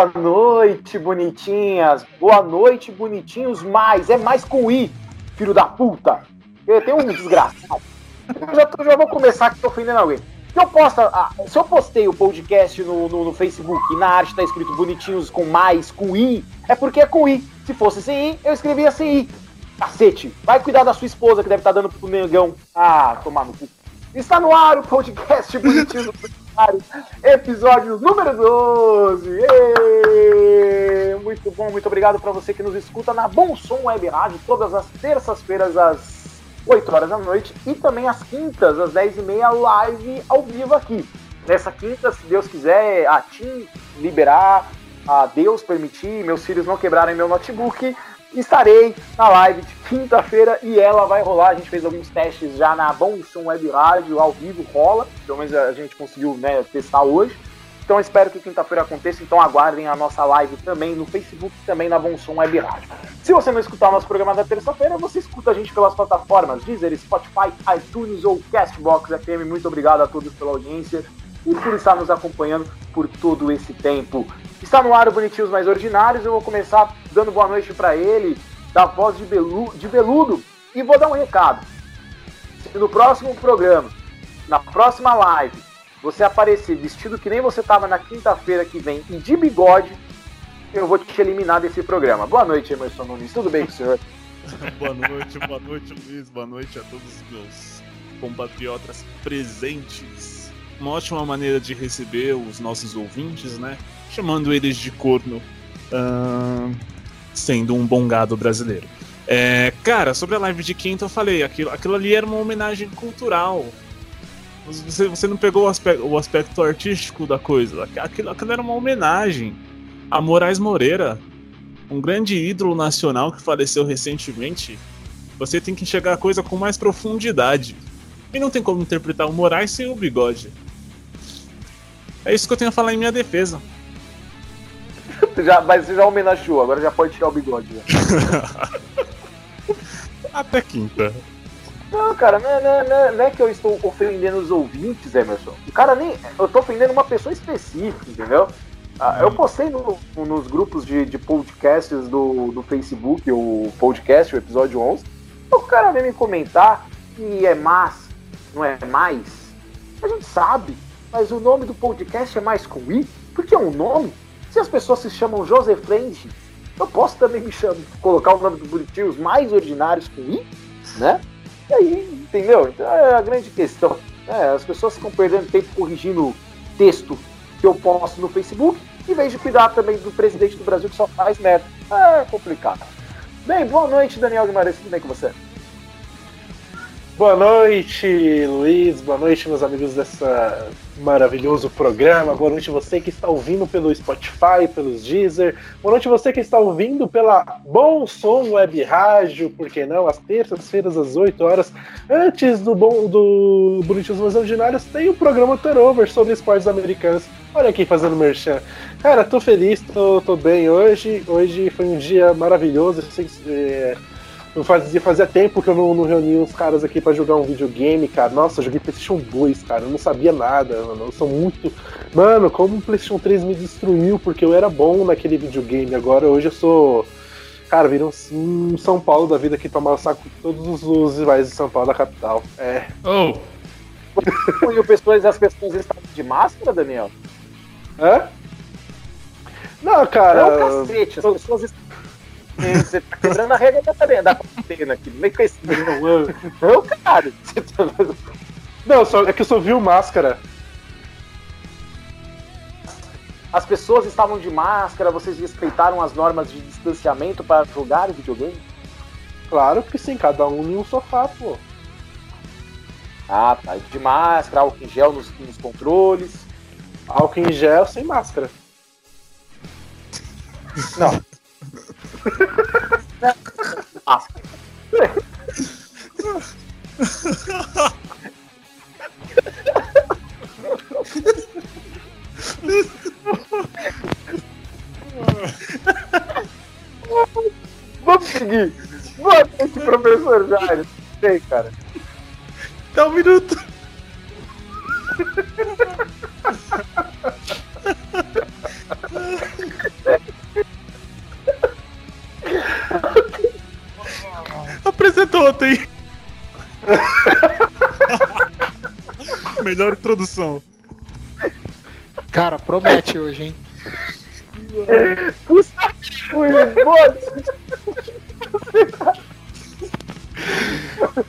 Boa noite, bonitinhas. Boa noite, bonitinhos mais. É mais com I, filho da puta. Tenho um desgraçado. Eu já, já vou começar aqui ofendendo alguém. Se eu, posta, ah, se eu postei o podcast no, no, no, Facebook e na arte tá escrito bonitinhos com mais, com I, é porque é com I. Se fosse sem I, eu escrevia sem I. Cacete, vai cuidar da sua esposa que deve estar tá dando pro negão. Ah, tomar no cu. Está no ar o podcast Bonitinhos episódio número 12. Êêê! Muito bom, muito obrigado para você que nos escuta na Bom Som Web Rádio todas as terças-feiras às 8 horas da noite e também às quintas, às 10h30, live ao vivo aqui. Nessa quinta, se Deus quiser, a Tim liberar, a Deus permitir, meus filhos não quebrarem meu notebook, estarei na live de quinta-feira e ela vai rolar. A gente fez alguns testes já na Bom Som Web Rádio, ao vivo rola, pelo menos a gente conseguiu né, testar hoje. Então espero que quinta-feira aconteça, então aguardem a nossa live também no Facebook também na Bom Som Web Rádio. Se você não escutar o nosso programa da terça-feira, você escuta a gente pelas plataformas Deezer, Spotify, iTunes ou Castbox FM. Muito obrigado a todos pela audiência e por estar nos acompanhando por todo esse tempo. Está no ar o Bonitinhos Mais Ordinários, eu vou começar dando boa noite para ele, da voz de, Belu, de Beludo, e vou dar um recado. Se no próximo programa, na próxima live, você aparecer vestido que nem você estava na quinta-feira que vem e de bigode, eu vou te eliminar desse programa. Boa noite, Emerson Nunes. Tudo bem com o senhor? boa noite, boa noite, Luiz. Boa noite a todos os meus compatriotas presentes. Uma ótima maneira de receber os nossos ouvintes, né? Chamando eles de corno, uh, sendo um bom gado brasileiro. É, cara, sobre a live de quinta eu falei, aquilo, aquilo ali era uma homenagem cultural você, você não pegou o aspecto, o aspecto artístico da coisa. Aquilo, aquilo era uma homenagem a Moraes Moreira, um grande ídolo nacional que faleceu recentemente. Você tem que enxergar a coisa com mais profundidade. E não tem como interpretar o Moraes sem o bigode. É isso que eu tenho a falar em minha defesa. Já, mas você já homenageou, agora já pode tirar o bigode. Até quinta. Não, cara, não é, não, é, não é, que eu estou ofendendo os ouvintes, Emerson. O cara nem. Eu estou ofendendo uma pessoa específica, entendeu? Ah, eu postei no, nos grupos de, de podcasts do, do Facebook, o podcast, o episódio 11. O cara vem me comentar que é mais, não é mais. A gente sabe, mas o nome do podcast é mais com I, porque é um nome. Se as pessoas se chamam José Frente, eu posso também me chamar, colocar o nome do bonitinhos mais ordinários com I, né? E aí, entendeu? Então é a grande questão. É, as pessoas ficam perdendo tempo corrigindo texto que eu posto no Facebook, em vez de cuidar também do presidente do Brasil que só faz merda. É complicado. Bem, boa noite, Daniel Guimarães, tudo bem com você? Boa noite, Luiz. Boa noite, meus amigos dessa maravilhoso programa. Boa noite você que está ouvindo pelo Spotify, pelos Deezer. Boa noite você que está ouvindo pela Bom Som Web Rádio, por que não? Às terças-feiras, às 8 horas, antes do bom do Bonitinhos Mais Ordinários, tem o programa Turnover sobre esportes americanos. Olha aqui fazendo merchan. Cara, tô feliz, tô, tô bem hoje. Hoje foi um dia maravilhoso. É, eu fazia, fazia tempo que eu não, não reunia os caras aqui para jogar um videogame, cara. Nossa, eu joguei PlayStation 2, cara. Eu não sabia nada, mano. Eu sou muito. Mano, como o PlayStation 3 me destruiu, porque eu era bom naquele videogame. Agora, hoje eu sou. Cara, vira um, um São Paulo da vida aqui tomar o saco de todos os rivais de São Paulo da capital. É. Oh! e pessoas, as pessoas estão de máscara, Daniel? Hã? Não, cara. É o cacete, as pessoas estão você tá quebrando a regra da, da quarentena aqui. Nem com esse. Não, cara. Tá não, só, é que eu só vi o máscara. As pessoas estavam de máscara, vocês respeitaram as normas de distanciamento para jogar videogame? Claro que sim, cada um em um sofá, pô. Ah, tá. De máscara, álcool em gel nos, nos controles. Álcool em gel sem máscara. Não. Vamos seguir. Boa noite, professor Jair. E aí, cara? Dá um minuto. Apresentou ontem. Melhor introdução. Cara, promete hoje, hein? Puxa, foi,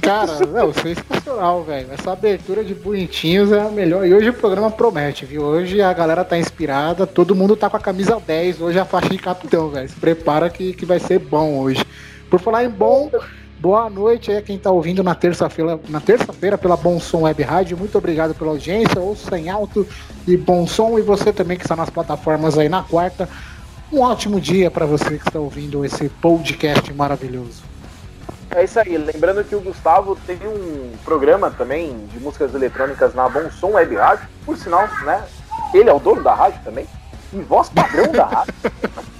Cara, não, sensacional, velho. Essa abertura de bonitinhos é a melhor. E hoje o programa promete, viu? Hoje a galera tá inspirada, todo mundo tá com a camisa 10, hoje a faixa de capitão, velho. Se prepara que, que vai ser bom hoje. Por falar em bom, boa noite aí a quem tá ouvindo na terça-feira, na terça-feira pela Bom Som Web Rádio. Muito obrigado pela audiência, ouça em alto e bom som. E você também que está nas plataformas aí na quarta. Um ótimo dia para você que está ouvindo esse podcast maravilhoso. É isso aí. Lembrando que o Gustavo tem um programa também de músicas eletrônicas na Bom Som Web Rádio. Por sinal, né? Ele é o dono da rádio também. E voz padrão da rádio.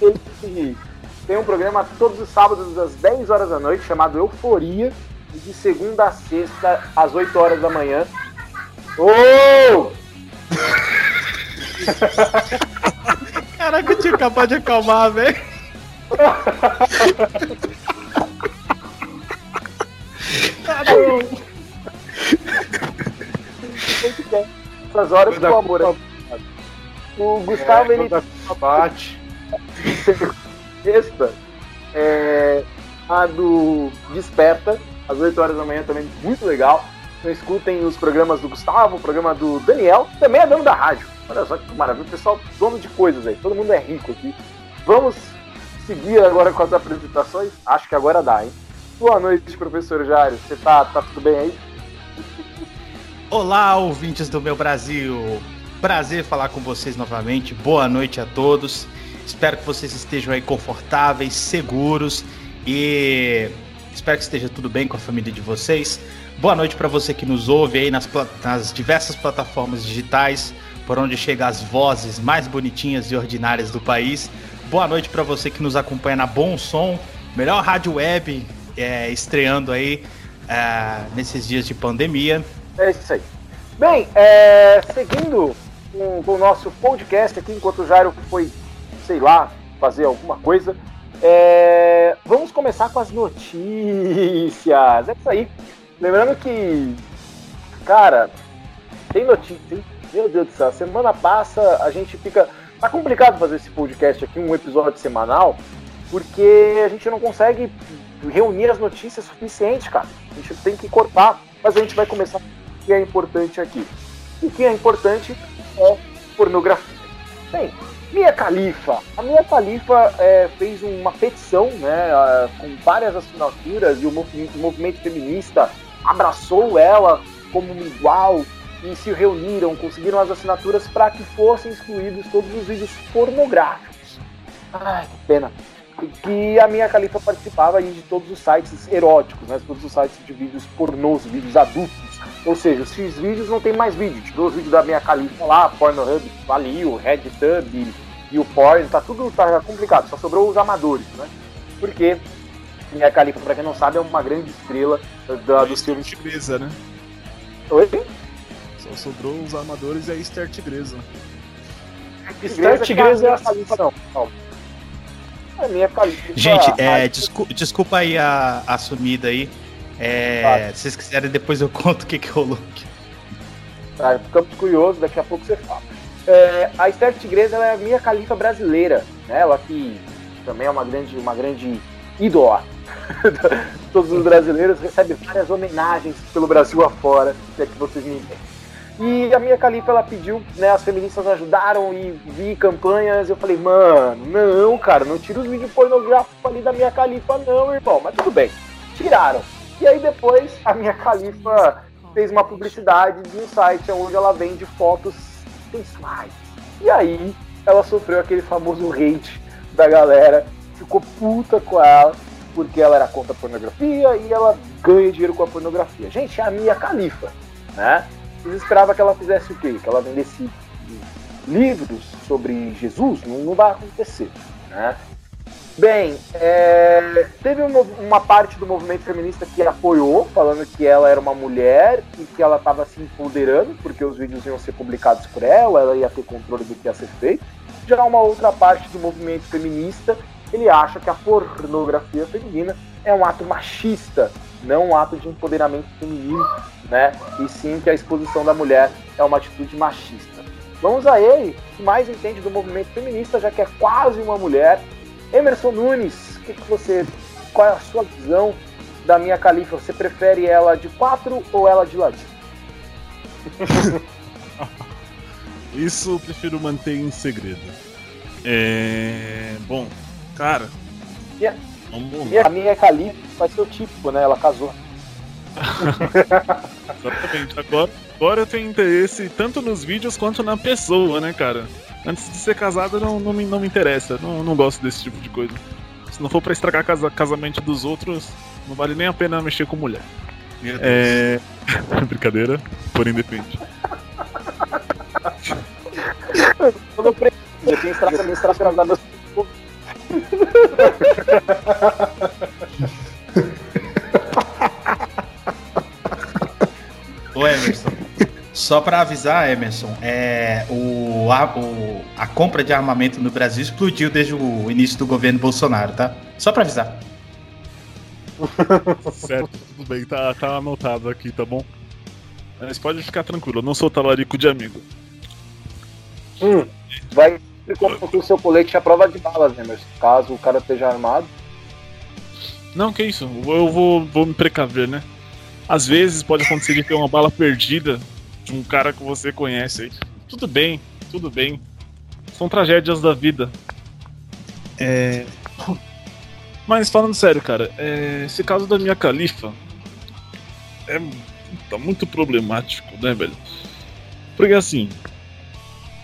Ele tem um programa todos os sábados às 10 horas da noite chamado Euforia. E de segunda a sexta às 8 horas da manhã. Ô! Caraca, eu tinha capaz de acalmar, velho. Essas horas o amor é. O Gustavo, É, ele a bate. sexta é a do Desperta, às 8 horas da manhã também, muito legal. Então escutem os programas do Gustavo, o programa do Daniel, também é dono da rádio. Olha só que maravilha, pessoal, dono de coisas aí, todo mundo é rico aqui. Vamos seguir agora com as apresentações? Acho que agora dá, hein? Boa noite, professor Jário. Você tá, tá tudo bem aí? Olá, ouvintes do meu Brasil. Prazer falar com vocês novamente. Boa noite a todos. Espero que vocês estejam aí confortáveis, seguros e espero que esteja tudo bem com a família de vocês. Boa noite para você que nos ouve aí nas, nas diversas plataformas digitais, por onde chegam as vozes mais bonitinhas e ordinárias do país. Boa noite para você que nos acompanha na Bom Som, melhor rádio web é, estreando aí é, nesses dias de pandemia. É isso aí. Bem, é, seguindo com, com o nosso podcast aqui, enquanto o Jairo foi, sei lá, fazer alguma coisa, é, vamos começar com as notícias. É isso aí. Lembrando que, cara, tem notícia, hein? Meu Deus do céu, semana passa, a gente fica. Tá complicado fazer esse podcast aqui, um episódio semanal, porque a gente não consegue reunir as notícias suficientes, cara. A gente tem que cortar, mas a gente vai começar com o que é importante aqui. O que é importante é pornografia. Bem, Mia Khalifa. A Mia Khalifa é, fez uma petição, né, com várias assinaturas e o movi- o movimento feminista abraçou ela como uma igual e se reuniram, conseguiram as assinaturas para que fossem excluídos todos os vídeos pornográficos. Ai, que pena. Que a Mia Khalifa participava aí de todos os sites eróticos, né, todos os sites de vídeos pornôs, vídeos adultos. Ou seja, os vídeos não tem mais vídeo. Tirou os vídeos da Mia Khalifa lá, Pornhub faliu, RedTube e o Porn, tá tudo tá complicado. Só sobrou os amadores, né? Porque Mia Khalifa, pra quem não sabe, é uma grande estrela da, do filme. Tigresa, né? Oi? Só sobrou os amadores e a Esther Tigresa. Star Tigresa é a a Khalifa, não. não. Gente, é, descu- desculpa aí a, a sumida aí. É, Claro. Se vocês quiserem, depois eu conto o que, que rolou aqui. Tá, ficamos curiosos, daqui a pouco você fala. É, a Esther Tigresa é a minha califa brasileira, né? Ela que também é uma grande, uma grande ídola. Todos os brasileiros recebem várias homenagens pelo Brasil afora, se é que vocês me entendem. E a minha califa ela pediu, né? As feministas ajudaram e vi campanhas. Eu falei, mano, não, cara, não tira os vídeos pornográficos ali da minha califa, não, irmão. Mas tudo bem, tiraram. E aí depois a minha califa fez uma publicidade de um site onde ela vende fotos sensuais. E aí ela sofreu aquele famoso hate da galera, ficou puta com ela, porque ela era contra a pornografia e ela ganha dinheiro com a pornografia. Gente, é a Mia Khalifa, né? Vocês esperavam que ela fizesse o quê? Que ela vendesse livros sobre Jesus? Não, não vai acontecer, né? Bem, é, teve uma, uma parte do movimento feminista que apoiou, falando que ela era uma mulher e que ela estava se empoderando, porque os vídeos iam ser publicados por ela, ela ia ter controle do que ia ser feito. Já uma outra parte do movimento feminista, ele acha que a pornografia feminina é um ato machista não um ato de empoderamento feminino, né? E sim que a exposição da mulher é uma atitude machista. Vamos a ele, que mais entende do movimento feminista, já que é quase uma mulher. Emerson Nunes, que, que você, qual é a sua visão da minha califa? Você prefere ela de quatro ou ela de ladinho? Isso eu prefiro manter em segredo. É. Bom, cara. E a, e a minha califa vai ser o típico, né? Ela casou. Exatamente. Agora, agora eu tenho interesse tanto nos vídeos quanto na pessoa, né, cara? Antes de ser casado não, não, me, não me interessa. Não, não gosto desse tipo de coisa. Se não for pra estragar casa, casamento dos outros, não vale nem a pena mexer com mulher. É. Brincadeira, porém depende. Eu não preciso, eu tenho estrada, minha estrada Ô Emerson, só para avisar, Emerson, é, o, a, o, a compra de armamento no Brasil explodiu desde o início do governo Bolsonaro, tá? Só para avisar. certo, tudo bem, tá, tá anotado aqui, tá bom? Mas pode ficar tranquilo, eu não sou talarico de amigo. Hum, vai construir o seu colete à prova de balas, né, mas caso o cara esteja armado. Não, que isso, eu vou, vou me precaver, né? Às vezes pode acontecer de ter uma bala perdida de um cara que você conhece aí. Tudo bem, tudo bem. São tragédias da vida. É. Mas falando sério, cara, é... esse caso da minha califa é tá muito problemático, né, velho? Porque assim,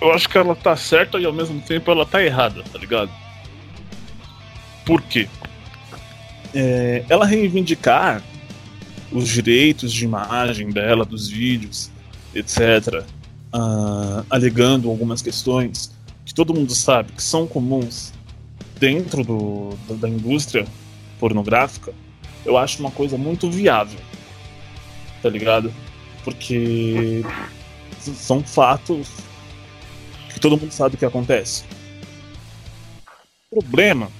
eu acho que ela tá certa e ao mesmo tempo ela tá errada, tá ligado? Por quê? É, ela reivindicar os direitos de imagem dela, dos vídeos, etc., uh, alegando algumas questões que todo mundo sabe que são comuns dentro do, da, da indústria pornográfica, eu acho uma coisa muito viável, tá ligado? Porque são fatos que todo mundo sabe o que acontece. O problema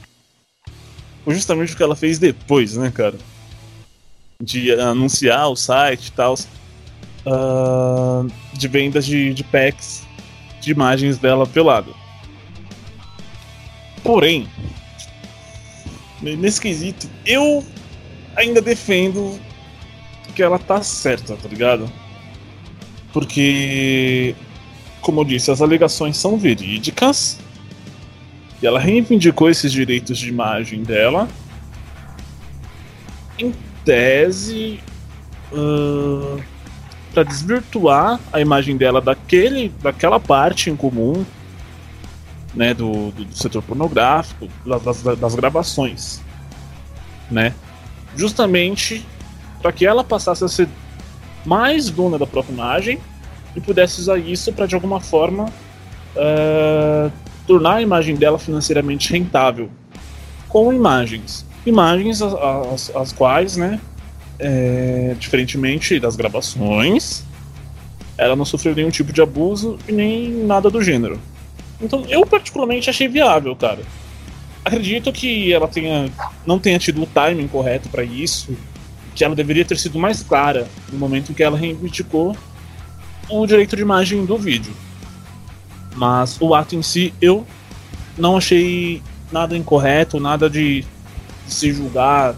foi justamente o que ela fez depois, né, cara? De anunciar o site e tal, uh, de vendas de, de packs de imagens dela pelada. Porém, nesse quesito, eu ainda defendo que ela tá certa, tá ligado? Porque como eu disse, as alegações são verídicas. E ela reivindicou esses direitos de imagem dela. Em tese, uh, para desvirtuar a imagem dela daquele, daquela parte em comum, né, do, do, do setor pornográfico, das, das gravações, né, justamente para que ela passasse a ser mais dona da própria imagem e pudesse usar isso para de alguma forma uh, tornar a imagem dela financeiramente rentável com imagens. Imagens as, as, as quais, né, é, diferentemente das gravações, ela não sofreu nenhum tipo de abuso e nem nada do gênero. Então eu particularmente achei viável, cara. Acredito que ela tenha não tenha tido o timing correto para isso, que ela deveria ter sido mais clara no momento em que ela reivindicou o direito de imagem do vídeo. Mas o ato em si eu não achei nada incorreto, nada de, de se julgar,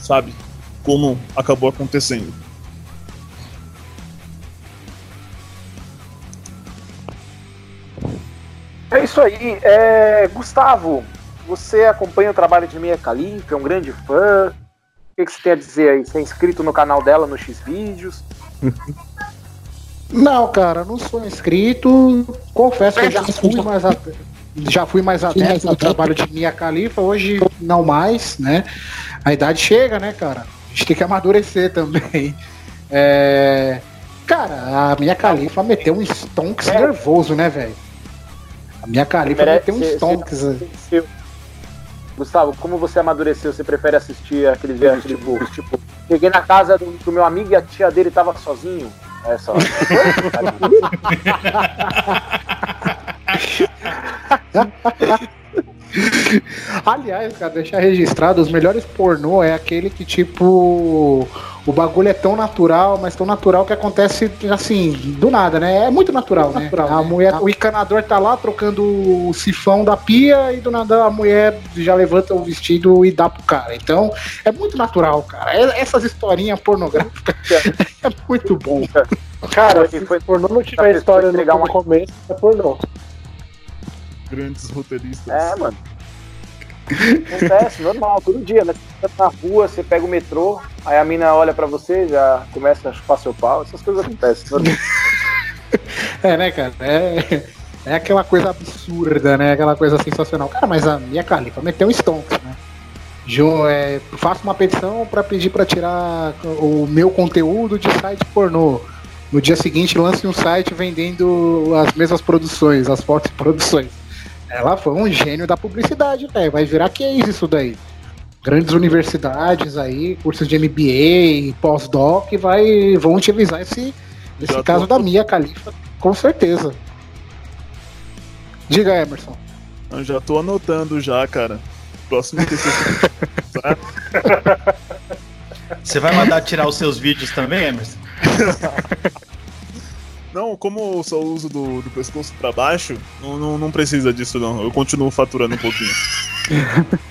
sabe? Como acabou acontecendo. É isso aí. É, Gustavo, você acompanha o trabalho de Mia Khalifa, é um grande fã. O que, que você tem a dizer aí? Você é inscrito no canal dela no X Vídeos? Não, cara, não sou inscrito. Confesso que eu já fui mais a, já fui mais adepto do trabalho de Mia Califa, hoje não mais, né? A idade chega, né, cara? A gente tem que amadurecer também. É... Cara, a Minha Califa meteu um stonks é. nervoso, né, velho? A Minha Califa meteu um stonks. Gustavo, como você amadureceu? Você prefere assistir aqueles vídeos tipo, tipo, cheguei na casa do, do meu amigo e a tia dele tava sozinho? É só. Aliás, cara, deixar registrado, os melhores pornô é aquele que, tipo, o bagulho é tão natural, mas tão natural que acontece, assim, do nada, né? É muito natural, né? Natural, a né? mulher, o encanador tá lá trocando o sifão da pia e do nada a mulher já levanta o vestido e dá pro cara. Então, é muito natural, cara. É, essas historinhas pornográficas é muito bom. Cara, se foi pornô não tiver história no uma... começo, é pornô. Grandes roteiristas. É, mano. Acontece, normal, todo dia, né? Na rua, você pega o metrô, aí a mina olha pra você, já começa a chupar seu pau, essas coisas acontecem. é, né, cara? É, é aquela coisa absurda, né? Aquela coisa sensacional. Cara, mas a minha Califa meteu um stonks, né? Jo, é, faço uma petição para pedir para tirar o meu conteúdo de site pornô. No dia seguinte, lance um site vendendo as mesmas produções, as fortes produções. Ela foi um gênio da publicidade, velho. Vai virar case isso daí. Grandes universidades aí, cursos de MBA, pós-doc, vai, vão utilizar esse, esse caso tô... da Mia Califa, com certeza. Diga, Emerson. Eu já tô anotando já, cara. Próximo tá? Você vai mandar tirar os seus vídeos também, Emerson? Não, como eu só uso do, do pescoço pra baixo, não, não, não, precisa disso não. Eu continuo faturando um pouquinho.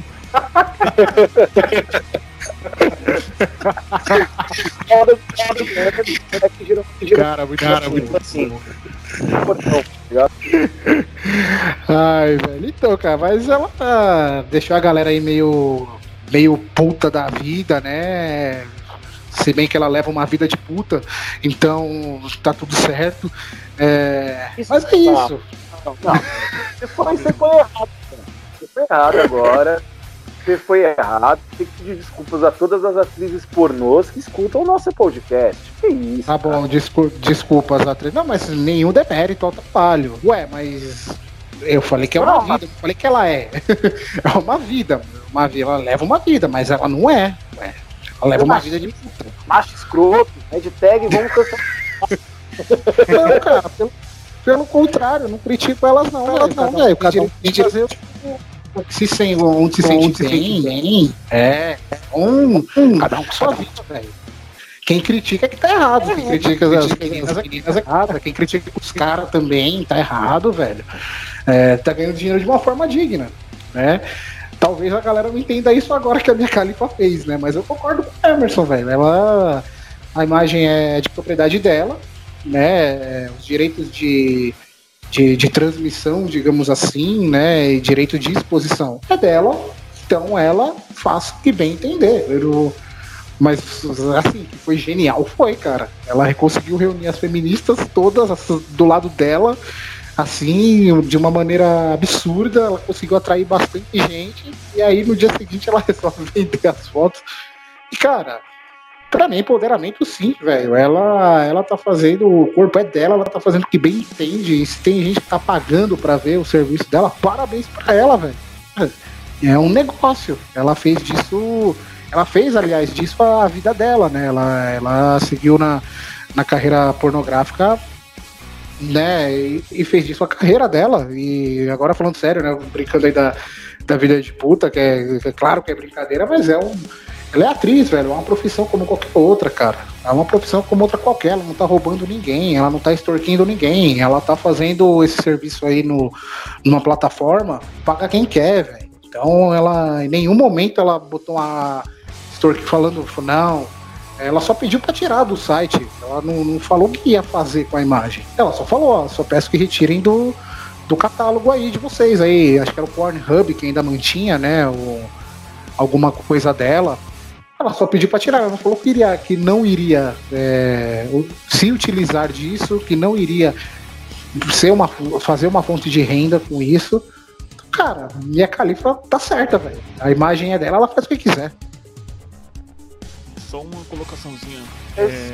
cara, muito, cara, muito assim. Ai, velho. Então, cara, mas ela tá... deixou a galera aí meio meio puta da vida, né? se bem que ela leva uma vida de puta, então tá tudo certo. É... Mas é isso. Não, não. Você, foi, você foi errado. Você foi errado agora. Você foi errado. Tem que pedir desculpas a todas as atrizes pornôs que escutam o nosso podcast. Que isso? Tá bom, desculpa, desculpas, atrizes. Não, mas nenhum demérito ao trabalho. Ué, mas. Eu falei que é uma não, vida, eu falei que ela é. é uma vida. Uma, ela leva uma vida, mas ela não é. Ué. Ela leva uma vida de puta. Macho escroto, hashtag vamos cancelar. não, cara, pelo, pelo contrário, eu não critico elas não, elas não, velho. Cada um tem que fazer o que se sente, onde se sente bem, bem. É, um, um, cada um com sua vida, velho. Quem critica é que tá errado. Quem critica as, meninas, as meninas é errado. Quem critica os caras também tá errado, velho. É, tá ganhando dinheiro de uma forma digna, né? Talvez a galera não entenda isso agora que a minha Califa fez, né? Mas eu concordo com o Emerson, velho. Ela. A imagem é de propriedade dela, né? Os direitos de, de, de transmissão, digamos assim, né? E direito de exposição é dela. Então ela faz o que bem entender. Eu, mas, assim, que foi genial, foi, cara. Ela conseguiu reunir as feministas todas do lado dela assim, de uma maneira absurda, ela conseguiu atrair bastante gente, e aí no dia seguinte ela resolve vender as fotos. E, cara, pra mim, empoderamento sim, velho. Ela, ela tá fazendo, o corpo é dela, ela tá fazendo o que bem entende. E se tem gente que tá pagando pra ver o serviço dela, parabéns pra ela, velho. É um negócio. Ela fez disso. Ela fez, aliás, disso a vida dela, né? Ela, ela seguiu na, na carreira pornográfica né, e, e, fez disso a carreira dela. E agora falando sério, né, brincando aí da, da vida de puta, que é, que é claro que é brincadeira, mas é um. Ela é atriz, velho, é uma profissão como qualquer outra, cara. É uma profissão como outra qualquer, ela não tá roubando ninguém, ela não tá extorquindo ninguém, ela tá fazendo esse serviço aí no, numa plataforma, paga quem quer, velho. Então ela, em nenhum momento ela botou uma extorque falando, não, ela só pediu para tirar do site. Ela não, não, falou o que ia fazer com a imagem. Ela só falou, ó, só peço que retirem do, do catálogo aí de vocês aí. Acho que era o Pornhub que ainda mantinha, né? O, alguma coisa dela. Ela só pediu para tirar. Ela não falou que, iria, que não iria é, se utilizar disso, que não iria ser uma, fazer uma fonte de renda com isso. Cara, minha Califa tá certa, velho. A imagem é dela, ela faz o que quiser só uma colocaçãozinha. É,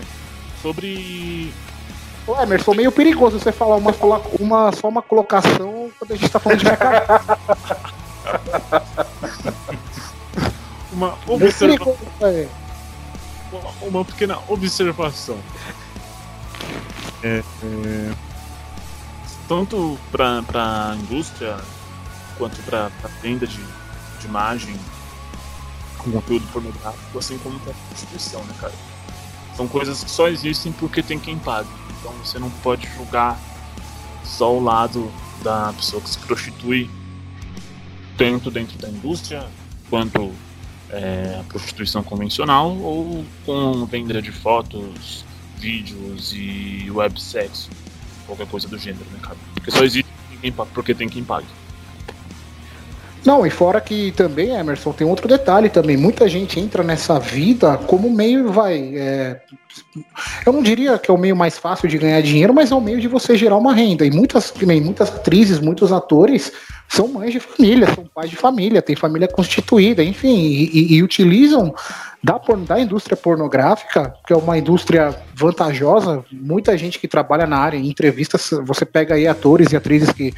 sobre. Ô Emerson, meio perigoso você falar uma, uma, só uma colocação quando a gente tá falando de mercado. uma observação. Uma, pequena observação. É, é, tanto para a indústria quanto para a venda de, de imagem com conteúdo pornográfico, assim como a prostituição, né, cara? São coisas que só existem porque tem quem paga. Então você não pode julgar só o lado da pessoa que se prostitui, tanto dentro da indústria quanto é, a prostituição convencional ou com venda de fotos, vídeos e websexo, qualquer coisa do gênero, né, cara? Porque só existe porque tem quem pague. Não, e fora que também, Emerson, tem outro detalhe também. Muita gente entra nessa vida como meio, vai. É, eu não diria que é o meio mais fácil de ganhar dinheiro, mas é o meio de você gerar uma renda. E muitas, muitas atrizes, muitos atores são mães de família, são pais de família, têm família constituída, enfim, e, e, e utilizam da, da indústria pornográfica, que é uma indústria vantajosa. Muita gente que trabalha na área, em entrevistas, você pega aí atores e atrizes que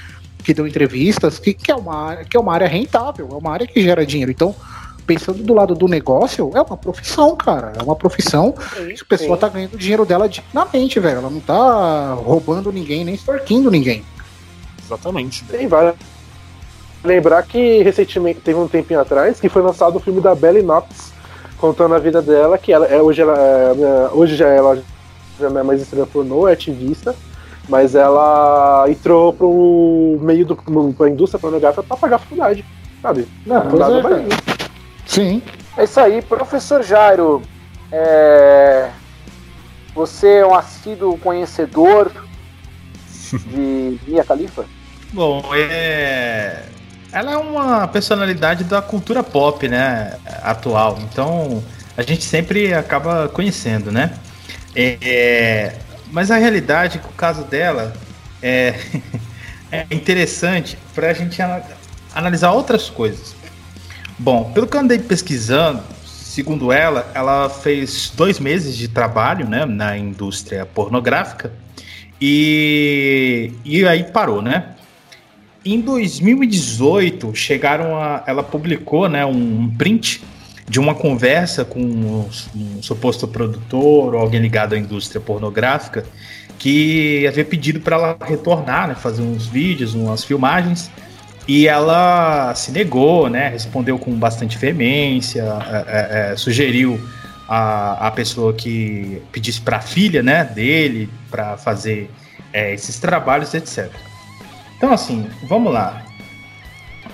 que dão entrevistas, que, que, é uma área, que é uma área rentável, é uma área que gera dinheiro. Então, pensando do lado do negócio, é uma profissão, cara. É uma profissão sim, que a pessoa sim. tá ganhando dinheiro dela dignamente, velho. Ela não tá roubando ninguém, nem extorquindo ninguém. Exatamente. Tem várias. Lembrar que recentemente, teve um tempinho atrás, que foi lançado o filme da Belly Knox, contando a vida dela, que ela, é, hoje, ela, é, hoje já ela já não é mais estrela pornô, é ativista. Mas ela entrou pro meio do pra indústria pornográfica pra pagar a faculdade, sabe? Não, é, Sim. É isso aí, professor Jairo. É... Você é um assíduo conhecedor de Mia Khalifa? Bom, é. Ela é uma personalidade da cultura pop, né? Atual. Então, a gente sempre acaba conhecendo, né? É, mas a realidade, o caso dela é, é interessante para a gente analisar outras coisas. Bom, pelo que eu andei pesquisando, segundo ela, ela fez dois meses de trabalho né, na indústria pornográfica e, e aí parou, né? Em 2018, chegaram a. Ela publicou né, um print de uma conversa com um, um, suposto produtor ou alguém ligado à indústria pornográfica que havia pedido para ela retornar, né, fazer uns vídeos, umas filmagens, e ela se negou, né, respondeu com bastante veemência, é, é, é, sugeriu a, a pessoa que pedisse para a filha né, dele para fazer é, esses trabalhos, etc. Então, assim, vamos lá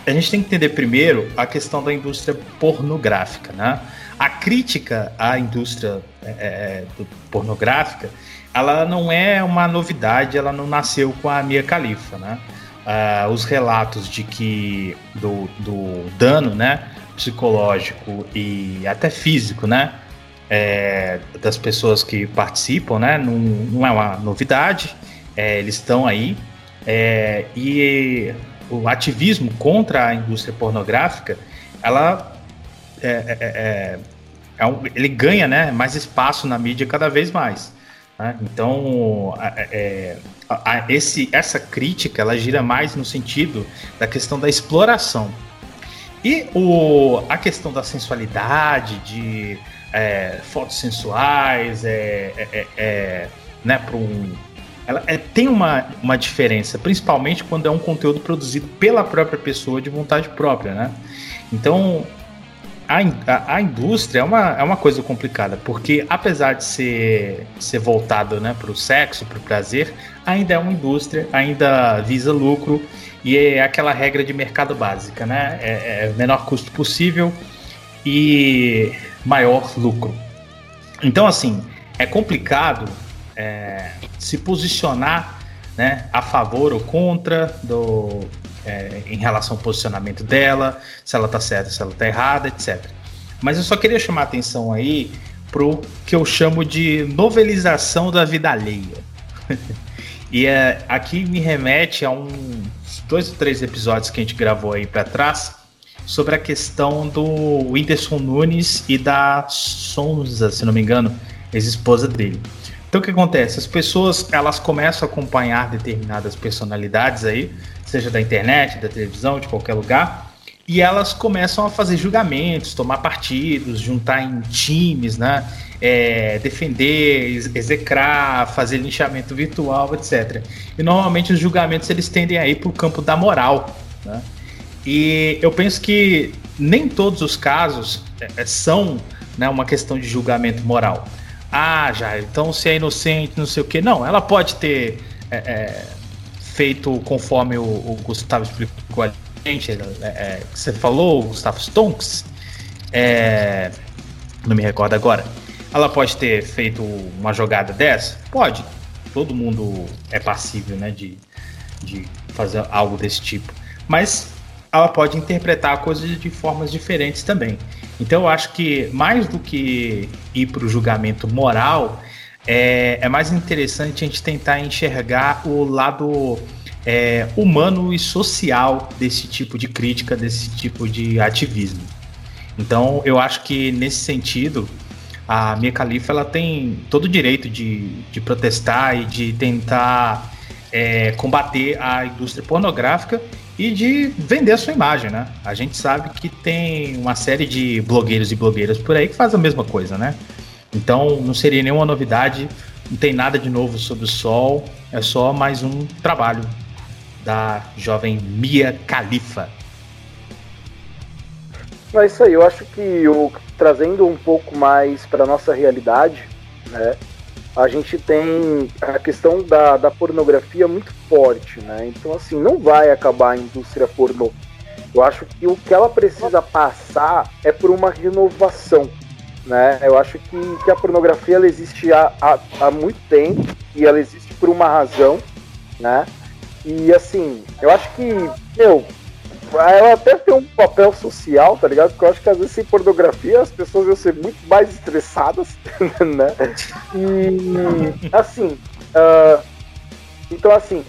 a gente tem que entender primeiro a questão da indústria pornográfica, né? A crítica à indústria é, é pornográfica, ela não é uma novidade, ela não nasceu com a Mia Khalifa, né? Uh, os relatos de que do, do dano, né, psicológico e até físico, né, é, das pessoas que participam, né, não, não é uma novidade, é, eles estão aí é, e o ativismo contra a indústria pornográfica, ela é, é, é, é um, ele ganha né, mais espaço na mídia cada vez mais. Né? Então, é, a, a, esse, essa crítica ela gira mais no sentido da questão da exploração. E o, a questão da sensualidade, de é, fotos sensuais, é, é, é né, para um ela é, tem uma, uma diferença, principalmente quando é um conteúdo produzido pela própria pessoa de vontade própria, né? Então, a, a, a, indústria é uma, é uma coisa complicada, porque apesar de ser, ser voltado né, para o sexo, para o prazer, ainda é uma indústria, ainda visa lucro e é aquela regra de mercado básica, né? É, é menor custo possível e maior lucro. Então, assim, é complicado é, se posicionar né, a favor ou contra do, é, em relação ao posicionamento dela, se ela tá certa, se ela tá errada, etc. Mas eu só queria chamar a atenção aí pro que eu chamo de novelização da vida alheia. e é, aqui me remete a uns dois ou três episódios que a gente gravou aí para trás sobre a questão do Whindersson Nunes e da Sonza, se não me engano, ex-esposa dele. Então o que acontece? As pessoas elas começam a acompanhar determinadas personalidades aí, seja da internet, da televisão, de qualquer lugar, e elas começam a fazer julgamentos, tomar partidos, juntar em times, né? É, defender, execrar, fazer linchamento virtual, etc. E normalmente os julgamentos eles tendem a ir para o campo da moral, né? E eu penso que nem todos os casos é, são né, uma questão de julgamento moral. Ah, já, então se é inocente, não sei o que. Não, ela pode ter é, é, feito conforme o, o, Gustavo explicou a gente, é, é, você falou, o Gustavo Stonks, é, não me recordo agora. Ela pode ter feito uma jogada dessa? Pode. Todo mundo é passível né, de, de fazer algo desse tipo. Mas ela pode interpretar coisas de formas diferentes também. Então eu acho que mais do que ir para o julgamento moral, é, é, mais interessante a gente tentar enxergar o lado é, humano e social desse tipo de crítica, desse tipo de ativismo. Então eu acho que nesse sentido a Mia Khalifa ela tem todo o direito de, de protestar e de tentar é, combater a indústria pornográfica e de vender a sua imagem, né? A gente sabe que tem uma série de blogueiros e blogueiras por aí que faz a mesma coisa, né? Então não seria nenhuma novidade, não tem nada de novo sobre o sol, é só mais um trabalho da jovem Mia Khalifa. É isso aí, eu acho que eu, trazendo um pouco mais para nossa realidade, né? A gente tem a questão da, da pornografia muito forte, né? Então, assim, não vai acabar a indústria pornô. Eu acho que o que ela precisa passar é por uma renovação, né? Eu acho que, que a pornografia ela existe há, há, há muito tempo e ela existe por uma razão, né? E, assim, eu acho que, meu, ela até tem um papel social, tá ligado? Porque eu acho que às vezes sem pornografia as pessoas iam ser muito mais estressadas, né? E assim, uh, então assim,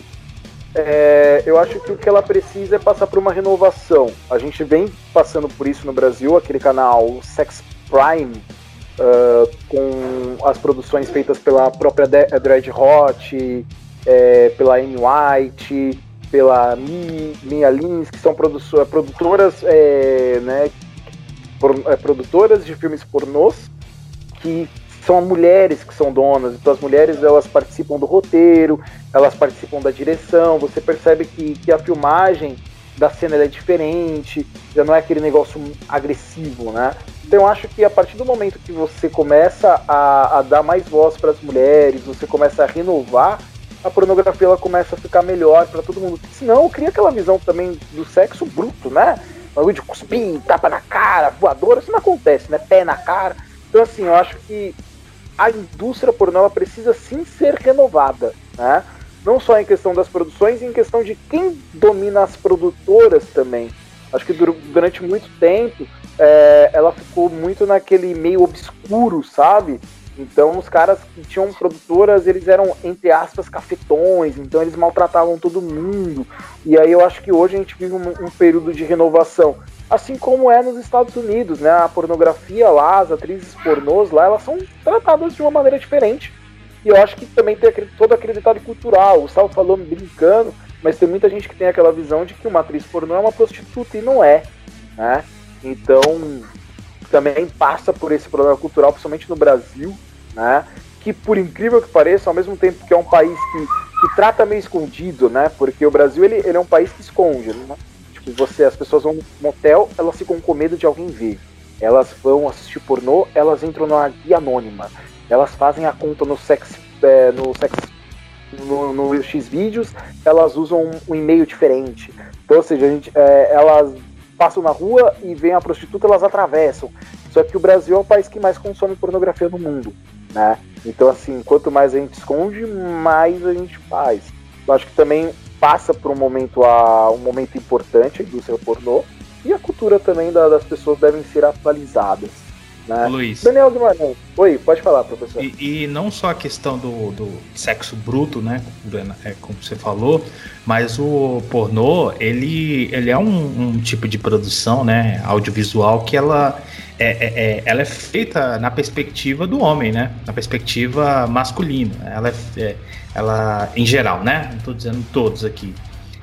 é, eu acho que o que ela precisa é passar por uma renovação. A gente vem passando por isso no Brasil, aquele canal Sex Prime, uh, com as produções feitas pela própria Dread Hot, é, pela Amy White, pela Minha Lins, que são produtoras, é, né, é, produtoras de filmes pornôs, que são mulheres que são donas. Então as mulheres elas participam do roteiro, elas participam da direção. Você percebe que, que a filmagem da cena é diferente, já não é aquele negócio agressivo, né? Então eu acho que a partir do momento que você começa a, a dar mais voz para as mulheres, você começa a renovar a pornografia ela começa a ficar melhor para todo mundo. Senão cria aquela visão também do sexo bruto, né? Bagulho de cuspir, tapa na cara, voadora, isso não acontece, né? Pé na cara. Então assim, eu acho que a indústria pornô ela precisa sim ser renovada, né? Não só em questão das produções, em questão de quem domina as produtoras também. Acho que durante muito tempo é, ela ficou muito naquele meio obscuro, sabe? Então os caras que tinham produtoras, eles eram, entre aspas, cafetões, então eles maltratavam todo mundo. E aí eu acho que hoje a gente vive um, um período de renovação. Assim como é nos Estados Unidos, né? A pornografia lá, as atrizes pornôs lá, elas são tratadas de uma maneira diferente. E eu acho que também tem todo aquele detalhe cultural. O Sal falou brincando, mas tem muita gente que tem aquela visão de que uma atriz pornô é uma prostituta e não é, né? Então, também passa por esse problema cultural, principalmente no Brasil, né? Que por incrível que pareça, ao mesmo tempo que é um país que, que trata meio escondido, né? Porque o Brasil ele, ele é um país que esconde, né? Tipo, você, as pessoas vão no motel, elas ficam com medo de alguém ver. Elas vão assistir pornô, elas entram numa guia anônima. Elas fazem a conta no sex, é, no sex no, no X vídeos, elas usam um, um e-mail diferente. Então, ou seja, a gente, é, elas passam na rua e veem a prostituta, elas atravessam. Só que o Brasil é o país que mais consome pornografia no mundo, né? Então, assim, quanto mais a gente esconde, mais a gente faz. Eu acho que também passa por um momento, a, um momento importante a indústria pornô e a cultura também da, das pessoas devem ser atualizadas. Né? Luiz. Daniel Guimarães. Oi, pode falar, professor. E, e, não só a questão do, do sexo bruto, né? É, como você falou, mas o pornô, ele, ele é um, um tipo de produção, né? Audiovisual que ela é, é, é, ela é feita na perspectiva do homem, né? Na perspectiva masculina. Ela é, é ela, em geral, né? Não estou dizendo todos aqui.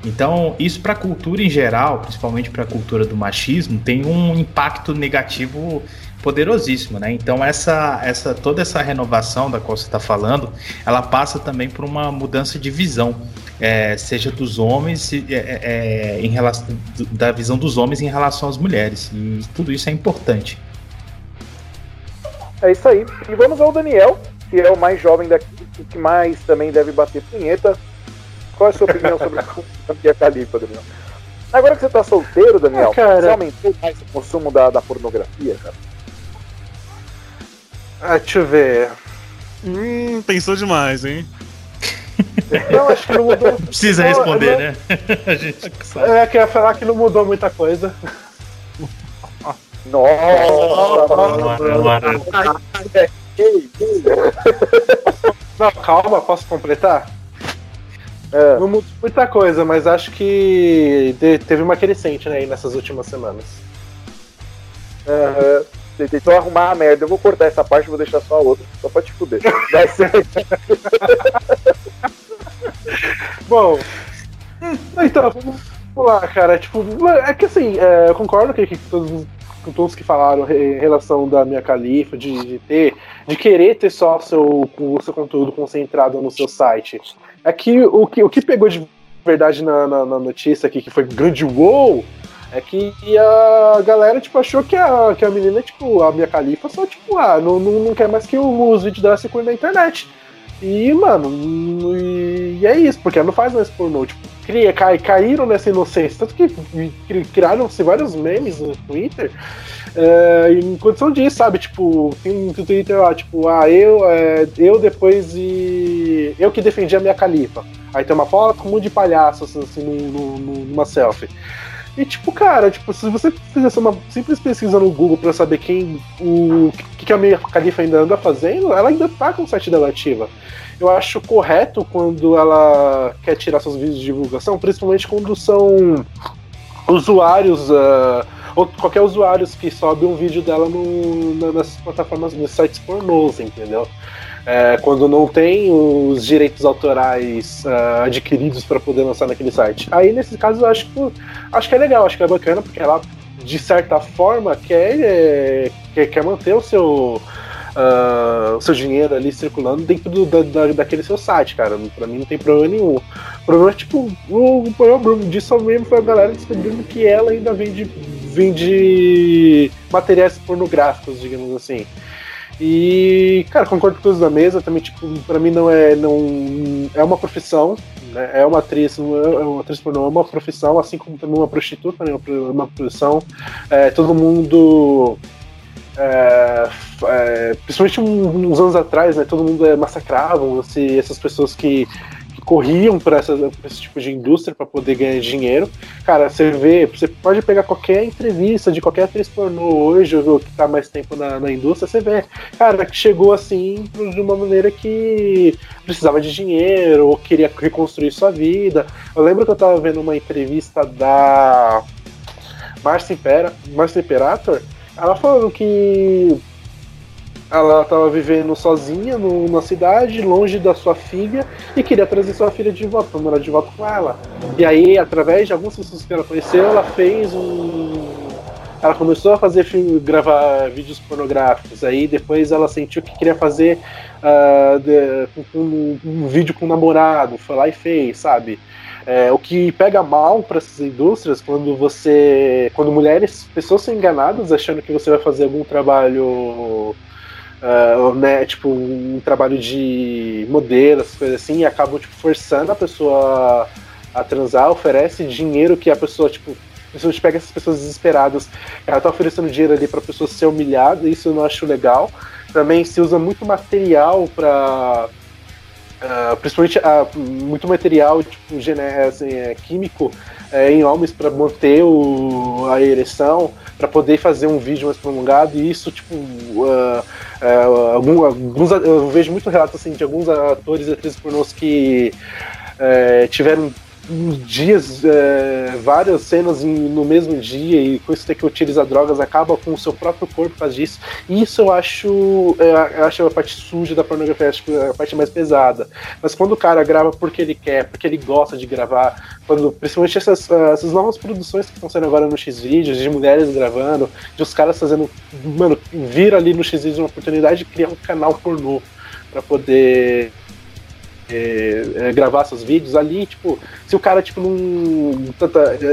Então, isso para a cultura em geral, principalmente para a cultura do machismo, tem um impacto negativo poderosíssimo, né? Então essa, essa toda essa renovação da qual você está falando, ela passa também por uma mudança de visão, é, seja dos homens, é, é, é em relação da visão dos homens em relação às mulheres. E tudo isso é importante. É isso aí. E vamos ao Daniel, que é o mais jovem daqui, e que mais também deve bater punheta. Qual é a sua opinião sobre a Mia Khalifa, Daniel? Agora que você tá solteiro, Daniel, ah, você aumentou mais o consumo da, da pornografia, cara? Ah, deixa eu ver. Hum, pensou demais, hein? Não, acho que não mudou. Precisa responder, não... né? A gente É, que ia falar que não mudou muita coisa. Nossa! Não, calma, posso completar? É. Não mudou muita coisa, mas acho que teve uma crescente né, nessas últimas semanas. Uhum. Tentou arrumar a merda. Eu vou cortar essa parte e vou deixar só a outra, só pra te fuder. Bom, então, vamos lá, cara. Tipo, é que assim, é, eu concordo que, que todos, com todos que falaram em relação da minha califa, de, de, ter, de querer ter só seu, o seu conteúdo concentrado no seu site. É que o que, o que pegou de verdade na, na, na notícia aqui, que foi grande wow, é que a galera, tipo, achou que a, que a menina, tipo, a minha califa só, tipo, ah, não, não, não quer mais que os vídeos dela circulem na internet. E, mano, e, e, é isso, porque ela não faz mais pornô. Tipo, cria, cai, caíram nessa inocência. Tanto que criaram-se vários memes no Twitter é, em condição disso, sabe? Tipo, tem no Twitter lá, tipo, ah, eu, é, eu depois e. Eu que defendi a minha califa. Aí tem uma foto com um monte de palhaços assim, numa selfie. E tipo, cara, tipo, se você fizesse uma simples pesquisa no Google para saber quem o que, que a minha Califa ainda anda fazendo, ela ainda tá com o site dela ativa. Eu acho correto quando ela quer tirar seus vídeos de divulgação, principalmente quando são usuários uh, ou qualquer usuário que sobe um vídeo dela no, nas plataformas, nos sites pornôs, entendeu? É, quando não tem os direitos autorais uh, adquiridos para poder lançar naquele site. Aí, nesse caso, eu acho que, acho que é legal, acho que é bacana, porque ela, de certa forma, quer, é, quer, quer manter o seu. Uh, o seu dinheiro ali circulando dentro do, da, daquele seu site, cara. Pra mim não tem problema nenhum. O problema é, tipo, o, o problema disso mesmo foi a galera descobrindo que ela ainda vende, vende materiais pornográficos, digamos assim. E, cara, concordo com os da mesa, também, tipo, pra mim não é. Não, é uma profissão, né? É uma atriz, é uma atriz pornô, é uma profissão, assim como também uma prostituta, né? É uma profissão. É, todo mundo. É, é, principalmente uns anos atrás, né? Todo mundo é massacravam assim, essas pessoas corriam para esse tipo de indústria para poder ganhar dinheiro. Cara, você vê, você pode pegar qualquer entrevista de qualquer atriz pornô hoje, ou que tá mais tempo na, na indústria, você vê, cara, que chegou assim de uma maneira que precisava de dinheiro, ou queria reconstruir sua vida. Eu lembro que eu tava vendo uma entrevista da Marcia Impera, Marcia Imperator, ela falando que ela estava vivendo sozinha numa cidade, longe da sua filha, e queria trazer sua filha de volta, morar de volta com ela. E aí, através de algumas pessoas que ela conheceu, ela fez um. Ela começou a fazer filme, gravar vídeos pornográficos. Aí depois ela sentiu que queria fazer uh, de, um, um, vídeo com um namorado, foi lá e fez, sabe? É, o que pega mal para essas indústrias quando você. quando mulheres, pessoas são enganadas achando que você vai fazer algum trabalho uh, né, tipo, um trabalho de modelo, essas coisas assim, e acabam tipo, forçando a pessoa a transar, oferece dinheiro que a pessoa, tipo, a pessoa pega essas pessoas desesperadas, ela tá oferecendo dinheiro ali pra pessoa ser humilhada, isso eu não acho legal. Também se usa muito material para Uh, principalmente uh, muito material tipo, assim, é, químico é, em homens para manter o, a ereção, para poder fazer um vídeo mais prolongado, e isso, tipo, uh, algum, alguns, eu vejo muito relatos assim, de alguns atores e atrizes pornôs que tiveram dias, é, várias cenas em, no mesmo dia e com isso ter que utilizar drogas acaba com o seu próprio corpo faz disso. Isso eu acho, é, eu acho a parte suja da pornografia, acho que é a parte mais pesada. Mas quando o cara grava porque ele quer, porque ele gosta de gravar, quando, principalmente essas, essas novas produções que estão sendo agora no X-Vídeos, de mulheres gravando, de os caras fazendo, mano, vir ali no X-Vídeos uma oportunidade de criar um canal pornô para poder é, é, gravar seus vídeos ali, tipo, se o cara, tipo, não.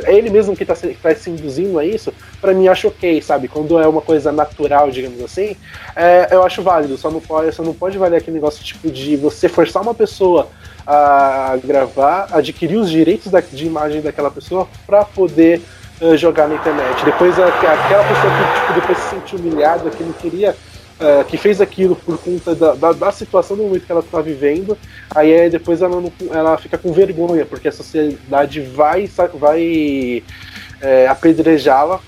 É ele mesmo que tá, se, tá se induzindo a isso, para mim acho ok, sabe? Quando é uma coisa natural, digamos assim, é, eu acho válido. Só não pode, só não pode valer aquele negócio tipo de você forçar uma pessoa a gravar, adquirir os direitos da, de imagem daquela pessoa para poder uh, jogar na internet. Depois a, aquela pessoa que tipo, depois se sente humilhada, que não queria é, que fez aquilo por conta da, da, da, situação do momento que ela está vivendo, aí é, depois ela, não, ela fica com vergonha, porque a sociedade vai, vai é, apedrejá-la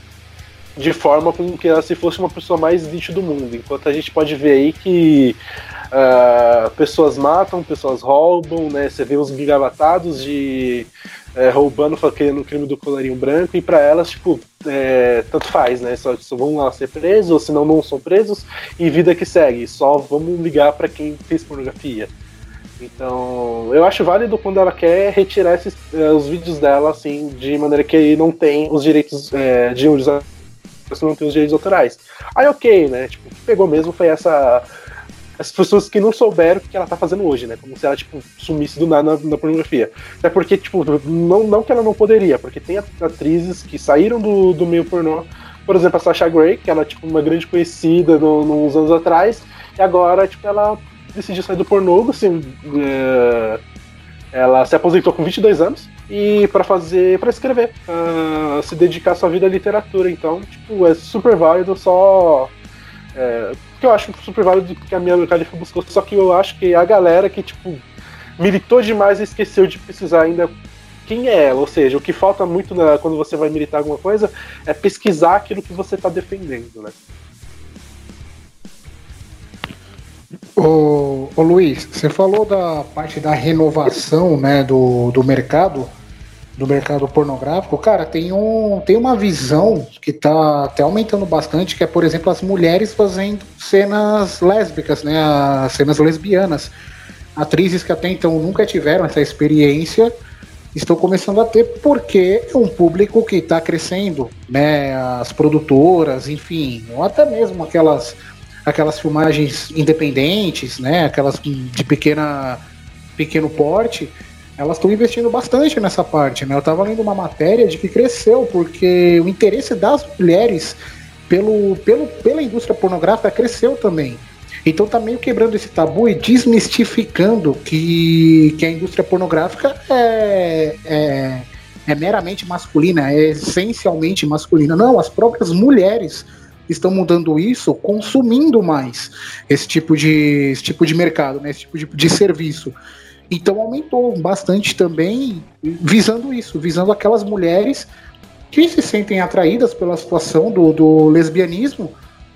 de forma como que ela se fosse uma pessoa mais lixo do mundo. Enquanto a gente pode ver aí que uh, pessoas matam, pessoas roubam, né? Você vê os gigabatados de é, roubando, querendo o crime do colarinho branco, e para elas, tipo, é, tanto faz, né? Só, só, vão lá ser presos, ou senão não são presos, e vida que segue. Só vamos ligar para quem fez pornografia. Então, eu acho válido quando ela quer retirar esses, é, os vídeos dela, assim, de maneira que não tem os direitos é, de usar não tem os direitos autorais. Aí ok, né? Tipo, o que pegou mesmo foi essa as pessoas que não souberam o que ela tá fazendo hoje, né? Como se ela, tipo, sumisse do nada na, na pornografia. Até porque, tipo, não, não que ela não poderia, porque tem atrizes que saíram do, do meio pornô, por exemplo, a Sasha Grey, que ela tipo, uma grande conhecida no, nos anos atrás, e agora, tipo, ela decidiu sair do pornô, assim, é, ela se aposentou com 22 anos e para fazer, para escrever, uh, se dedicar sua vida à literatura. Então, tipo, é super válido, só é, que eu acho super válido que a minha Califa buscou, só que eu acho que a galera que, tipo, militou demais e esqueceu de precisar ainda quem é ela, ou seja, o que falta muito na, quando você vai militar alguma coisa é pesquisar aquilo que você está defendendo, né? Ô, ô, Luiz, você falou da parte da renovação né, do, do mercado do mercado pornográfico, cara, tem, um, tem uma visão que tá até aumentando bastante, que é, por exemplo, as mulheres fazendo cenas lésbicas, né? As cenas lesbianas. Atrizes que até então nunca tiveram essa experiência estão começando a ter porque é um público que está crescendo, né? As produtoras, enfim, ou até mesmo aquelas aquelas filmagens independentes, né? Aquelas de pequena pequeno porte elas estão investindo bastante nessa parte, né? Eu estava lendo uma matéria de que cresceu, porque o interesse das mulheres pelo, pelo, pela indústria pornográfica cresceu também. Então tá meio quebrando esse tabu e desmistificando que, que a indústria pornográfica é, é, é meramente masculina, é essencialmente masculina. Não, as próprias mulheres estão mudando isso, consumindo mais esse tipo de, esse tipo de mercado, né, esse tipo de, de serviço. Então aumentou bastante também, visando isso, visando aquelas mulheres que se sentem atraídas pela situação do, do lesbianismo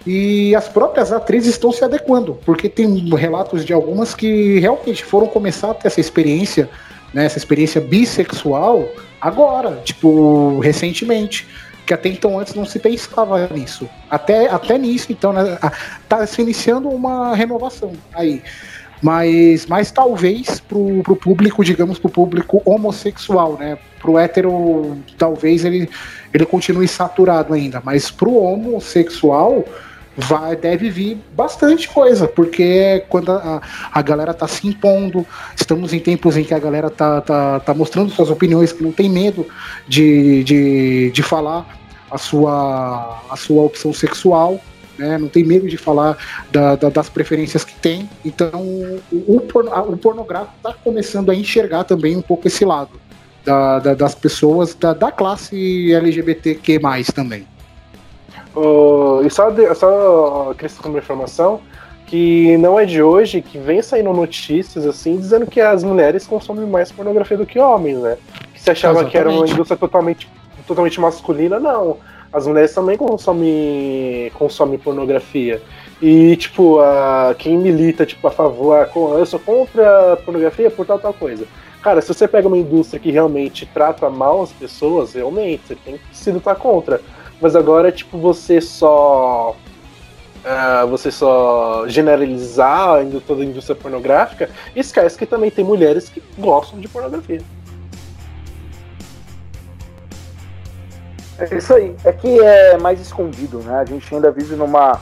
e as próprias atrizes estão se adequando, porque tem relatos de algumas que realmente foram começar a ter essa experiência, né, essa experiência bissexual agora, tipo, recentemente. Que até então antes não se pensava nisso. Até, até nisso, então, né, tá se iniciando uma renovação aí mas, mas talvez pro, pro público, digamos, pro público homossexual, né? Pro hétero, talvez ele, ele continue saturado ainda, mas pro homossexual vai deve vir bastante coisa, porque quando a, a galera tá se impondo, estamos em tempos em que a galera tá, tá, tá mostrando suas opiniões, que não tem medo de, de, de falar a sua, a sua opção sexual né? Não tem medo de falar da, da, das preferências que tem. Então, o, o, o pornográfico está começando a enxergar também um pouco esse lado da, das pessoas da, da classe LGBTQ+, também. Uh, e só, de, só uma informação, que não é de hoje que vem saindo notícias assim dizendo que as mulheres consomem mais pornografia do que homens, né? Que se achava Exatamente. que era uma indústria totalmente, totalmente masculina, não as mulheres também consomem, consomem pornografia. E, tipo, a, quem milita, tipo, a favor, a, eu só compro pornografia por tal, tal coisa. Cara, se você pega uma indústria que realmente trata mal as pessoas, realmente, você tem que se lutar contra. Mas agora, tipo, você só. Uh, você só generalizar ainda toda a indústria pornográfica, esquece que também tem mulheres que gostam de pornografia. É isso aí. É que é mais escondido, né? A gente ainda vive numa,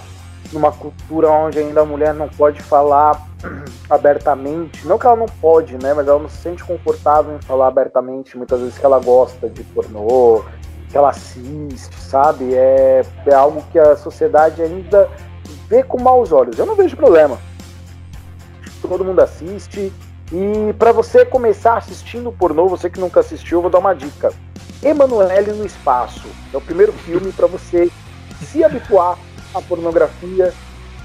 numa cultura onde ainda a mulher não pode falar abertamente. Não que ela não pode, né? Mas ela não se sente confortável em falar abertamente muitas vezes que ela gosta de pornô, que ela assiste, sabe? É, é algo que a sociedade ainda vê com maus olhos. Eu não vejo problema. Todo mundo assiste. E para você começar assistindo pornô, você que nunca assistiu, eu vou dar uma dica Emanuele no Espaço. É o primeiro filme para você se habituar à pornografia.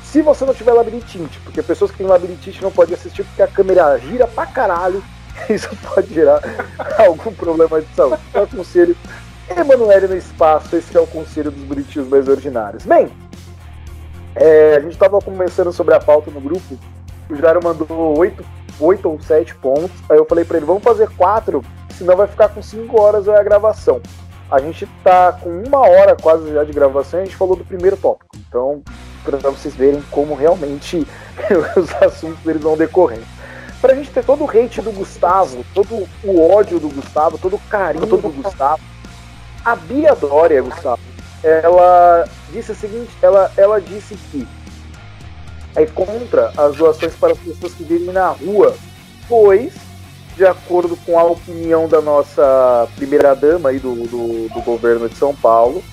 Se você não tiver labirintite, porque pessoas que têm labirintite não podem assistir porque a câmera gira pra caralho. Isso pode gerar algum problema de saúde. Então, eu aconselho Emanuele no Espaço. Esse é o conselho dos bonitinhos mais ordinários. Bem, é, a gente estava conversando sobre a pauta no grupo. O Jairo mandou oito, oito ou sete pontos. Aí eu falei para ele: vamos fazer quatro senão vai ficar com 5 horas a gravação. A gente tá com uma hora quase já de gravação e a gente falou do primeiro tópico. Então, para vocês verem como realmente os assuntos eles vão decorrendo. Pra gente ter todo o hate do Gustavo, todo o ódio do Gustavo, todo o carinho do Gustavo, a Bia Dória, Gustavo, ela disse o seguinte, ela, ela disse que é contra as doações para as pessoas que vivem na rua, pois de acordo com a opinião da nossa primeira-dama aí do, do, do, governo de São Paulo,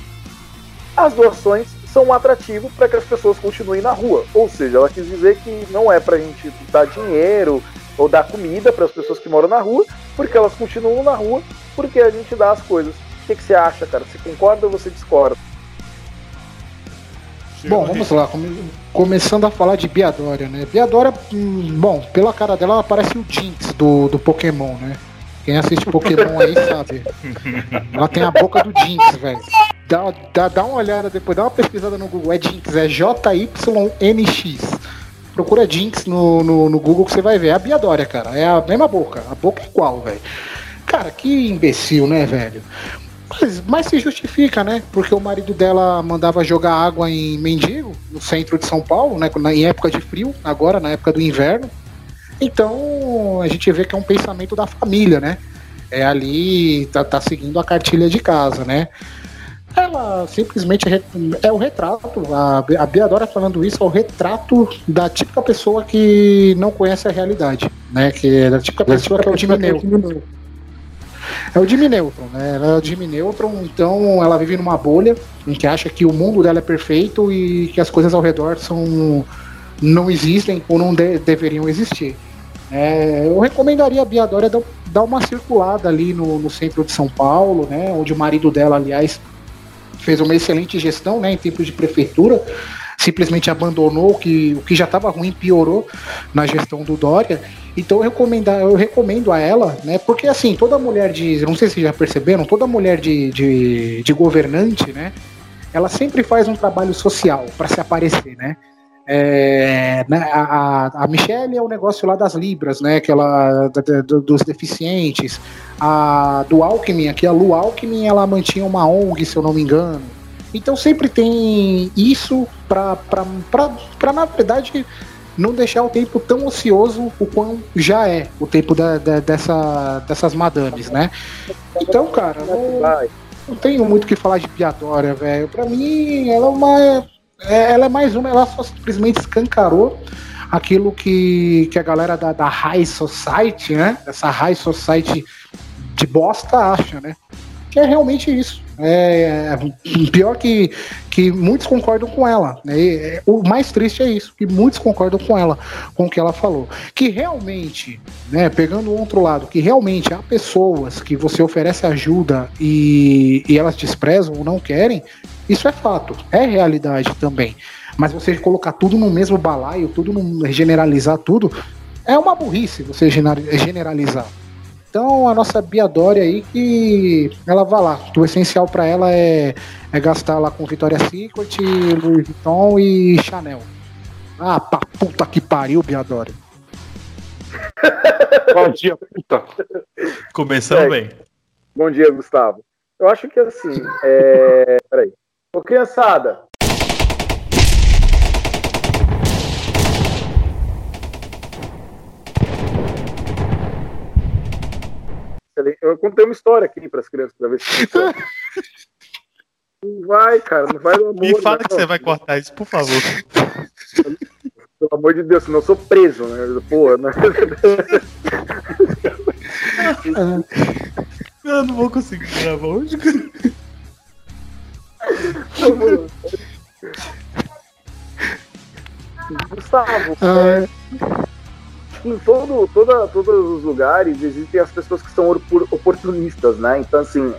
as doações são um atrativo para que as pessoas continuem na rua. Ou seja, ela quis dizer que não é para a gente dar dinheiro ou dar comida para as pessoas que moram na rua, porque elas continuam na rua, porque a gente dá as coisas. O que, que você acha, cara? Você concorda ou você discorda? Bom, vamos lá. Come, começando a falar de Biadora, né? Biadora, hum, bom, pela cara dela, ela parece o Jinx do, do Pokémon, né? Quem assiste Pokémon aí sabe. Ela tem a boca do Jinx, velho. Dá, dá, dá uma olhada depois, dá uma pesquisada no Google. É Jinx, é J-Y-N-X. Procura Jinx no, no, no, Google que você vai ver. É a Biadora, cara. É a mesma boca. A boca é igual, velho. Cara, que imbecil, né, velho? Mas, mas se justifica, né? Porque o marido dela mandava jogar água em Mendigo, no centro de São Paulo, né? Em época de frio, agora, na época do inverno. Então, a gente vê que é um pensamento da família, né? É ali, tá, tá seguindo a cartilha de casa, né? Ela simplesmente é o retrato, a, a Biadora falando isso é o retrato da típica pessoa que não conhece a realidade, né? Que é da típica pessoa que é o time neutro. É o Jimmy Neutron, né? Ela é o Jimmy Neutron, então ela vive numa bolha em que acha que o mundo dela é perfeito e que as coisas ao redor são não existem ou não de, deveriam existir. É, eu recomendaria a Bia Dória dar uma circulada ali no, no, centro de São Paulo, né? Onde o marido dela, aliás, fez uma excelente gestão, né? Em tempos de prefeitura simplesmente abandonou o que, o que já estava ruim, piorou na gestão do Dória. Então eu, recomendar, eu recomendo a ela, né? Porque assim, toda mulher de. Não sei se já perceberam, toda mulher de, de, de governante, né? Ela sempre faz um trabalho social para se aparecer, né? É, né, a, a Michelle é o negócio lá das Libras, né? Aquela da, dos deficientes. A do Alckmin, aqui a Lu Alckmin, ela mantinha uma ONG, se eu não me engano. Então sempre tem isso para, na verdade, não deixar o tempo tão ocioso o quão já é o tempo da, da, dessa, dessas madames, né? Então, cara, não, não tenho muito o que falar de Piadória, velho. Pra mim, ela é uma. É, ela é mais uma, ela só simplesmente escancarou aquilo que, que a galera da, da High Society, né? Essa High Society de bosta acha, né? Que é realmente isso. É, pior que, que muitos concordam com ela. Né? E, o mais triste é isso, que muitos concordam com ela, com o que ela falou. Que realmente, né, pegando o outro lado, que realmente há pessoas que você oferece ajuda e, e elas desprezam ou não querem, isso é fato, é realidade também. Mas você colocar tudo no mesmo balaio, tudo no, generalizar tudo, é uma burrice você generalizar. Então a nossa Biadória aí que ela vai lá. O essencial para ela é, é gastar lá com Victoria's Secret, Louis Vuitton e Chanel. Ah, pra puta que pariu, Biadória. Bom dia, puta. Começando É. bem. Bom dia, Gustavo. Eu acho que assim, é... peraí. Ô, criançada. Eu contei uma história aqui para as crianças para ver se Não vai, cara, não vai amor. Me fala não. que você vai cortar isso, por favor. Pelo amor de Deus, senão eu sou preso, né? Pô, né? Eu não vou conseguir gravar hoje. Gustavo, Ah, em todo, toda, todos os lugares existem as pessoas que são opor- oportunistas, né? Então, assim,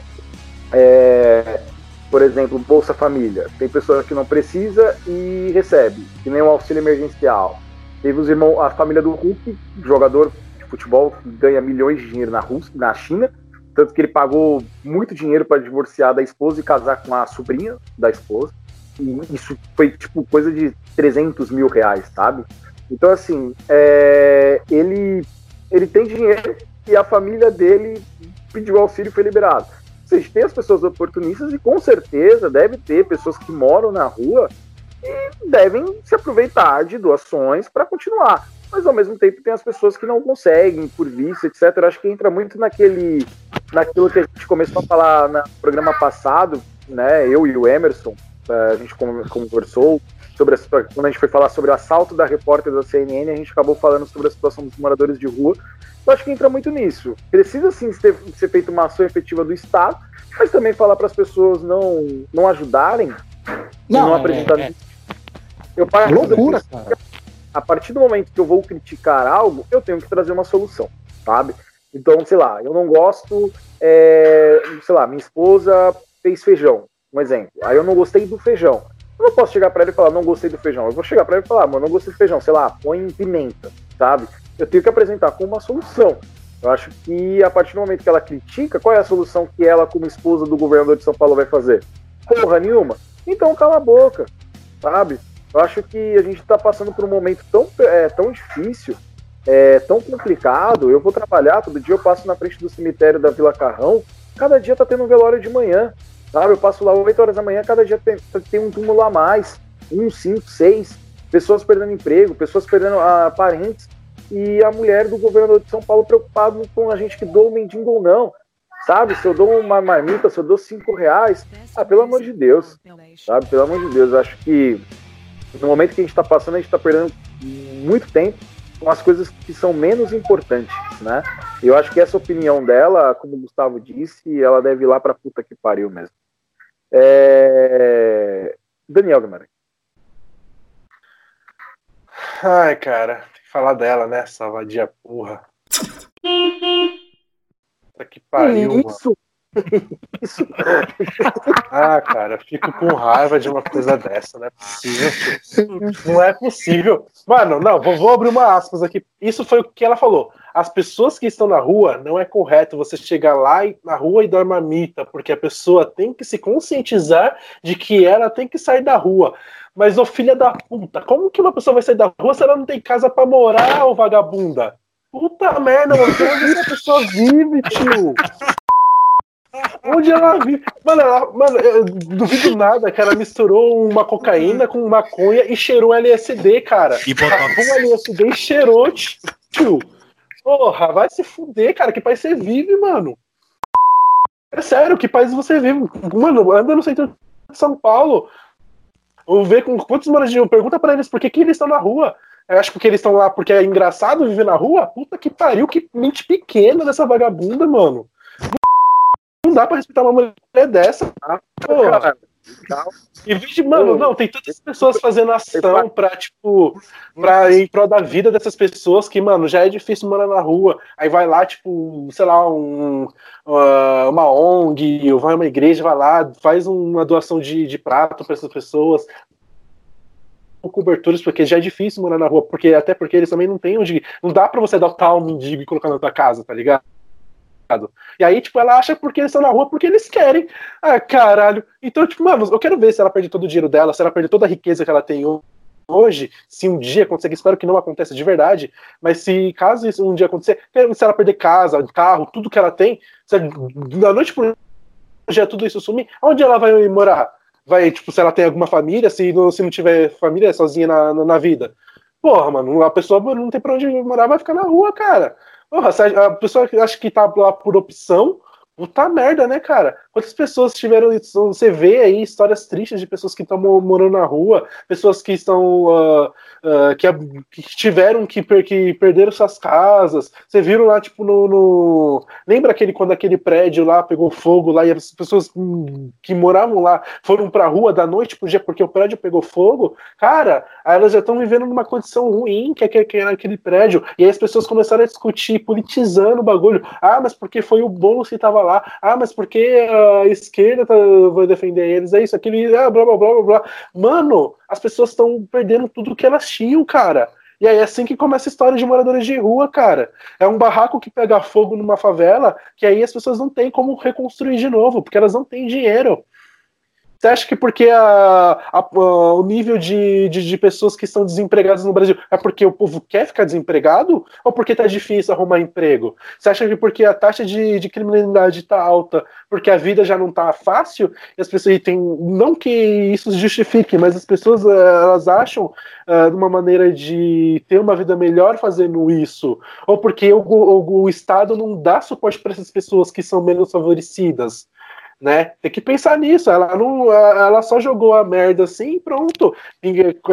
é, por exemplo, Bolsa Família. Tem pessoa que não precisa e recebe, que nem o auxílio emergencial. Teve os irmãos, a família do Hulk, jogador de futebol que ganha milhões de dinheiro na Rússia, na China, tanto que ele pagou muito dinheiro para divorciar da esposa e casar com a sobrinha da esposa. E isso foi tipo coisa de 300 mil reais, sabe? Então, assim, é, ele, ele tem dinheiro e a família dele pediu auxílio e foi liberado. Seja, tem as pessoas oportunistas e com certeza deve ter pessoas que moram na rua e devem se aproveitar de doações para continuar. Mas ao mesmo tempo tem as pessoas que não conseguem, por vício, etc. Eu acho que entra muito naquele, naquilo que a gente começou a falar no programa passado, né? Eu e o Emerson, eh, a gente con- conversou sobre a quando a gente foi falar sobre o assalto da repórter da CNN, a gente acabou falando sobre a situação dos moradores de rua. Eu acho que entra muito nisso. Precisa sim ser, ser feita uma ação efetiva do Estado, mas também falar para as pessoas não, não ajudarem, não, não, apresentarem. é, é Eu parto do loucura, cara. a partir do momento que eu vou criticar algo, eu tenho que trazer uma solução, sabe? Então, sei lá, eu não gosto, é, sei lá, minha esposa fez feijão, um exemplo. Aí eu não gostei do feijão. Eu não posso chegar pra ela e falar, não gostei do feijão. Eu vou chegar pra ela e falar, mano, não gostei do feijão, sei lá, põe pimenta, sabe? Eu tenho que apresentar como uma solução. Eu acho que a partir do momento que ela critica, qual é a solução que ela, como esposa do governador de São Paulo, vai fazer? Porra nenhuma. Então cala a boca, sabe? Eu acho que a gente está passando por um momento tão, é, tão difícil, é, tão complicado. Eu vou trabalhar, todo dia eu passo na frente do cemitério da Vila Carrão, cada dia tá tendo um velório de manhã, sabe? Eu passo lá 8 horas da manhã, cada dia tem, tem um túmulo a mais, um, cinco, seis, pessoas perdendo emprego, pessoas perdendo ah, parentes, e a mulher do governador de São Paulo preocupado com a gente que doa o mendigo ou não, sabe? Se eu dou uma marmita, se eu dou cinco reais, ah, pelo amor de Deus, sabe? Pelo amor de Deus, eu acho que no momento que a gente está passando, a gente está perdendo muito tempo com as coisas que são menos importantes, né? Eu acho que essa opinião dela, como o Gustavo disse, ela deve ir lá pra puta que pariu mesmo. É... Daniel Guimarães. Ai, cara, tem que falar dela, né? Essa vadia porra. Puta que pariu, mano. Isso! Isso! Ah, cara, fico com raiva de uma coisa dessa, não é possível. Não é possível. Mano, não, vou, vou abrir uma aspas aqui. Isso foi o que ela falou. As pessoas que estão na rua, não é correto você chegar lá e- na rua e dar marmita, porque a pessoa tem que se conscientizar de que ela tem que sair da rua. Mas, ô filha da puta, como que uma pessoa vai sair da rua se ela não tem casa pra morar, ô vagabunda? Puta merda, mano, onde essa pessoa vive, tio? Onde ela vive? Mano, ela, mano, eu duvido nada que ela misturou uma cocaína com maconha e cheirou LSD, cara. E botox. LSD e cheirou, tio. Porra, vai se fuder, cara. Que país você vive, mano? É sério, que país você vive? Mano, anda no centro de São Paulo. Ou vê com quantos moradores. Pergunta pra eles por que, que eles estão na rua. Eu acho que eles estão lá porque é engraçado viver na rua. Puta que pariu, que mente pequena dessa vagabunda, mano. Não dá pra respeitar uma mulher dessa. Porra. Cara, calma. E de, mano, não, tem tantas pessoas fazendo ação pra, tipo, pra ir em prol da vida dessas pessoas que, mano, já é difícil morar na rua. Aí vai lá, tipo, sei lá, um, ah, uma ONG, ou vai uma igreja, vai lá, faz uma doação de, de prato pra essas pessoas. Coberturas, porque já é difícil morar na rua, porque até porque eles também não têm onde. Não dá pra você adotar um mendigo e colocar na tua casa, tá ligado? E aí, tipo, ela acha porque eles estão na rua porque eles querem. Ah, caralho. Então, tipo, mano, eu quero ver se ela perde todo o dinheiro dela, se ela perde toda a riqueza que ela tem hoje, se um dia acontecer, espero que não aconteça de verdade, mas se caso isso um dia acontecer, se ela perder casa, carro, tudo que ela tem, se da noite pro dia tudo isso sumir, onde ela vai morar? Vai, tipo, se ela tem alguma família, se não, se não tiver família, sozinha na, na, na vida. Porra, mano, a pessoa não tem pra onde morar, vai ficar na rua, cara. Porra, a pessoa que acha que tá lá por opção, Puta merda, né, cara? Quantas pessoas tiveram. Você vê aí histórias tristes de pessoas que estão morando na rua, pessoas que estão. Uh, uh, que, que, tiveram que, per, que perderam suas casas. Você viram lá, tipo, no, no, Lembra aquele quando aquele prédio lá pegou fogo lá e as pessoas hum, que moravam lá foram pra rua da noite pro dia porque o prédio pegou fogo? Cara, elas já estão vivendo numa condição ruim que é, que aquele prédio. E aí as pessoas começaram a discutir, politizando o bagulho. Ah, mas porque foi o bolo que tava lá. Ah, mas porque a esquerda tá, vai defender eles? É isso, aquele. Ah, blá blá blá blá blá. Mano, as pessoas estão perdendo tudo que elas tinham, cara. E aí é assim que começa a história de moradores de rua, cara. É um barraco que pega fogo numa favela, que aí as pessoas não têm como reconstruir de novo, porque elas não têm dinheiro. Você acha que porque a, a, a, o nível de, de, de, pessoas que estão desempregadas no Brasil é porque o povo quer ficar desempregado ou porque está difícil arrumar emprego? Você acha que porque a taxa de, de criminalidade está alta, porque a vida já não está fácil, e as pessoas têm. Não que isso justifique, mas as pessoas eh, elas acham uh, uma maneira de ter uma vida melhor fazendo isso, ou porque o, o, o Estado não dá suporte para essas pessoas que são menos favorecidas né? Tem que pensar nisso. Ela não, ela só jogou a merda assim e pronto.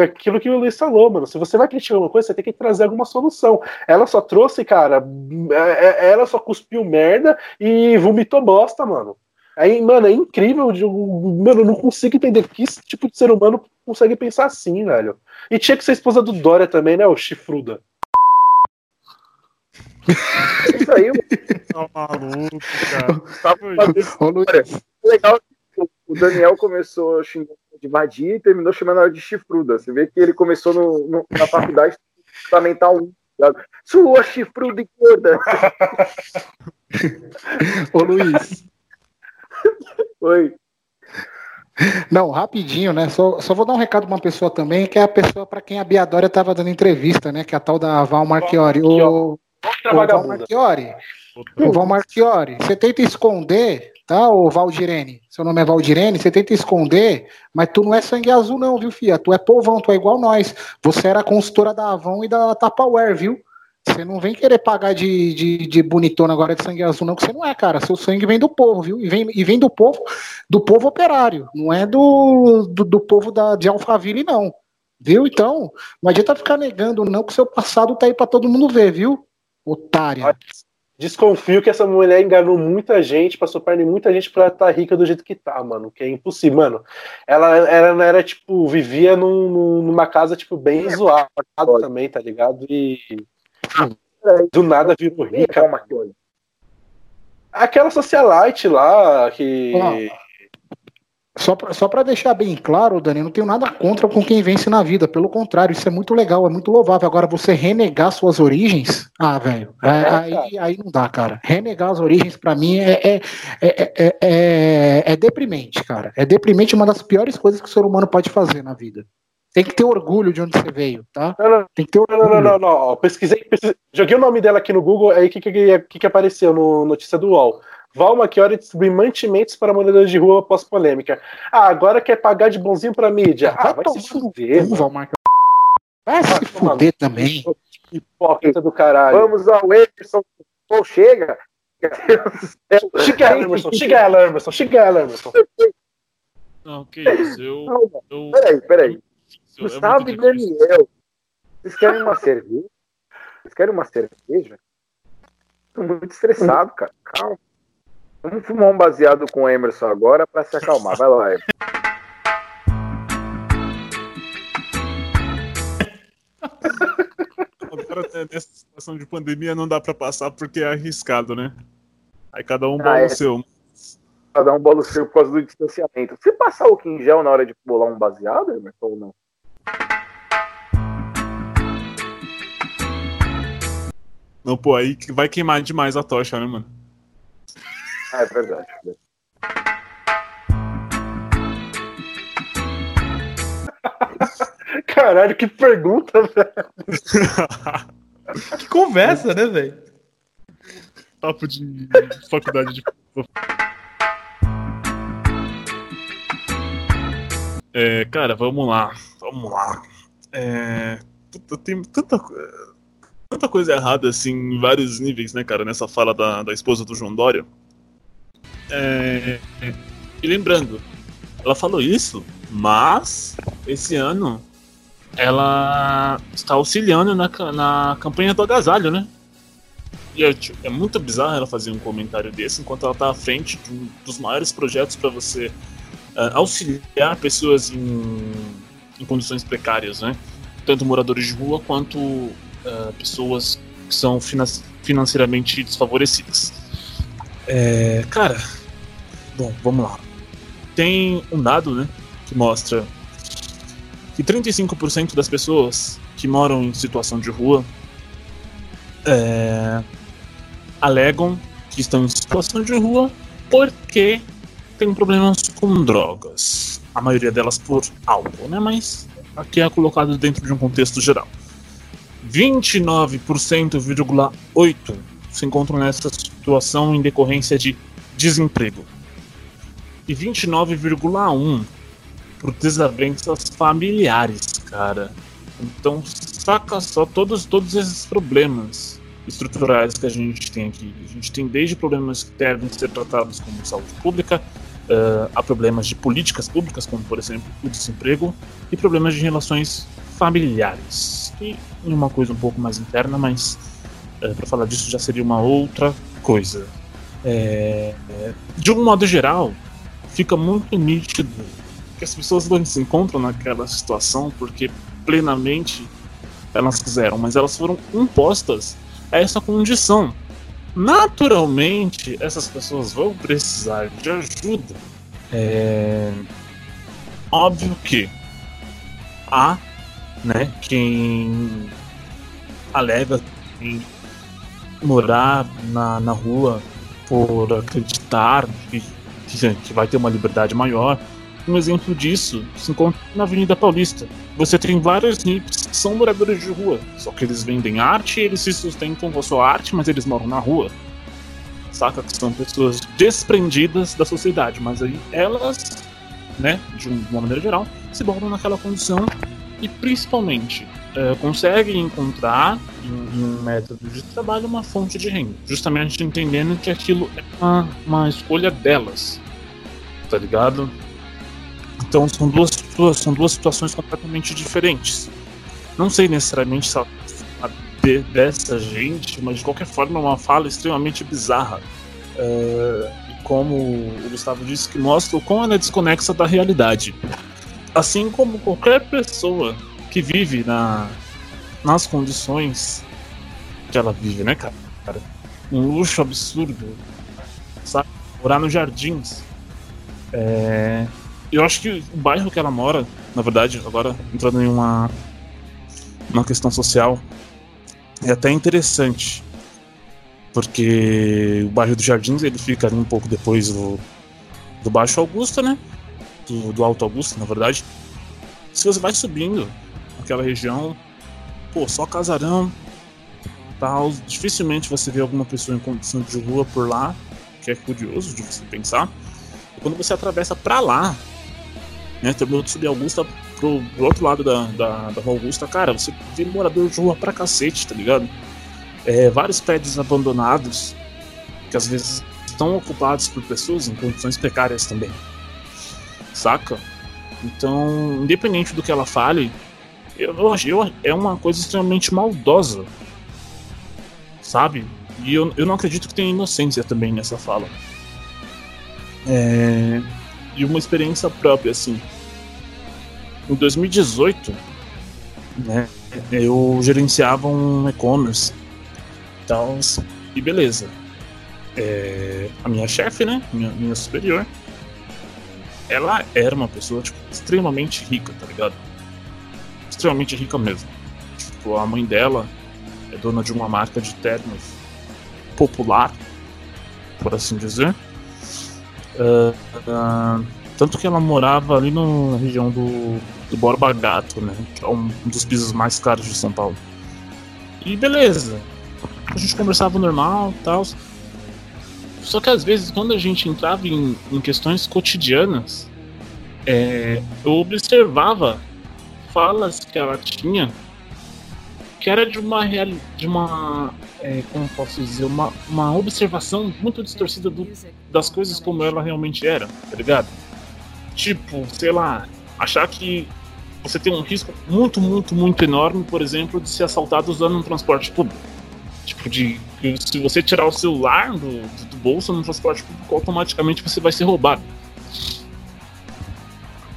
Aquilo que o Luiz falou, mano. Se você vai criticar uma coisa, você tem que trazer alguma solução. Ela só trouxe, cara, é, é, ela só cuspiu merda e vomitou bosta, mano. Aí, mano, é incrível. Mano, eu não consigo entender que esse tipo de ser humano consegue pensar assim, velho. E tinha que ser esposa do Dória também, né, o chifruda. Isso aí, tá maluco, cara. Tá Ô, Luiz. Legal o Daniel começou xingando de vadia e terminou chamando ela de chifruda. Você vê que ele começou no, no, na faculdade fundamental 1. Sua chifruda e gorda. Ô Luiz. Oi. Não, rapidinho, né? Só, só vou dar um recado para uma pessoa também, que é a pessoa para quem a Biadória estava dando entrevista, né? Que é a tal da Val Marchiori. O, Outra o Marchiori. O Val Marchiori, você tenta esconder, tá, o Valdirene? Seu nome é Valdirene, você tenta esconder, mas tu não é sangue azul, não, viu, filha? Tu é povão, tu é igual nós. Você era consultora da Avon e da Tupperware, viu? Você não vem querer pagar de, de, de, bonitona agora de sangue azul, não, que você não é, cara. Seu sangue vem do povo, viu? E vem, e vem do povo do povo operário, não é do, do, do povo da, de Alphaville, não. Viu? Então, não adianta ficar negando, não, que o seu passado tá aí para todo mundo ver, viu? Otária. Desconfio que essa mulher enganou muita gente, passou perna em muita gente pra estar tá rica do jeito que tá, mano. Que é impossível, mano. Ela, ela era, tipo, vivia num, numa casa, tipo, bem zoada também, tá ligado? E do nada virou rica. Aquela socialite lá que. Só pra, só para deixar bem claro, Dani, eu não tenho nada contra com quem vence na vida. Pelo contrário, isso é muito legal, é muito louvável. Agora, você renegar suas origens, ah, velho, é, aí, aí não dá, cara. Renegar as origens, para mim, é, é, é, é, deprimente, cara. É deprimente uma das piores coisas que o ser humano pode fazer na vida. Tem que ter orgulho de onde você veio, tá? Não, não, Tem que ter orgulho. Não, não, não, não. Pesquisei, pesquisei, joguei o nome dela aqui no Google, aí o que, que, que, que apareceu no notícia do UOL? Val Machiori distribui mantimentos para moradores de rua após polêmica. Ah, agora quer pagar de bonzinho pra mídia. Ah, vai, vai se fuder. Val Vai se fuder também. Hipócrita do caralho. Vamos ao Emerson. Pô, chega. Chega ela, Emerson. Chega ela, Emerson. Chega ela, Emerson. Não, que isso. Eu. eu... Peraí, peraí. É Gustavo e Daniel. Vocês querem uma cerveja? Vocês querem uma cerveja? Tô muito estressado, cara. Calma. Vamos fumar um baseado com o Emerson agora para se acalmar. Vai lá, Emerson. Agora, né, nessa situação de pandemia, não dá para passar porque é arriscado, né? Aí cada um bola ah, é. o seu. Cada um bola o seu por causa do distanciamento. Você passar o em gel na hora de bolar um baseado, Emerson, ou não? Não, pô, aí vai queimar demais a tocha, né, mano? É verdade. Caralho, que pergunta, velho. Que conversa, né, velho? Papo de faculdade de. É, cara, vamos lá. Vamos lá. É, tem tanta, tanta coisa errada assim em vários níveis, né, cara, nessa fala da, da esposa do João Dória. É, e lembrando, ela falou isso, mas esse ano ela está auxiliando na, na campanha do agasalho, né? E é, tipo, é muito bizarro ela fazer um comentário desse enquanto ela está à frente de um dos maiores projetos para você ah, auxiliar pessoas em, em condições precárias, né? Tanto moradores de rua quanto ah, pessoas que são finan- financeiramente desfavorecidas. É, cara, bom, vamos lá. Tem um dado, né, que mostra que 35% das pessoas que moram em situação de rua é, alegam que estão em situação de rua porque tem problemas com drogas. A maioria delas por álcool, né? Mas aqui é colocado dentro de um contexto geral. 29,8% se encontram nessa situação em decorrência de desemprego. E 29,1% por desavenças familiares, cara. Então, saca só todos, todos esses problemas estruturais que a gente tem aqui. A gente tem desde problemas que devem ser tratados como saúde pública, eh, a problemas de políticas públicas, como por exemplo o desemprego, e problemas de relações familiares. E uma coisa um pouco mais interna, mas para falar disso já seria uma outra coisa. É, de um modo geral, fica muito nítido que as pessoas não se encontram naquela situação porque plenamente elas quiseram, mas elas foram impostas a essa condição. Naturalmente, essas pessoas vão precisar de ajuda. É... Óbvio que há né, quem alega em morar na, na rua por acreditar que, que, vai ter uma liberdade maior. Um exemplo disso se encontra na Avenida Paulista. Você tem vários hippies que são moradores de rua, só que eles vendem arte eles se sustentam com a sua arte, mas eles moram na rua. Saca que são pessoas desprendidas da sociedade, mas aí elas, né, de uma maneira geral, se botam naquela condição e principalmente uh, conseguem encontrar em, em, um método de trabalho uma fonte de renda, justamente entendendo que aquilo é uma, uma escolha delas, tá ligado? Então são duas, são duas situações completamente diferentes. Não sei necessariamente se de, dessa gente, mas de qualquer forma é uma fala extremamente bizarra. E como o Gustavo disse, que mostra o quão ela é desconexa da realidade. Assim como qualquer pessoa que vive na, nas condições que ela vive, né, cara? Um luxo absurdo, sabe? Morar nos jardins. É... Eu acho que o bairro que ela mora, na verdade, agora entrando em uma, uma questão social, é até interessante. Porque o bairro dos Jardins ele fica ali um pouco depois do, do Baixo Augusta, né? Do, do Alto Augusta, na verdade. Se você vai subindo aquela região, pô, só casarão, tal. Dificilmente você vê alguma pessoa em condição de rua por lá, que é curioso de você pensar. Quando você atravessa pra lá, né, terminou de subir Augusta pro, pro outro lado da, da, da Rua Augusta, cara, você vê morador de rua pra cacete, tá ligado? É, vários prédios abandonados, que às vezes estão ocupados por pessoas em condições precárias também. Saca? Então, independente do que ela fale, eu eu, é uma coisa extremamente maldosa. Sabe? E eu, eu não acredito que tenha inocência também nessa fala. É, e uma experiência própria, assim. Em 2018, né, eu gerenciava um e-commerce tal, e beleza. É, a minha chefe, né, minha, minha superior, ela era uma pessoa tipo, extremamente rica, tá ligado? Extremamente rica mesmo. Tipo, a mãe dela é dona de uma marca de ternos popular, por assim dizer. Uh, uh, Tanto que ela morava ali na região do, do Borba Gato, né? Que é um dos pisos mais caros de São Paulo. E beleza. A gente conversava normal tal. Só que às vezes, quando a gente entrava em, em questões cotidianas, é, eu observava falas que ela tinha que era de uma real, de uma é, como posso dizer uma, uma observação muito distorcida do, das coisas como ela realmente era tá ligado? Tipo sei lá achar que você tem um risco muito muito muito enorme por exemplo de ser assaltado usando um transporte público. Tipo de se você tirar o celular do, do bolso no transporte público automaticamente você vai ser roubado.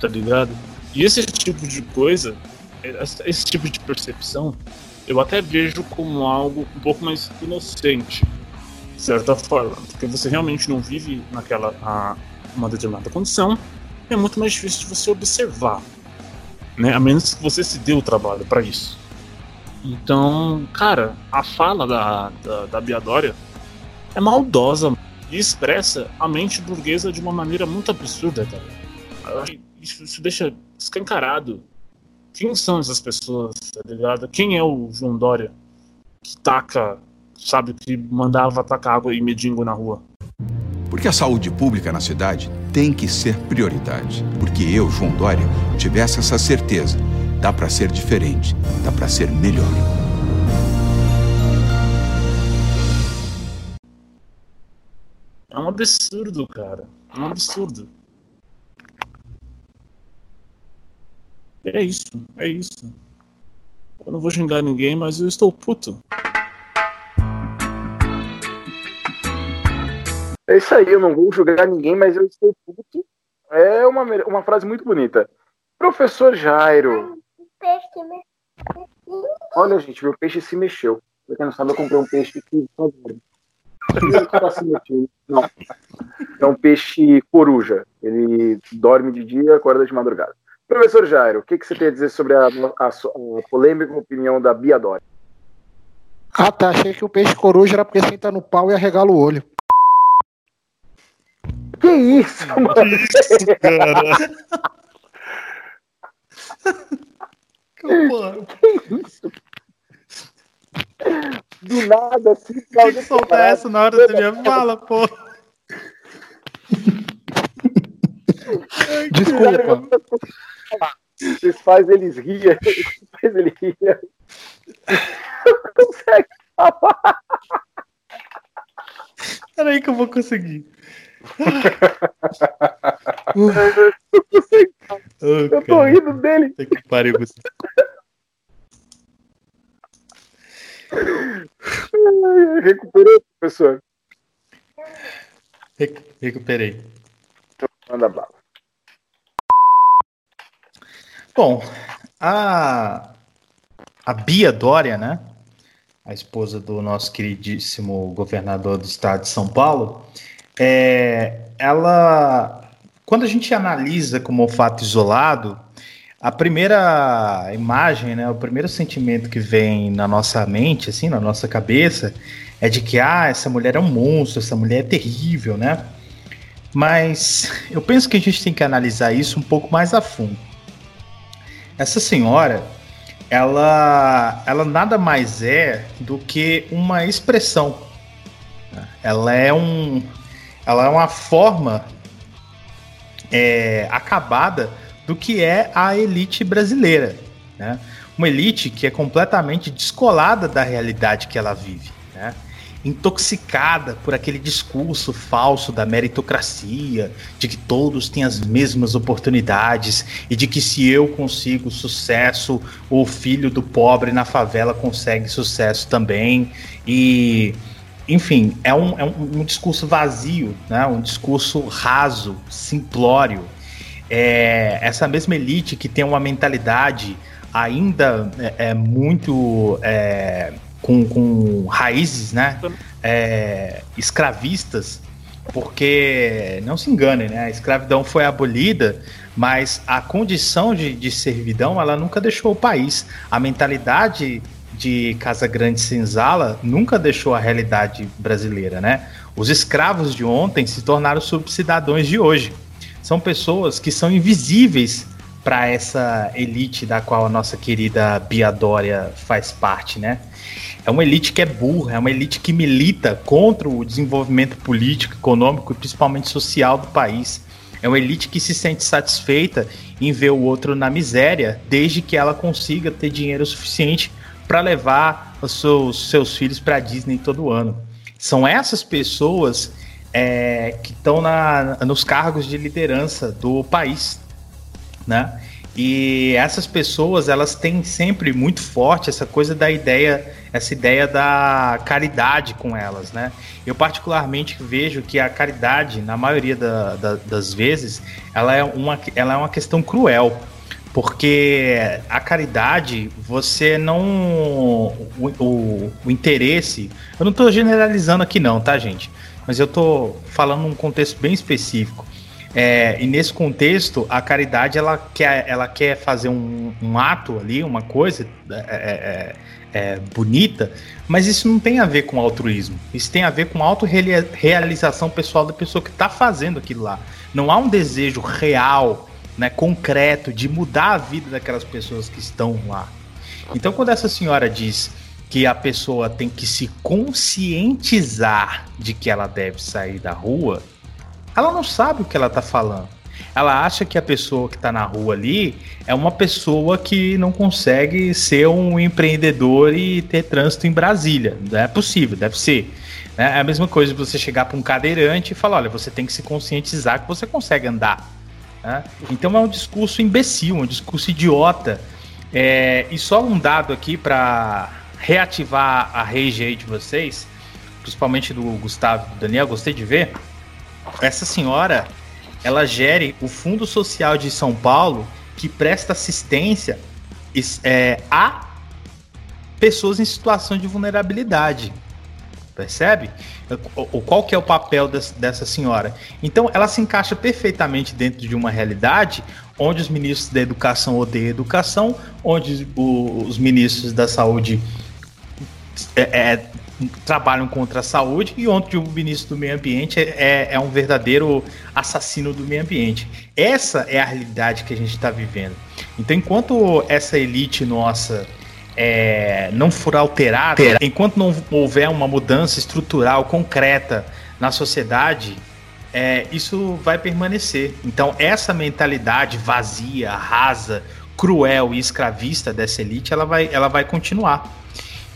Tá ligado? E esse tipo de coisa esse tipo de percepção eu até vejo como algo um pouco mais inocente, de certa forma, porque você realmente não vive naquela a, uma determinada condição, é muito mais difícil de você observar, né? A menos que você se dê o trabalho para isso. Então, cara, a fala da, da, da Biadória é maldosa e expressa a mente burguesa de uma maneira muito absurda, cara. Isso, isso deixa escancarado quem são essas pessoas, tá ligado? Quem é o João Dória que taca, sabe, que mandava tacar água e medingo na rua? Porque a saúde pública na cidade tem que ser prioridade. Porque eu, João Dória, tivesse essa certeza. Dá para ser diferente, dá para ser melhor. É um absurdo, cara. É um absurdo. É isso, é isso. Eu não vou xingar ninguém, mas eu estou puto. É isso aí, eu não vou julgar ninguém, mas eu estou puto. É uma, uma frase muito bonita. Professor Jairo. Olha, gente, meu peixe se mexeu. Pra quem não sabe, eu comprei um peixe que tá se mexendo. Não. É um peixe coruja. Ele dorme de dia, acorda de madrugada. Professor Jairo, o que, que você tem a dizer sobre a, a, a polêmica opinião da Bia Dória? Ah, tá. Achei que o peixe coruja era porque senta no pau e arregala o olho. Que isso, mano? Que isso, cara? que isso? Do nada, assim. Tem que soltar essa na hora da minha fala, pô. Desculpa. Vocês fazem eles rir, faz ele rir. Não consegue falar. Peraí que eu vou conseguir. oh, eu tô cara. rindo dele. Tem que pariu. Recuperou, professor? Recuperei. Então, manda bala. Bom, a, a Bia Dória, né? A esposa do nosso queridíssimo governador do estado de São Paulo, é, ela, quando a gente analisa como um fato isolado, a primeira imagem, né, o primeiro sentimento que vem na nossa mente, assim, na nossa cabeça, é de que ah, essa mulher é um monstro, essa mulher é terrível, né? Mas eu penso que a gente tem que analisar isso um pouco mais a fundo. Essa senhora, ela, ela nada mais é do que uma expressão. Ela é um, ela é uma forma é, acabada do que é a elite brasileira, né? Uma elite que é completamente descolada da realidade que ela vive? Intoxicada por aquele discurso falso da meritocracia, de que todos têm as mesmas oportunidades e de que se eu consigo sucesso, o filho do pobre na favela consegue sucesso também. E, enfim, é um, é um, um discurso vazio, né? um discurso raso, simplório. É, essa mesma elite que tem uma mentalidade ainda é, é muito. É, com, com raízes, né? É, escravistas, porque não se enganem, né? A escravidão foi abolida, mas a condição de, de servidão ela nunca deixou o país. A mentalidade de Casa Grande Senzala nunca deixou a realidade brasileira, né? Os escravos de ontem se tornaram subcidadãos de hoje. são pessoas que são invisíveis para essa elite da qual a nossa querida Bia Dória faz parte, né? É uma elite que é burra, é uma elite que milita contra o desenvolvimento político, econômico e principalmente social do país. É uma elite que se sente satisfeita em ver o outro na miséria, desde que ela consiga ter dinheiro suficiente para levar os seus, seus filhos para Disney todo ano. São essas pessoas é, que estão nos cargos de liderança do país, né? E essas pessoas, elas têm sempre muito forte essa coisa da ideia, essa ideia da caridade com elas, né? Eu particularmente vejo que a caridade, na maioria da, da, das vezes, ela é, uma, ela é uma questão cruel, porque a caridade, você não. O, o, o interesse. Eu não estou generalizando aqui, não, tá, gente? Mas eu estou falando num contexto bem específico. É, e nesse contexto, a caridade ela quer, ela quer fazer um, um ato ali, uma coisa é, é, é, é bonita, mas isso não tem a ver com altruísmo. Isso tem a ver com autorrealização pessoal da pessoa que está fazendo aquilo lá. Não há um desejo real né, concreto de mudar a vida daquelas pessoas que estão lá. Então, quando essa senhora diz que a pessoa tem que se conscientizar de que ela deve sair da rua, ela não sabe o que ela está falando. Ela acha que a pessoa que está na rua ali é uma pessoa que não consegue ser um empreendedor e ter trânsito em Brasília. Não é possível, deve ser. Né? É a mesma coisa de você chegar para um cadeirante e falar: olha, você tem que se conscientizar que você consegue andar. Né? Então é um discurso imbecil, um discurso idiota. É, e só um dado aqui para reativar a rage aí de vocês, principalmente do Gustavo e do Daniel, gostei de ver. Essa senhora, ela gere o Fundo Social de São Paulo que presta assistência é, a pessoas em situação de vulnerabilidade. Percebe? O, qual que é o papel dessa senhora? Então, ela se encaixa perfeitamente dentro de uma realidade onde os ministros da educação odeiam educação, onde os ministros da saúde é, é, trabalham contra a saúde e onde o ministro do meio ambiente é, é um verdadeiro assassino do meio ambiente. Essa é a realidade que a gente está vivendo. Então, enquanto essa elite nossa é, não for alterada, enquanto não houver uma mudança estrutural concreta na sociedade, é, isso vai permanecer. Então, essa mentalidade vazia, rasa, cruel e escravista dessa elite, ela vai, ela vai continuar.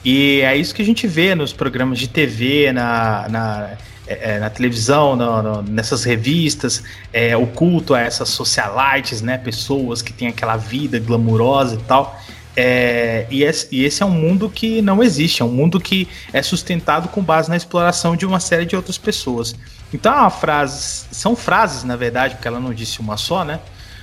E é isso que a gente vê nos programas de TV, na, na, é, é, na televisão, no, no, nessas revistas, é, o culto a essas socialites, né? Pessoas que têm aquela vida glamurosa e tal. É, e, esse, é um mundo que não existe, é um mundo que é sustentado com base na exploração de uma série de outras pessoas. Então, é frase, são frases, na verdade, porque ela não disse uma só, né?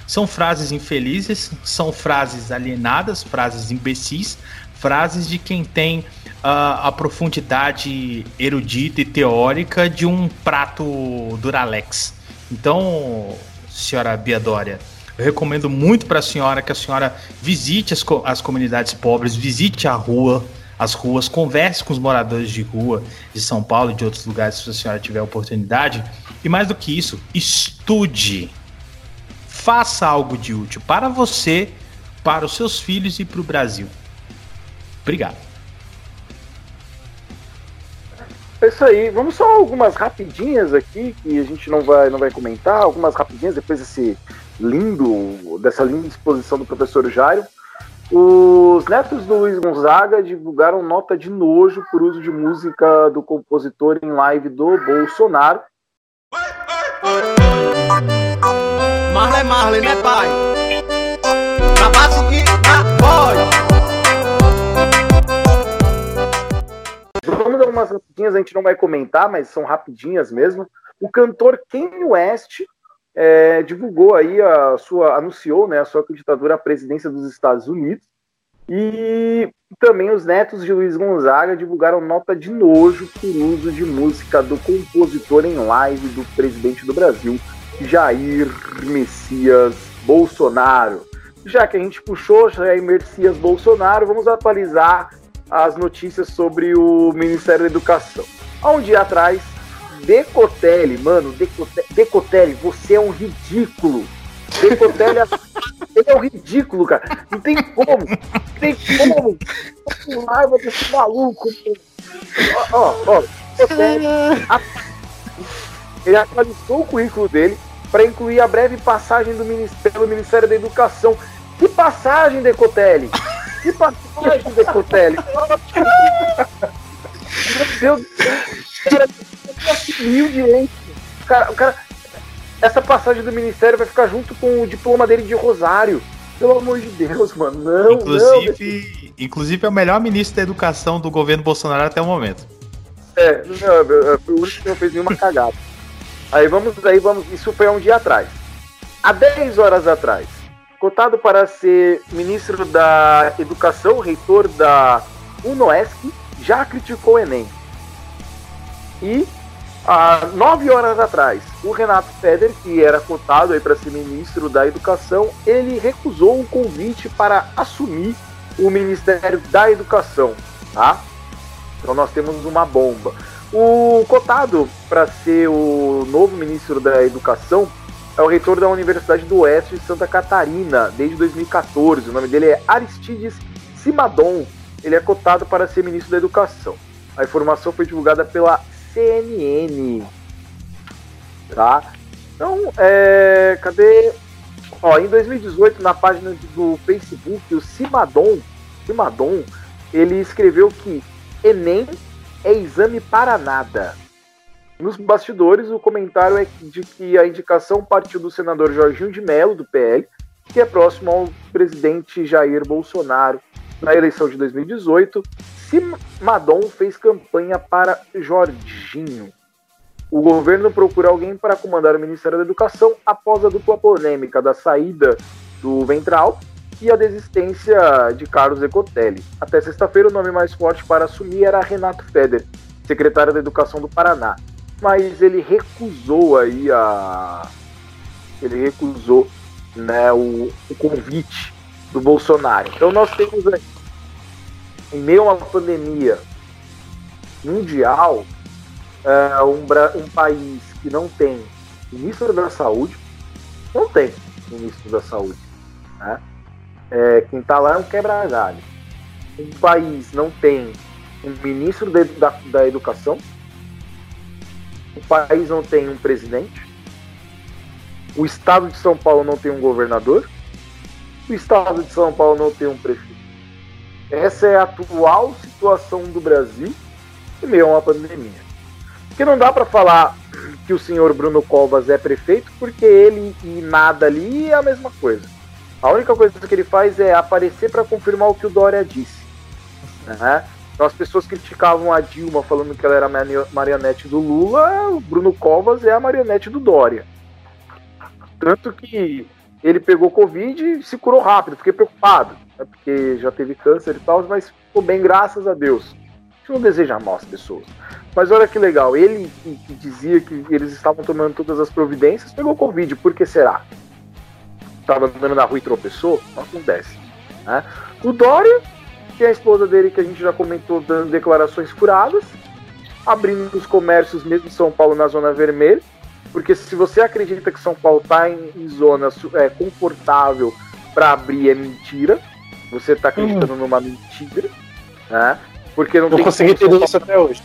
São frases infelizes, são frases alienadas, frases imbecis, frases de quem tem uh, a profundidade erudita e teórica de um prato Duralex. Então, senhora Bia Dória, eu recomendo muito para a senhora que a senhora visite as, as comunidades pobres, visite a rua, as ruas, converse com os moradores de rua de São Paulo e de outros lugares se a senhora tiver oportunidade. E mais do que isso, estude. Faça algo de útil para você, para os seus filhos e para o Brasil. Obrigado. É isso aí. Vamos só algumas rapidinhas aqui que a gente não vai, não vai comentar. Algumas rapidinhas depois desse lindo, dessa linda exposição do professor Jairo. Os netos do Luiz Gonzaga divulgaram nota de nojo por uso de música do compositor em live do Bolsonaro. Marley, Marley, né, pai? Trabalho que Vamos dar umas rapidinhas, a gente não vai comentar, mas são rapidinhas mesmo. O cantor Kanye West é, divulgou aí a sua, anunciou né, a sua candidatura à presidência dos Estados Unidos. E também os netos de Luiz Gonzaga divulgaram nota de nojo por uso de música do compositor em live do presidente do Brasil, Jair Messias Bolsonaro. Já que a gente puxou Jair Messias Bolsonaro, vamos atualizar as notícias sobre o Ministério da Educação. Há um dia atrás, Decotelli, mano, Decotelli, Decotelli, você é um ridículo. Decotelli, ele é um ridículo, cara. Não tem como. Não tem como. Tô com raiva desse maluco. Ó, ó, ó. Ele atualizou o currículo dele para incluir a breve passagem do Ministério, Ministério da Educação. Que passagem, Decotelli? Que passagem, Decotelli? Meu Deus cara direito. O cara, o cara, essa passagem do Ministério vai ficar junto com o diploma dele de Rosário. Pelo amor de Deus, mano. Não, não. Inclusive, inclusive é o melhor ministro da educação do governo Bolsonaro até o momento. É, não, é, foi o único que não fez nenhuma cagada. Aí vamos, aí vamos, isso foi há um dia atrás. Há 10 horas atrás, cotado para ser ministro da Educação, reitor da UNOESC, já criticou o Enem. E há 9 horas atrás, o Renato Feder, que era cotado aí para ser ministro da Educação, ele recusou o convite para assumir o Ministério da Educação, tá? Então nós temos uma bomba. O cotado para ser o novo ministro da Educação é o reitor da Universidade do Oeste de Santa Catarina, desde 2014. O nome dele é Aristides Simadon. Ele é cotado para ser ministro da Educação. A informação foi divulgada pela CNN. Tá? Então, é, cadê? Ó, em 2018, na página do Facebook, o Simadon, Simadon, ele escreveu que Enem é exame para nada. Nos bastidores, o comentário é de que a indicação partiu do senador Jorginho de Mello, do PL, que é próximo ao presidente Jair Bolsonaro. Na eleição de 2018, Simadon fez campanha para Jorginho. O governo procura alguém para comandar o Ministério da Educação após a dupla polêmica da saída do Ventral e a desistência de Carlos Ecotelli. Até sexta-feira, o nome mais forte para assumir era Renato Feder, secretário da Educação do Paraná. Mas ele recusou aí a. Ele recusou né, o, o convite do Bolsonaro. Então nós temos aí, em meio a uma pandemia mundial, é, um, um país que não tem ministro da saúde, não tem ministro da saúde. Né? É, quem está lá é um quebra-galho. Um país não tem um ministro da, da educação, o país não tem um presidente, o estado de São Paulo não tem um governador, o estado de São Paulo não tem um prefeito. Essa é a atual situação do Brasil em meio a uma pandemia. Porque não dá para falar que o senhor Bruno Covas é prefeito, porque ele e nada ali é a mesma coisa. A única coisa que ele faz é aparecer para confirmar o que o Dória disse. Né? Então as pessoas criticavam a Dilma falando que ela era mani- marionete do Lula, o Bruno Covas é a marionete do Dória. Tanto que ele pegou Covid e se curou rápido, fiquei preocupado, né? porque já teve câncer e tal, mas ficou bem, graças a Deus. A gente não deseja mal às pessoas. Mas olha que legal, ele que dizia que eles estavam tomando todas as providências, pegou Covid, por que será? Tava andando na rua e tropeçou? Não acontece. Né? O Dória, é a esposa dele, que a gente já comentou, dando declarações furadas, abrindo os comércios mesmo em São Paulo na zona vermelha, porque se você acredita que São Paulo está em, em zona é, confortável para abrir, é mentira. Você está acreditando numa mentira, né? Porque não, Não tem consegui entender isso até hoje.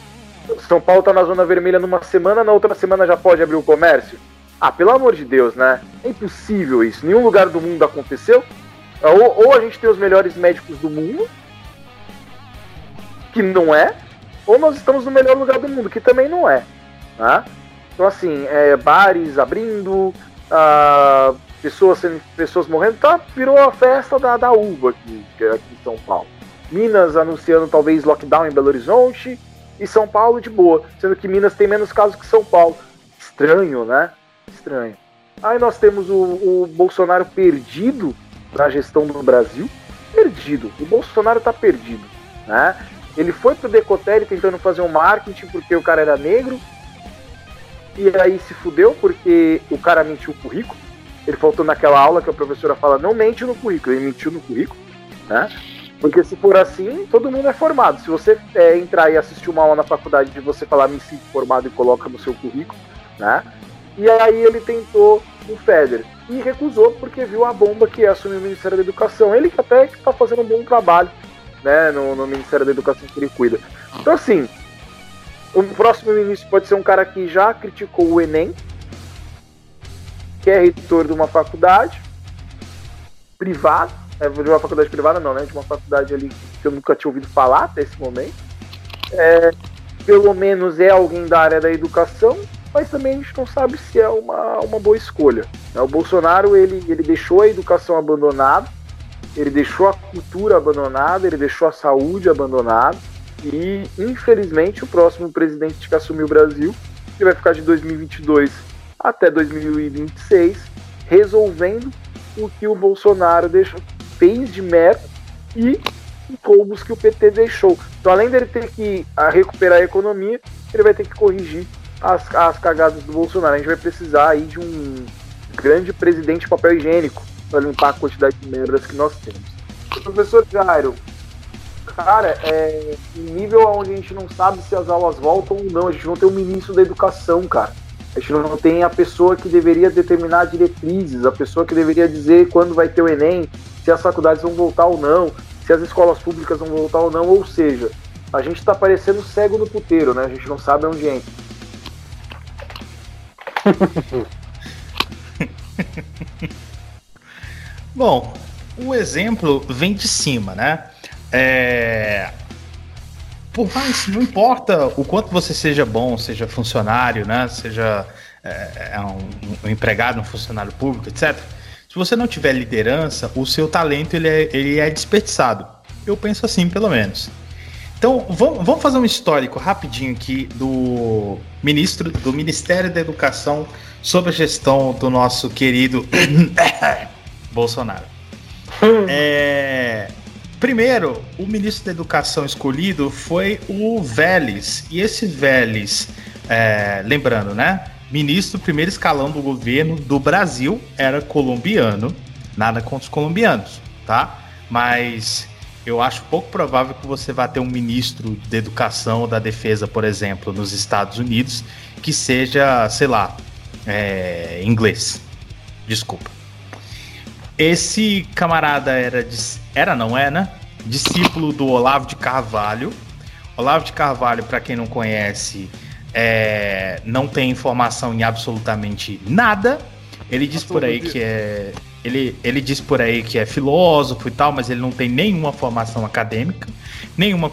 são Paulo tá na zona vermelha numa semana, na outra semana já pode abrir o comércio? Ah, pelo amor de Deus, né? É impossível isso. Nenhum lugar do mundo aconteceu. Ou, ou a gente tem os melhores médicos do mundo, que não é, ou nós estamos no melhor lugar do mundo, que também não é. Tá? Então, assim, é, bares abrindo, ah, pessoas, pessoas morrendo, tá, virou a festa da, da uva aqui, é aqui em São Paulo. Minas anunciando talvez lockdown em Belo Horizonte e São Paulo de boa, sendo que Minas tem menos casos que São Paulo. Estranho, né? Estranho. Aí nós temos o, o Bolsonaro perdido na gestão do Brasil. Perdido. O Bolsonaro tá perdido. Né? Ele foi pro Decotelli tentando fazer um marketing porque o cara era negro. E aí se fudeu porque o cara mentiu o currículo. Ele faltou naquela aula que a professora fala, não mente no currículo, ele mentiu no currículo. Né? Porque se for assim, todo mundo é formado. Se você é, entrar e assistir uma aula na faculdade de você falar me sinto formado e coloca no seu currículo, né? E aí ele tentou o Feder e recusou porque viu a bomba que é assumir o Ministério da Educação. Ele que até está fazendo um bom trabalho, né, no, no Ministério da Educação que ele cuida. Então assim, o próximo ministro pode ser um cara que já criticou o Enem, que é reitor de uma faculdade privada, é, de uma faculdade privada não, né? De uma faculdade ali que eu nunca tinha ouvido falar até esse momento. É, pelo menos é alguém da área da educação, mas também a gente não sabe se é uma, uma boa escolha. Né? O Bolsonaro ele, ele deixou a educação abandonada, ele deixou a cultura abandonada, ele deixou a saúde abandonada e infelizmente o próximo presidente que assumir o Brasil, que vai ficar de 2022 até 2026, resolvendo o que o Bolsonaro deixou, fez de merda e roubos que o PT deixou. Então, além dele ter que a, recuperar a economia, ele vai ter que corrigir as, as cagadas do Bolsonaro. A gente vai precisar aí de um grande presidente de papel higiênico para limpar a quantidade de merdas que nós temos. O professor Jairo, cara, é um nível onde a gente não sabe se as aulas voltam ou não. A gente não tem um ministro da educação, cara. A gente não tem a pessoa que deveria determinar diretrizes, a pessoa que deveria dizer quando vai ter o Enem, se as faculdades vão voltar ou não, se as escolas públicas vão voltar ou não. Ou seja, a gente está parecendo cego no puteiro, né? A gente não sabe onde entra. Bom, o exemplo vem de cima, né? É... Por mais, não importa o quanto você seja bom, seja funcionário, né? Seja é, é um, um, empregado, um funcionário público, etc. Se você não tiver liderança, o seu talento ele é, ele é desperdiçado. Eu penso assim, pelo menos. Então, vamos, vamos fazer um histórico rapidinho aqui do ministro do Ministério da Educação sobre a gestão do nosso querido Bolsonaro. É, primeiro, o ministro da Educação escolhido foi o Vélez. E esse Vélez, é, lembrando, né? Ministro primeiro escalão do governo do Brasil era colombiano. Nada contra os colombianos, tá? Mas eu acho pouco provável que você vá ter um ministro da educação ou da defesa, por exemplo, nos Estados Unidos, que seja, sei lá, é, inglês. Desculpa. Esse camarada era, era não é, né? Discípulo do Olavo de Carvalho. Olavo de Carvalho, para quem não conhece, é, não tem informação em absolutamente nada. Ele diz por aí que é ele, ele diz por aí que é filósofo e tal, mas ele não tem nenhuma formação acadêmica, nenhuma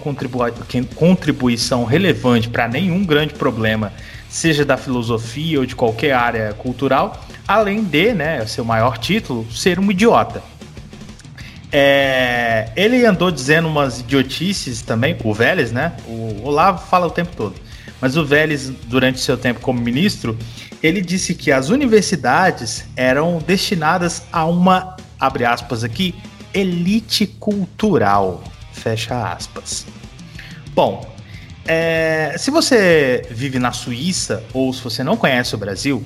contribuição relevante para nenhum grande problema seja da filosofia ou de qualquer área cultural, além de, né, seu maior título, ser um idiota. É, ele andou dizendo umas idiotices também, o Vélez, né? O Olavo fala o tempo todo. Mas o Vélez, durante seu tempo como ministro, ele disse que as universidades eram destinadas a uma, abre aspas aqui, elite cultural, fecha aspas. Bom, é, se você vive na Suíça ou se você não conhece o Brasil,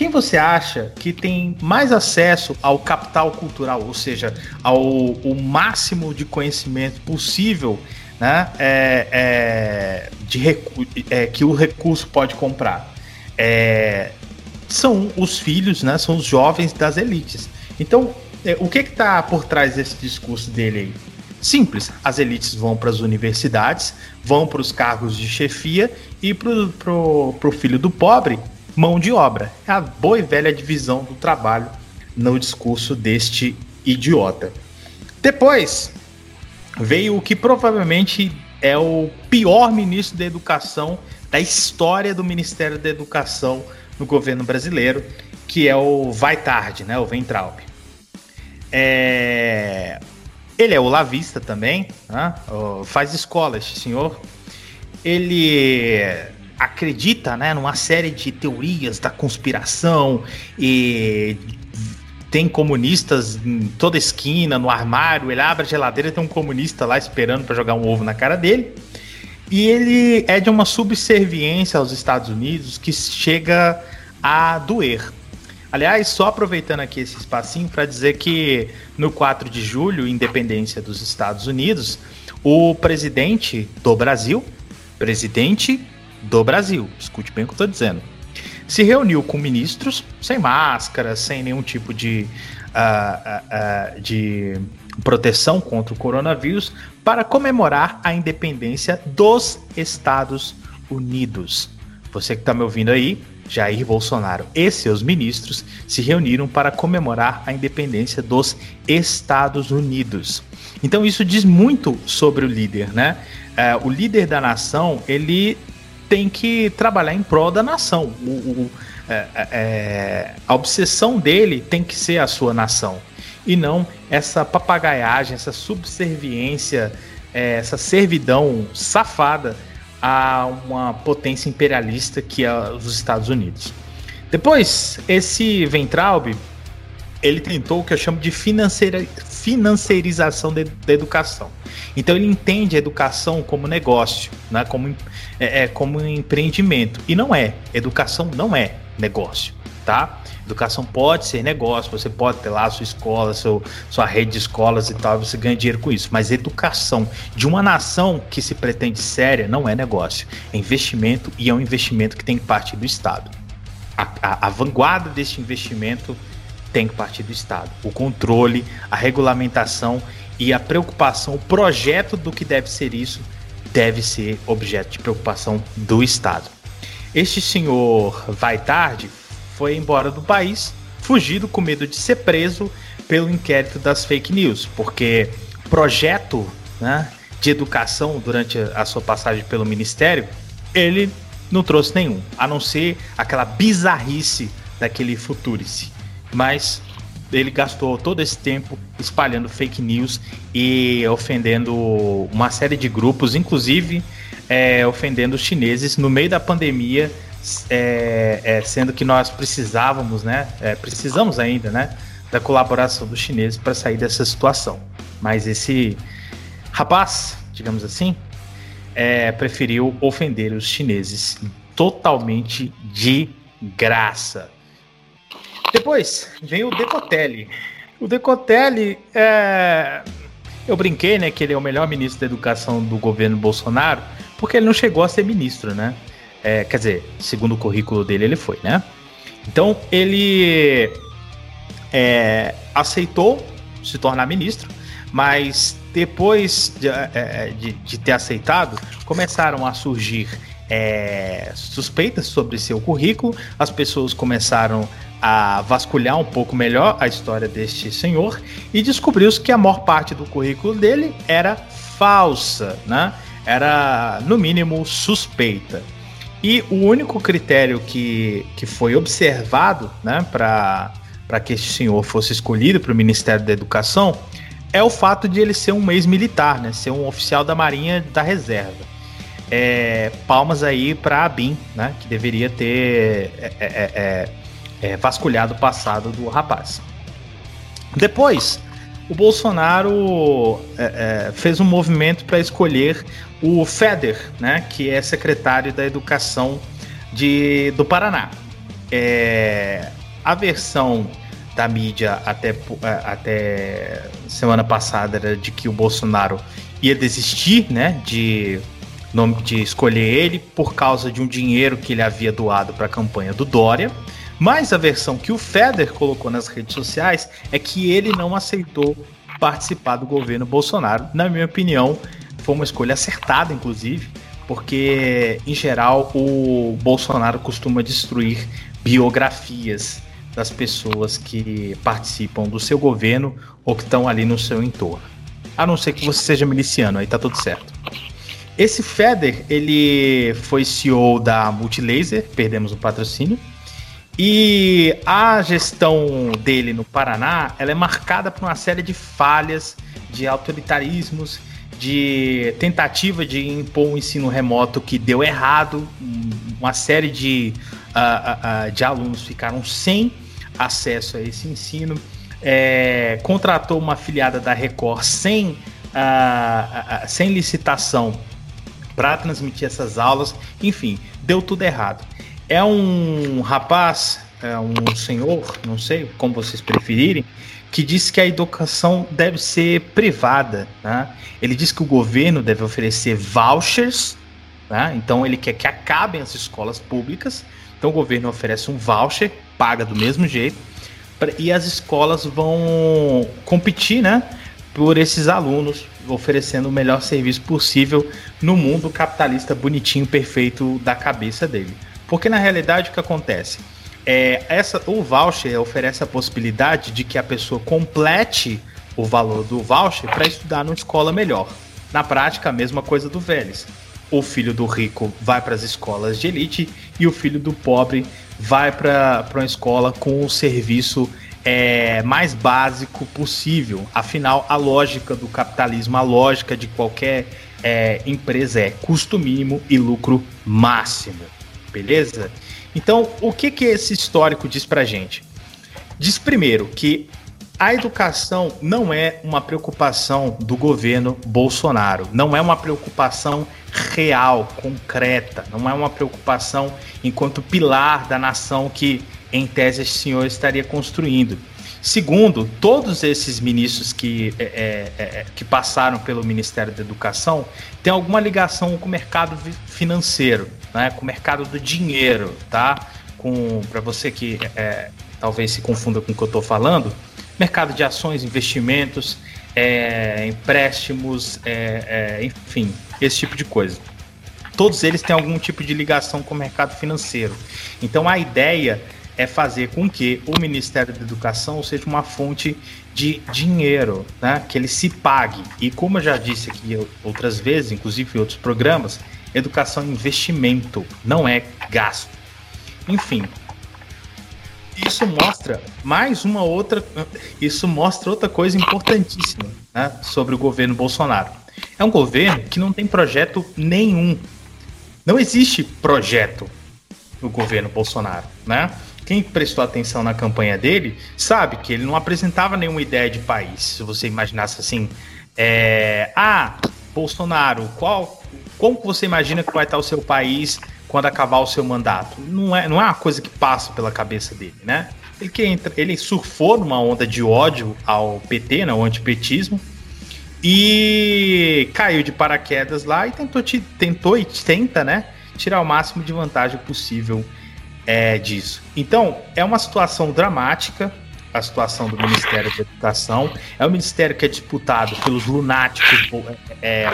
quem você acha que tem mais acesso ao capital cultural, ou seja, ao o máximo de conhecimento possível né, é, é, de é, que o recurso pode comprar? É, são os filhos, né, são os jovens das elites. Então, é, o que está por trás desse discurso dele aí? Simples, as elites vão para as universidades, vão para os cargos de chefia e para o filho do pobre, mão de obra. É a boa e velha divisão do trabalho no discurso deste idiota. Depois veio o que provavelmente é o pior ministro da educação da história do Ministério da Educação no governo brasileiro, que é o Vai Tarde, né, o Ventralp. É... Ele é olavista também, né? faz escola, este senhor. Ele acredita né, numa série de teorias da conspiração e tem comunistas em toda esquina, no armário. Ele abre a geladeira e tem um comunista lá esperando para jogar um ovo na cara dele. E ele é de uma subserviência aos Estados Unidos que chega a doer. Aliás, só aproveitando aqui esse espacinho para dizer que no 4 de julho, independência dos Estados Unidos, o presidente do Brasil, presidente do Brasil, escute bem o que eu estou dizendo, se reuniu com ministros sem máscara, sem nenhum tipo de, uh, uh, uh, de proteção contra o coronavírus, para comemorar a independência dos Estados Unidos. Você que está me ouvindo aí, Jair Bolsonaro e seus ministros se reuniram para comemorar a independência dos Estados Unidos. Então isso diz muito sobre o líder, né? É, o líder da nação ele tem que trabalhar em prol da nação. O, o, é, é, a obsessão dele tem que ser a sua nação e não essa papagaiagem, essa subserviência, é, essa servidão safada a uma potência imperialista que é os Estados Unidos. Depois, esse Ventralbe, ele tentou o que eu chamo de financeira, financeirização da educação. Então ele entende a educação como negócio, né? como, é, é, como empreendimento. E não é. Educação não é negócio, tá? Educação pode ser negócio, você pode ter lá a sua escola, seu, sua rede de escolas e tal, você ganha dinheiro com isso. Mas educação de uma nação que se pretende séria não é negócio. É investimento e é um investimento que tem partir do Estado. A, a, a vanguarda deste investimento tem que partir do Estado. O controle, a regulamentação e a preocupação, o projeto do que deve ser isso, deve ser objeto de preocupação do Estado. Este senhor vai tarde foi embora do país, fugido com medo de ser preso pelo inquérito das fake news, porque projeto né, de educação durante a sua passagem pelo ministério, ele não trouxe nenhum, a não ser aquela bizarrice daquele Futurice. Mas ele gastou todo esse tempo espalhando fake news e ofendendo uma série de grupos, inclusive é, ofendendo os chineses no meio da pandemia é, é, sendo que nós precisávamos, né? É, precisamos ainda, né? Da colaboração dos chineses para sair dessa situação. Mas esse rapaz, digamos assim, é, preferiu ofender os chineses totalmente de graça. Depois vem o Decotelli. O Decotelli é. Eu brinquei, né, que ele é o melhor ministro da educação do governo Bolsonaro, porque ele não chegou a ser ministro, né? É, quer dizer, segundo o currículo dele, ele foi, né? Então, ele é, aceitou se tornar ministro, mas depois de, é, de, de ter aceitado, começaram a surgir é, suspeitas sobre seu currículo, as pessoas começaram a vasculhar um pouco melhor a história deste senhor e descobriu-se que a maior parte do currículo dele era falsa, né? Era, no mínimo, suspeita. E o único critério que, que foi observado né, para que esse senhor fosse escolhido para o Ministério da Educação é o fato de ele ser um ex-militar, né, ser um oficial da Marinha da Reserva. É, palmas aí para a BIM, né, que deveria ter é, é, é, é, vasculhado o passado do rapaz. Depois, o Bolsonaro é, fez um movimento para escolher o Feder, né, que é secretário da Educação de, do Paraná. É, a versão da mídia até, até semana passada era de que o Bolsonaro ia desistir né, de, de escolher ele por causa de um dinheiro que ele havia doado para a campanha do Dória. Mas a versão que o Feder colocou nas redes sociais é que ele não aceitou participar do governo Bolsonaro. Na minha opinião, foi uma escolha acertada, inclusive, porque, em geral, o Bolsonaro costuma destruir biografias das pessoas que participam do seu governo ou que estão ali no seu entorno. A não ser que você seja miliciano, aí tá tudo certo. Esse Feder, ele foi CEO da Multilaser, perdemos o patrocínio. E a gestão dele no Paraná, ela é marcada por uma série de falhas, de autoritarismos de tentativa de impor um ensino remoto que deu errado, uma série de, uh, uh, de alunos ficaram sem acesso a esse ensino, é, contratou uma afiliada da Record sem, uh, sem licitação para transmitir essas aulas, enfim, deu tudo errado. É um rapaz é, um senhor, não sei como vocês preferirem, que diz que a educação deve ser privada. Né? Ele diz que o governo deve oferecer vouchers, né? então ele quer que acabem as escolas públicas. Então o governo oferece um voucher, paga do mesmo jeito, e as escolas vão competir né, por esses alunos, oferecendo o melhor serviço possível no mundo capitalista bonitinho, perfeito da cabeça dele. Porque na realidade o que acontece? É, essa, o voucher oferece a possibilidade de que a pessoa complete o valor do voucher para estudar numa escola melhor. Na prática, a mesma coisa do Vélez. O filho do rico vai para as escolas de elite e o filho do pobre vai para uma escola com o serviço é, mais básico possível. Afinal, a lógica do capitalismo, a lógica de qualquer é, empresa é custo mínimo e lucro máximo. Beleza? Então, o que, que esse histórico diz pra gente? Diz primeiro que a educação não é uma preocupação do governo Bolsonaro, não é uma preocupação real, concreta, não é uma preocupação enquanto pilar da nação que, em tese, esse senhor estaria construindo. Segundo, todos esses ministros que, é, é, é, é que passaram pelo Ministério da Educação têm alguma ligação com o mercado financeiro né, com o mercado do dinheiro, tá? Para você que é, talvez se confunda com o que eu estou falando, mercado de ações, investimentos, é, empréstimos, é, é, enfim, esse tipo de coisa. Todos eles têm algum tipo de ligação com o mercado financeiro. Então a ideia é fazer com que o Ministério da Educação seja uma fonte de dinheiro, né? que ele se pague. E como eu já disse aqui outras vezes, inclusive em outros programas, Educação é investimento, não é gasto. Enfim, isso mostra mais uma outra. Isso mostra outra coisa importantíssima né, sobre o governo Bolsonaro. É um governo que não tem projeto nenhum. Não existe projeto no governo Bolsonaro, né? Quem prestou atenção na campanha dele sabe que ele não apresentava nenhuma ideia de país. Se você imaginasse assim, é, ah, Bolsonaro, qual como que você imagina que vai estar o seu país quando acabar o seu mandato? Não é, não é uma coisa que passa pela cabeça dele, né? Ele, que entra, ele surfou numa onda de ódio ao PT, né, ao antipetismo, e caiu de paraquedas lá e tentou, tentou e tenta, né, tirar o máximo de vantagem possível é, disso. Então, é uma situação dramática, a situação do Ministério da Educação. É um ministério que é disputado pelos lunáticos é,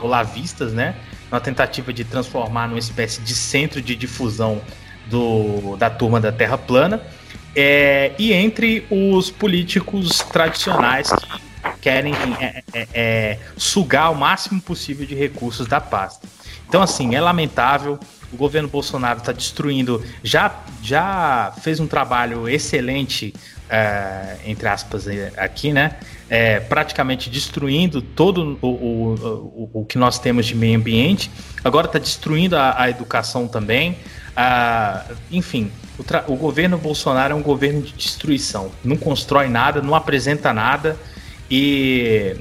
olavistas, né? Uma tentativa de transformar numa espécie de centro de difusão do, da turma da Terra plana. É, e entre os políticos tradicionais que querem é, é, é, sugar o máximo possível de recursos da pasta. Então, assim, é lamentável. O governo Bolsonaro está destruindo, já, já fez um trabalho excelente, é, entre aspas, aqui, né? é, praticamente destruindo todo o, o, o, o, que nós temos de meio ambiente, agora está destruindo a, a, educação também. Ah, enfim, o, o, governo Bolsonaro é um governo de destruição. Não constrói nada, não apresenta nada e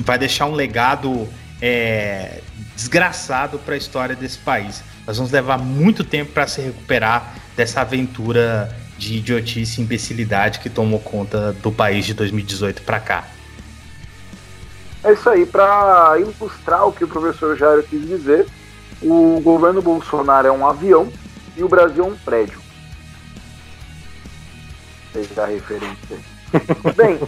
vai deixar um legado é, desgraçado para a história desse país. Nós vamos levar muito tempo para se recuperar dessa aventura de idiotice e imbecilidade que tomou conta do país de 2018 para cá. É isso aí, para ilustrar o que o professor Jairo quis dizer, o governo Bolsonaro é um avião e o Brasil é um prédio. Seja a referência. Bem.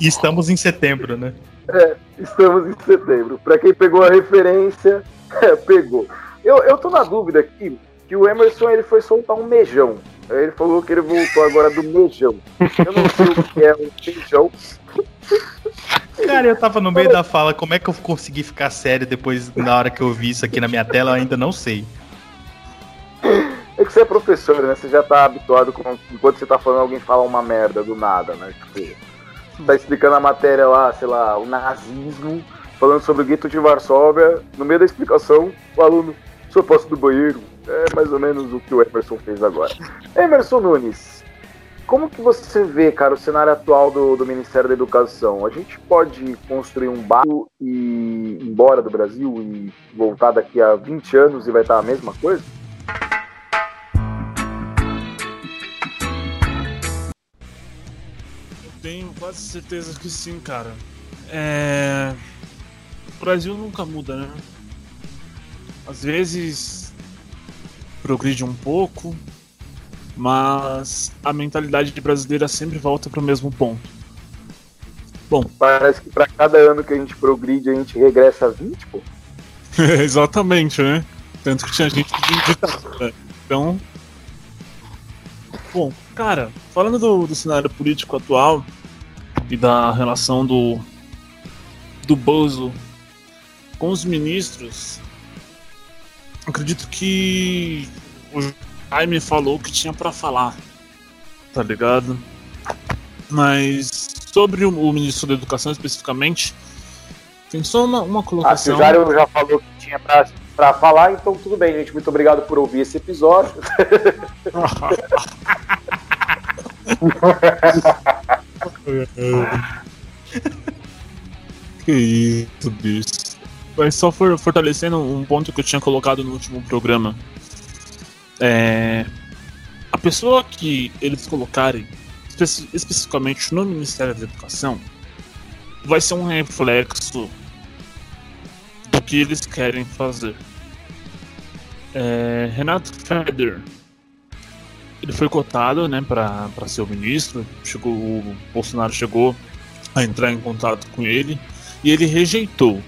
e estamos em setembro, né? É, estamos em setembro. Para quem pegou a referência, é, pegou. Eu, eu tô na dúvida aqui que o Emerson ele foi soltar um mejão. Ele falou que ele voltou agora do mejão. Eu não sei o que é um mejão. Cara, eu tava no meio da fala, como é que eu consegui ficar sério depois, na hora que eu vi isso aqui na minha tela, eu ainda não sei. É que você é professor, né? Você já tá habituado com. Enquanto você tá falando, alguém fala uma merda do nada, né? Tipo, tá explicando a matéria lá, sei lá, o nazismo, falando sobre o gueto de Varsóvia. No meio da explicação, o aluno, só posso do banheiro, é mais ou menos o que o Emerson fez agora. Emerson Nunes, como que você vê, cara, o cenário atual do, do Ministério da Educação? A gente pode construir um barco e ir embora do Brasil e voltar daqui a 20 anos e vai estar a mesma coisa? Tenho quase certeza que sim, cara. É... O Brasil nunca muda, né? Às vezes progride um pouco, mas a mentalidade brasileira sempre volta para o mesmo ponto. Bom, Parece que pra cada ano que a gente progride, a gente regressa a 20, pô. exatamente, né? Tanto que tinha gente de ditadura. Então. Bom, cara, falando do, do cenário político atual e da relação do. do Bozo com os ministros, acredito que o Jaime falou o que tinha pra falar, tá ligado? Mas sobre o, o ministro da Educação especificamente, tem só uma, uma Ah, se colocação. o Jário já falou que tinha pra, pra falar, então tudo bem, gente. Muito obrigado por ouvir esse episódio. que isso, bicho. Mas só for, fortalecendo um ponto que eu tinha colocado no último programa. É. A pessoa que eles colocarem espe- especificamente no Ministério da Educação vai ser um reflexo do que eles querem fazer. É, Renato Feder ele foi cotado né, para ser o ministro. Chegou, o Bolsonaro chegou a entrar em contato com ele e ele rejeitou.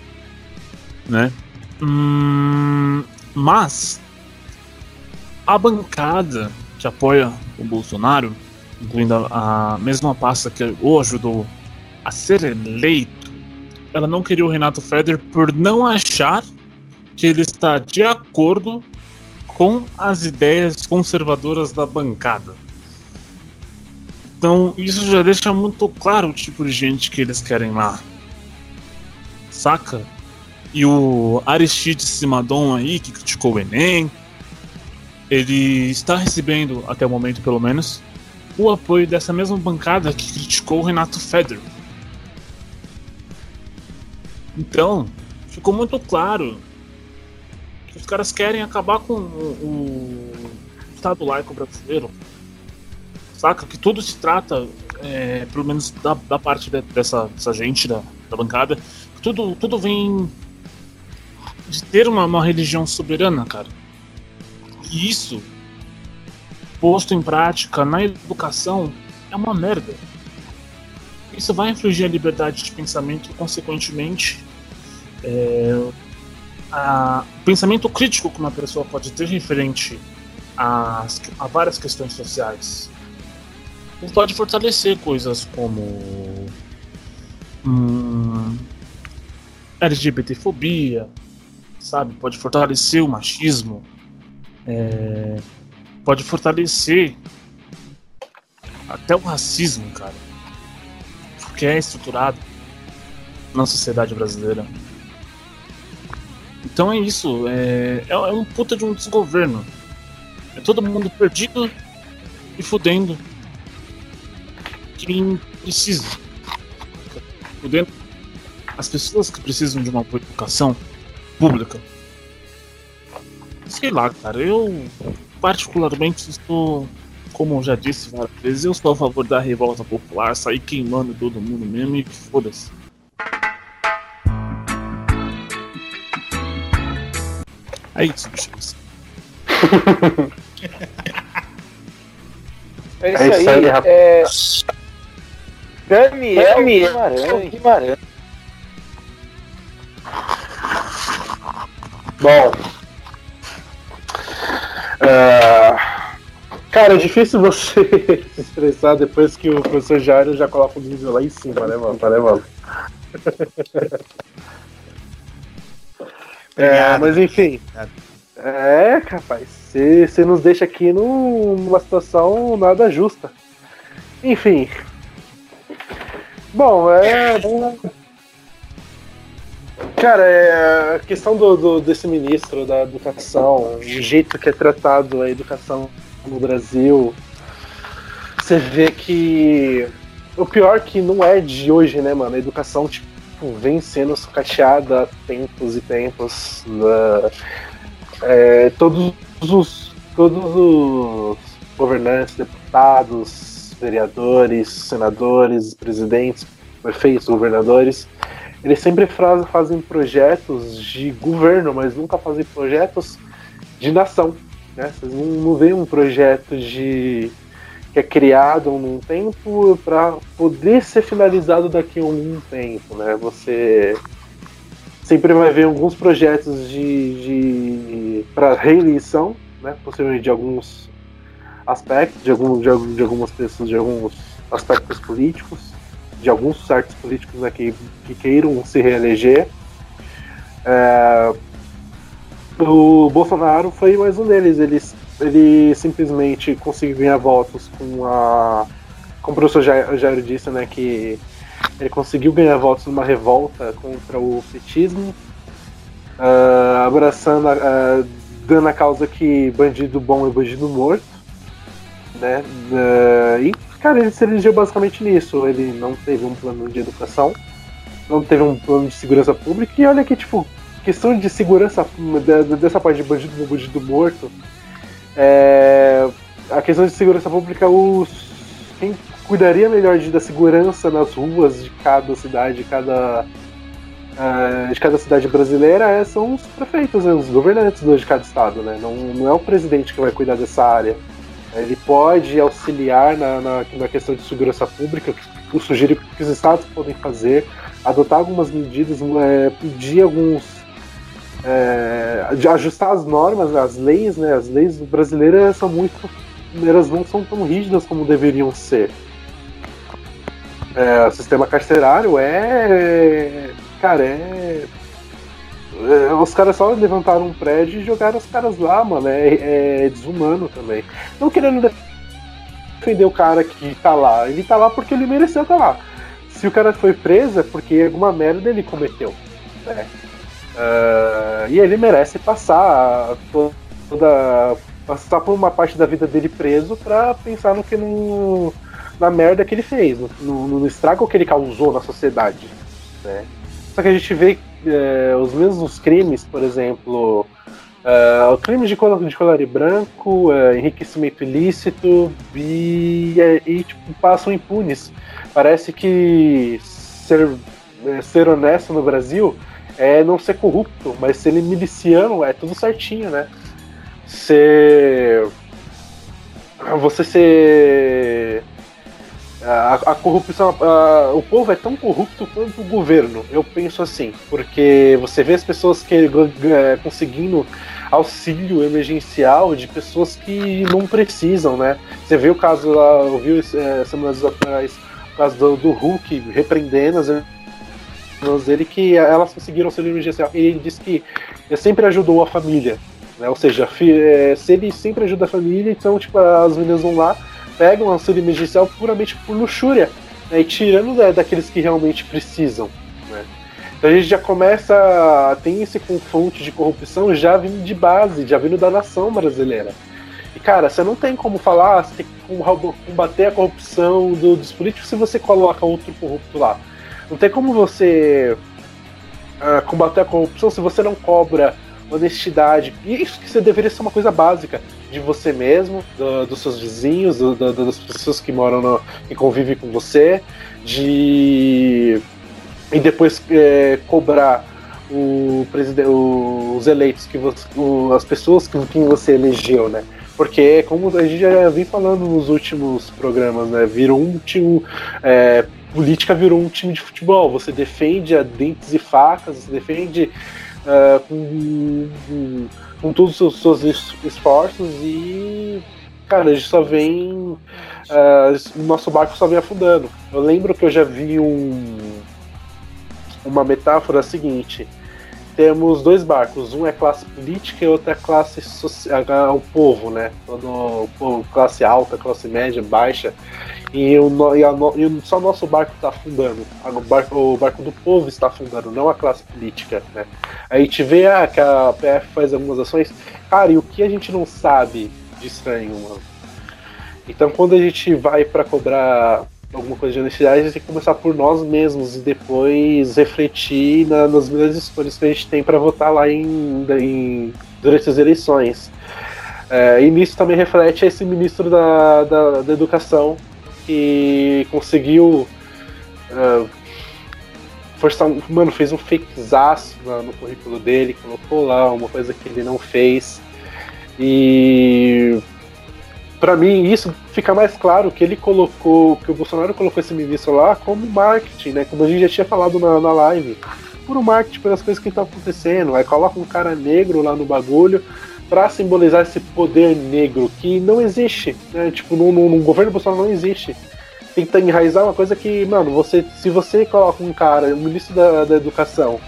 Né? Hum, mas a bancada que apoia o Bolsonaro, incluindo a, a mesma pasta que o ajudou a ser eleito, ela não queria o Renato Feder por não achar que ele está de acordo com as ideias conservadoras da bancada. Então, isso já deixa muito claro o tipo de gente que eles querem lá. Saca? E o Aristides Simadon aí, que criticou o Enem, ele está recebendo, até o momento pelo menos, o apoio dessa mesma bancada que criticou o Renato Feder. Então, ficou muito claro os caras querem acabar com o, o Estado laico brasileiro. Saca? Que tudo se trata, é, pelo menos da, da parte de- dessa, dessa gente da, da bancada, tudo, tudo vem de ter uma, uma religião soberana, cara. E isso, posto em prática na educação, é uma merda. Isso vai infligir a liberdade de pensamento e, consequentemente, é, a- o pensamento crítico que uma pessoa pode ter referente às- a, várias questões sociais. Pode fortalecer coisas como hum, LGBTfobia, sabe? Pode fortalecer o machismo, é, pode fortalecer até o racismo, cara, que é estruturado na sociedade brasileira. Então é isso, é, é, é um puta de um desgoverno. É todo mundo perdido e fudendo quem precisa. Fudendo as pessoas que precisam de uma boa educação pública. Sei lá, cara, eu particularmente estou, como eu já disse várias vezes, eu sou a favor da revolta popular, sair queimando todo mundo mesmo e foda-se. É isso, bichos. É É isso aí, rapaz. É... Daniel Guimarães. Guimarães. Bom. ah, cara, é difícil você se expressar depois que o professor Jairo já coloca o nível lá em cima, né, mano? Né, mano? É, mas enfim. É, capaz. Você nos deixa aqui num- numa situação nada justa. Enfim. Bom, é. Cara, é a questão do, do- desse ministro da educação, o jeito que é tratado a educação no Brasil. você vê que o pior que não é de hoje, né, mano? A educação, tipo, vem sendo sucateada há tempos e tempos. né? É, todos os todos os governantes, deputados, vereadores, senadores, presidentes, prefeitos, governadores, eles sempre fra- fazem projetos de governo, mas nunca fazem projetos de nação. Né? Vocês não, não veem um projeto de que é criado num tempo para poder ser finalizado daqui a um tempo, né? Você sempre vai ver alguns projetos de, de para reeleição, né? Possivelmente de alguns aspectos, de, algum, de, de algumas pessoas, de alguns aspectos políticos, de alguns certos políticos né, que, que queiram se reeleger. É, o Bolsonaro foi mais um deles. Ele, ele simplesmente conseguiu ganhar votos com a. Como o professor Jair, disse, né? Que ele conseguiu ganhar votos numa revolta contra o petismo, ah, abraçando, a- a- dando a causa que bandido bom é bandido morto, né? Ah, e, cara, ele se elegeu basicamente nisso. Ele não teve um plano de educação, não teve um plano de segurança pública, e olha que, tipo, questão de segurança da- dessa parte de bandido bom, bandido morto, é, a questão de segurança pública, os, quem cuidaria melhor de, da segurança nas ruas de cada cidade, de cada, ah, de cada cidade brasileira é, são os prefeitos, né, os governantes de cada estado. Né? Não, não é o presidente que vai cuidar dessa área. Ele pode auxiliar na, na, na questão de segurança pública, eu sugiro que os estados podem fazer, adotar algumas medidas, é, pedir alguns é, de ajustar as normas, as leis, né? As leis brasileiras são muito. Elas não são tão rígidas como deveriam ser. É, o sistema carcerário é. Cara, é. é, os caras só levantaram um prédio e jogaram os caras lá, mano. É, é desumano também. Não querendo defender o cara que tá lá. Ele tá lá porque ele mereceu estar lá. Se o cara foi preso é porque alguma merda ele cometeu. Né? Ah, e ele merece passar to- toda passar por uma parte da vida dele preso pra pensar no que no, na merda que ele fez, no, no, no estrago que ele causou na sociedade. Né? Só que a gente vê é, os mesmos crimes, por exemplo, é, o crime de colar, de colar branco, é, enriquecimento ilícito e, e tipo, passam impunes. Parece que ser, é, ser honesto no Brasil é não ser corrupto, mas ser miliciano é tudo certinho, né? Ser. Você ser. A, a corrupção. a- o povo é tão corrupto quanto o governo, eu penso assim, porque você vê as pessoas que é, conseguindo auxílio emergencial de pessoas que não precisam, né? Você vê o caso lá, ouviu é, semanas atrás, o caso do, do Hulk repreendendo as dele que elas conseguiram auxílio emergencial. E ele disse que ele sempre ajudou a família. Né? Ou seja, é, se ele sempre ajuda a família, então tipo, as meninas vão lá, pegam o auxílio emergencial puramente por luxúria, né? e tirando da- daqueles que realmente precisam. Né? Então a gente já começa. Tem esse confronto de corrupção já vindo de base, já vindo da nação brasileira. E cara, você não tem como falar, você tem que com- combater a corrupção do- dos políticos se você coloca outro corrupto lá. Não tem como você ah, combater a corrupção se você não cobra honestidade. E isso que deveria ser uma coisa básica de você mesmo, do- dos seus vizinhos, do- do- das pessoas que moram no, que convivem com você, de e depois é, cobrar o presidente, os eleitos que você, o- as pessoas que quem você elegeu, né? Porque como a gente já vem falando nos últimos programas, né? Virou um time é, política virou um time de futebol. Você defende a dentes e facas, você defende ah, com, com, todos os seus es- esforços e, cara, a gente só vem. ah, o nosso barco só vem afundando. Eu lembro que eu já vi um, uma metáfora seguinte. Temos dois barcos, um é classe política e outro é classe social, o povo, né? Todo o povo, classe alta, classe média, baixa e, o, e a e só nosso barco está afundando. O barco, o barco do povo está afundando, não a classe política. Né? A gente vê ah, que a PF faz algumas ações. Cara, e o que a gente não sabe de estranho, mano? Então, quando a gente vai para cobrar alguma coisa de honestidade, a gente tem que começar por nós mesmos e depois refletir na, nas melhores escolhas que a gente tem para votar lá em, em, durante as eleições. É, e nisso também reflete esse ministro da, da, da Educação que conseguiu uh, forçar um. Mano, fez um fakezaço no currículo dele, colocou lá uma coisa que ele não fez. E para mim isso fica mais claro que ele colocou, que o Bolsonaro colocou esse ministro lá como marketing, né? Como a gente já tinha falado na, na live. Puro marketing pelas coisas que estão acontecendo. Aí coloca um cara negro lá no bagulho para simbolizar esse poder negro que não existe, né? Tipo, no, no, no governo Bolsonaro não existe. Que enraizar uma coisa que, mano, você, se você coloca um cara, um ministro da, da educação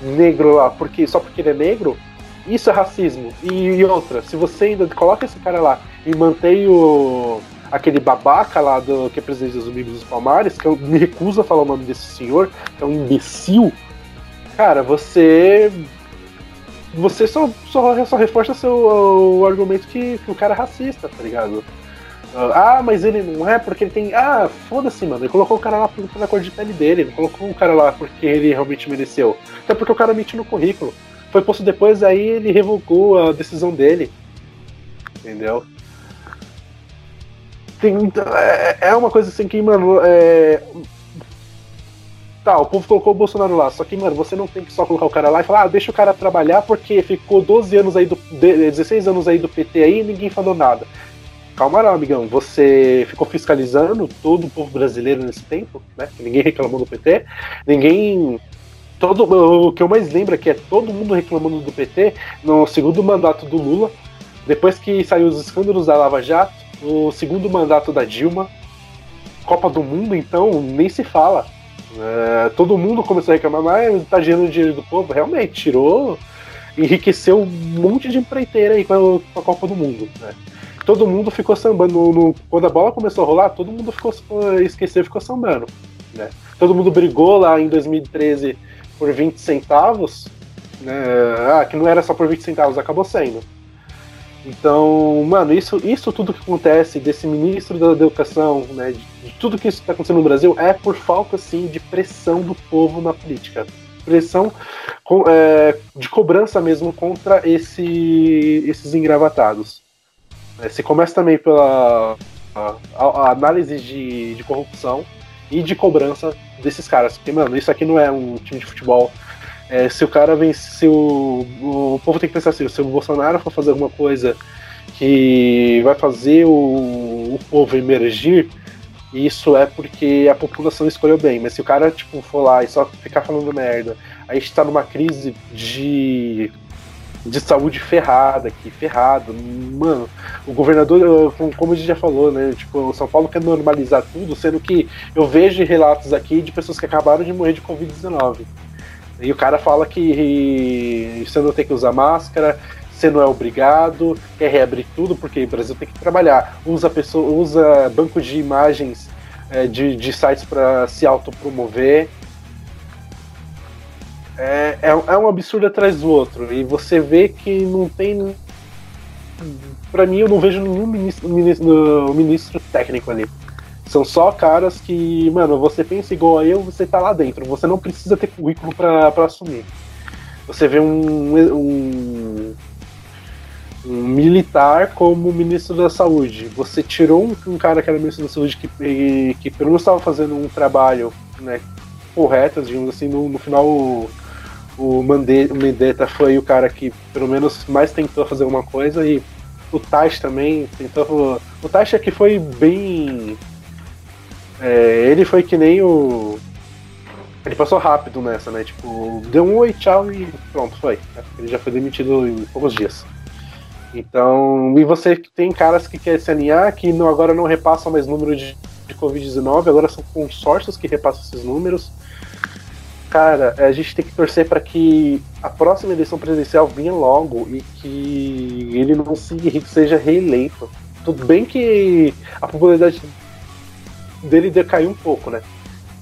negro lá, porque só porque ele é negro, isso é racismo. E, e, outra, se você ainda coloca esse cara lá e mantém o aquele babaca lá do que é presidente dos Amigos dos Palmares, que eu me recuso a falar o nome desse senhor, que é um imbecil, cara, você você só, só, só reforça seu o argumento que, que o cara é racista, tá ligado? Ah, mas ele não é porque ele tem. Ah, foda-se, mano. Ele colocou o cara lá pela cor de pele dele, não colocou o cara lá porque ele realmente mereceu. Até porque o cara mentiu no currículo. Foi posto depois, aí ele revogou a decisão dele. Entendeu? Tem, é, é uma coisa assim que, mano, é, Tá, o povo colocou o Bolsonaro lá, só que, mano, você não tem que só colocar o cara lá e falar, ah, deixa o cara trabalhar porque ficou 12 anos aí do. 16 anos aí do PT aí e ninguém falou nada. Calma lá, amigão, você ficou fiscalizando todo o povo brasileiro nesse tempo, né? Ninguém reclamou do PT, ninguém todo, o que eu mais lembro aqui é todo mundo reclamando do PT no segundo mandato do Lula, depois que saiu os escândalos da Lava Jato, o segundo mandato da Dilma, Copa do Mundo, então, nem se fala. É, todo mundo começou a reclamar, mas tá gerando dinheiro do povo. Realmente, tirou, enriqueceu um monte de empreiteira aí com a, com a Copa do Mundo. Né? Todo mundo ficou sambando. No, no, quando a bola começou a rolar, todo mundo ficou esqueceu ficou sambando. Né? Todo mundo brigou lá em 2013 por 20 centavos, né? Ah, que não era só por 20 centavos, acabou sendo. Então, mano, isso, isso tudo que acontece desse ministro da educação, né, de, de tudo que está acontecendo no Brasil é por falta, sim, de pressão do povo na política. Pressão com, é, de cobrança mesmo contra esse, esses engravatados. É, se começa também pela a, a análise de, de corrupção e de cobrança desses caras. Porque, mano, isso aqui não é um time de futebol. É, se o cara vem. Se o, o povo tem que pensar assim, se o Bolsonaro for fazer alguma coisa que vai fazer o, o povo emergir, isso é porque a população escolheu bem. Mas se o cara, tipo, for lá e só ficar falando merda, a gente tá numa crise de de saúde ferrada aqui, ferrado. Mano, o governador, como a gente já falou, né? Tipo, o São Paulo quer normalizar tudo, sendo que eu vejo relatos aqui de pessoas que acabaram de morrer de Covid-19. E o cara fala que você não tem que usar máscara, você não é obrigado, quer reabrir tudo, porque o Brasil tem que trabalhar. Usa, pessoa, usa banco de imagens é, de, de sites para se autopromover é, é, é um absurdo atrás do outro. E você vê que não tem. Pra mim, eu não vejo nenhum ministro, ministro, ministro técnico ali. São só caras que, mano, você pensa igual a eu, você tá lá dentro. Você não precisa ter currículo pra, pra assumir. Você vê um, um, um militar como ministro da saúde. Você tirou um, um, cara que era ministro da saúde que, que pelo menos estava fazendo um trabalho né, correto, digamos assim, no, no final o Mendetta foi o cara que pelo menos mais tentou fazer alguma coisa e o Taish também tentou. O Taish aqui foi bem. É, ele foi que nem o. Ele passou rápido nessa, né? Tipo, deu um oi, tchau e pronto, foi. Ele já foi demitido em poucos dias. Então, e você tem caras que querem se alinhar, que não, agora não repassam mais número de, de Covid-19, agora são consórcios que repassam esses números cara, a gente tem que torcer para que a próxima eleição presidencial venha logo e que ele não se, seja reeleito. Tudo bem que a popularidade dele decaiu um pouco, né?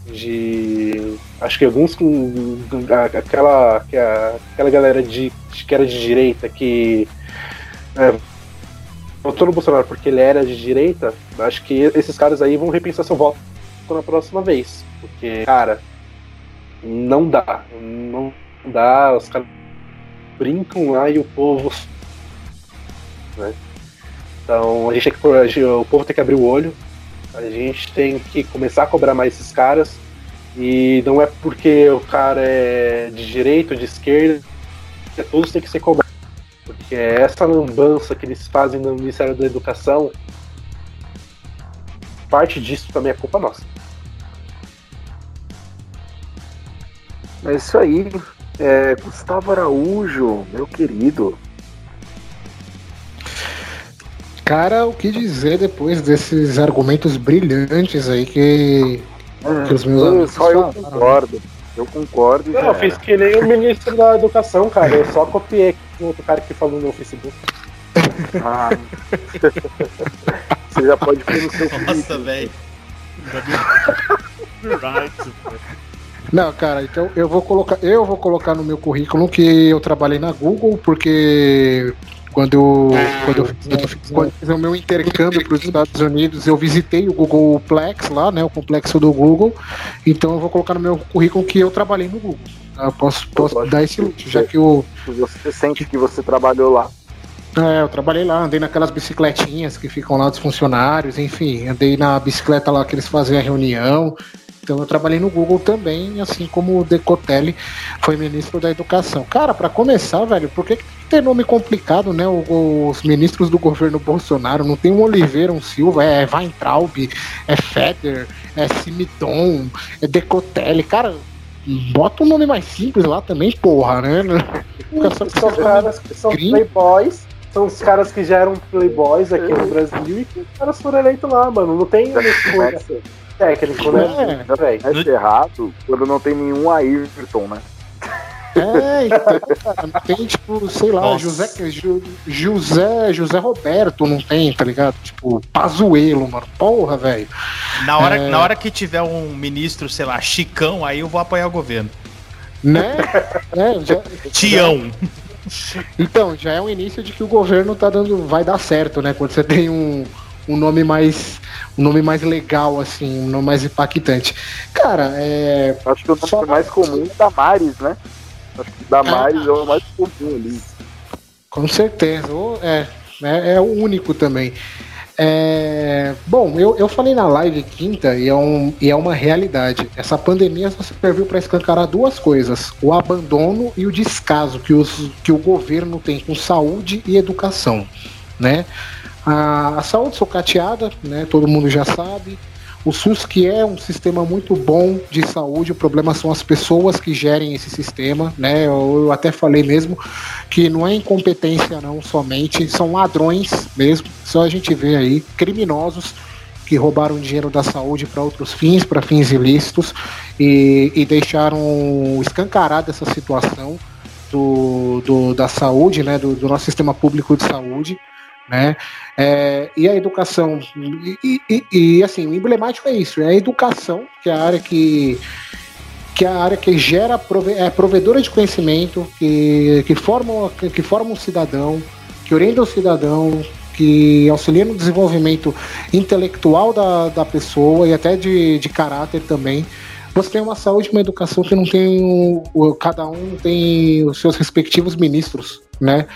De. Acho que alguns com. Aquela, aquela galera de, que era de direita que. É, votou no Bolsonaro porque ele era de direita, acho que esses caras aí vão repensar seu voto na próxima vez. Porque, cara, não dá. Não dá. Os caras brincam lá e o povo. Né? Então a gente tem que, o povo tem que abrir o olho. A gente tem que começar a cobrar mais esses caras. E não é porque o cara é de direita ou de esquerda, que todos têm que ser cobrados. Porque essa lambança que eles fazem no Ministério da Educação, parte disso também é culpa nossa. É isso aí. É, Gustavo Araújo, meu querido. Cara, o que dizer depois desses argumentos brilhantes aí que, que os meus amigos Só eu falaram, concordo. Eu concordo. Não, eu fiz que nem o ministro da Educação, cara. Eu só copiei o outro cara que falou no Facebook. Ah. Você já pode pôr no seu Nossa, velho. Não, cara, então eu vou colocar, eu vou colocar no meu currículo que eu trabalhei na Google porque quando eu, quando eu, quando eu fiz- quando eu fiz o meu intercâmbio para os Estados Unidos, eu visitei o Google Plex lá, né, o complexo do Google. Então eu vou colocar no meu currículo que eu trabalhei no Google. Eu posso, posso dar esse luxo, já que eu, Você sente que você trabalhou lá. é, eu trabalhei lá, andei naquelas bicicletinhas que ficam lá dos funcionários, enfim, andei na bicicleta lá que eles fazem a reunião. Então eu trabalhei no Google também, assim como o Decotelli foi ministro da Educação. Cara, pra começar, velho, por que, que tem nome complicado, né? Os ministros do governo Bolsonaro, não tem um Oliveira, um Silva, é Weintraub, é Feder, é Simidon, é Decotelli. Cara, bota um nome mais simples lá também, porra, né? Só São caras que são Gringo. playboys. São os caras que já eram playboys aqui no Brasil e que os caras foram eleitos lá, mano. Não tem escolha técnico, né? É. velho? É errado quando não tem nenhum Ayrton, né? É, então, cara, não tem, tipo, sei lá, Nossa. José, Ju- José, José Roberto não tem, tá ligado? Tipo, Pazuelo, mano. Porra, velho. Na hora, É. na hora que tiver um ministro, sei lá, Chicão, aí eu vou apoiar o governo. Né? É, já- Tião. então, já é um início de que o governo tá dando. Vai dar certo, né? Quando você tem um, um nome mais. Um nome mais legal, assim, um nome mais impactante. Cara, é. Acho que o nome Só- mais comum é Damares, né? Acho que Damares é o mais comum ali. Com certeza. É, é, é o único também. É, bom, eu, eu falei na live quinta e é, um, e é uma realidade. Essa pandemia só serviu para escancarar duas coisas: o abandono e o descaso que, os, que o governo tem com saúde e educação. Né? A, a saúde socateada, né, todo mundo já sabe. O SUS, que é um sistema muito bom de saúde, o problema são as pessoas que gerem esse sistema. Né? Eu, eu até falei mesmo que não é incompetência não somente, são ladrões mesmo. Só a gente vê aí criminosos que roubaram dinheiro da saúde para outros fins, para fins ilícitos e, e deixaram escancarada essa situação do, do- da saúde, né, do, do nosso sistema público de saúde. Né? É, e a educação, e, e- e, assim, o emblemático é isso, é a educação, que é a área que, que é a área que gera prove é provedora de conhecimento, que, que, forma, que, forma um cidadão, que orienta o cidadão, que auxilia no desenvolvimento intelectual da, da pessoa e até de, de caráter também. Você tem uma saúde uma educação que não tem o- cada um tem os seus respectivos ministros, né?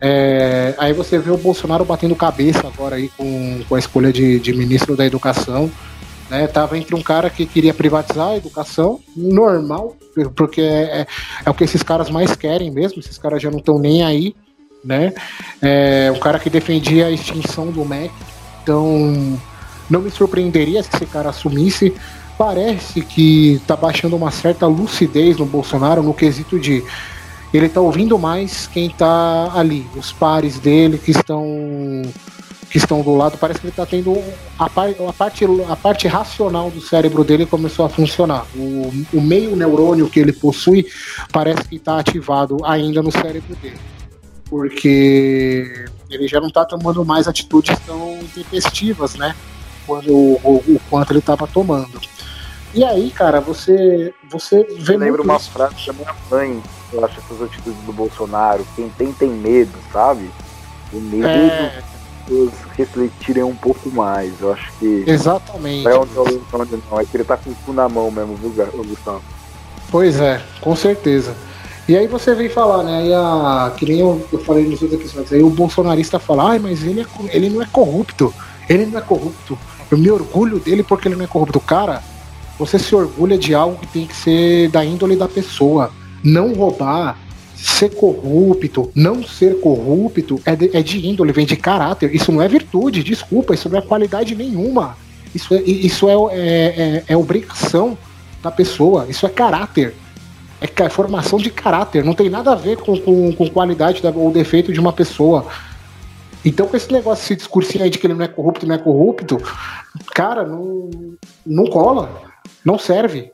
É, aí você vê o Bolsonaro batendo cabeça agora aí com, com a escolha de, de ministro da educação né? Tava entre um cara que queria privatizar a educação, normal, porque é, é, é o que esses caras mais querem mesmo, esses caras já não estão nem aí, né? É, um cara que defendia a extinção do MEC, então não me surpreenderia se esse cara assumisse. Parece que tá baixando uma certa lucidez no Bolsonaro no quesito de ele tá ouvindo mais quem tá ali, os pares dele que estão que estão do lado, parece que ele está tendo a, par, a, parte, a parte racional do cérebro dele começou a funcionar. O, o meio neurônio que ele possui parece que está ativado ainda no cérebro dele. Porque ele já não está tomando mais atitudes tão intempestivas, né? Quando, o, o, quanto ele estava tomando. E aí, cara, você, você vê. Eu lembro muito uma isso. frase da minha mãe, eu acho essas atitudes do Bolsonaro, quem tem tem medo, sabe? O medo É, pessoas refletirem um pouco mais. Eu acho que. Exatamente. É onde eu onde não. É que ele tá com o cu na mão mesmo, viu, Gustavo? Pois é, com certeza. E aí você vem falar, né? Aí a, que nem eu, eu falei nos outros episódios, aí o bolsonarista fala, ai, mas ele, é, ele não é corrupto. Ele não é corrupto. Eu me orgulho dele porque ele não é corrupto. Cara, você se orgulha de algo que tem que ser da índole da pessoa. Não roubar, ser corrupto, não ser corrupto é de, é de índole, vem de caráter. Isso não é virtude, desculpa, isso não é qualidade nenhuma. Isso é, isso é, é, é- é obrigação da pessoa, isso é caráter. É formação de caráter, não tem nada a ver com, com, com qualidade da- ou defeito de uma pessoa. Então, com esse negócio, esse discursinho aí de que ele não é corrupto, não é corrupto, cara, não, não cola, não serve.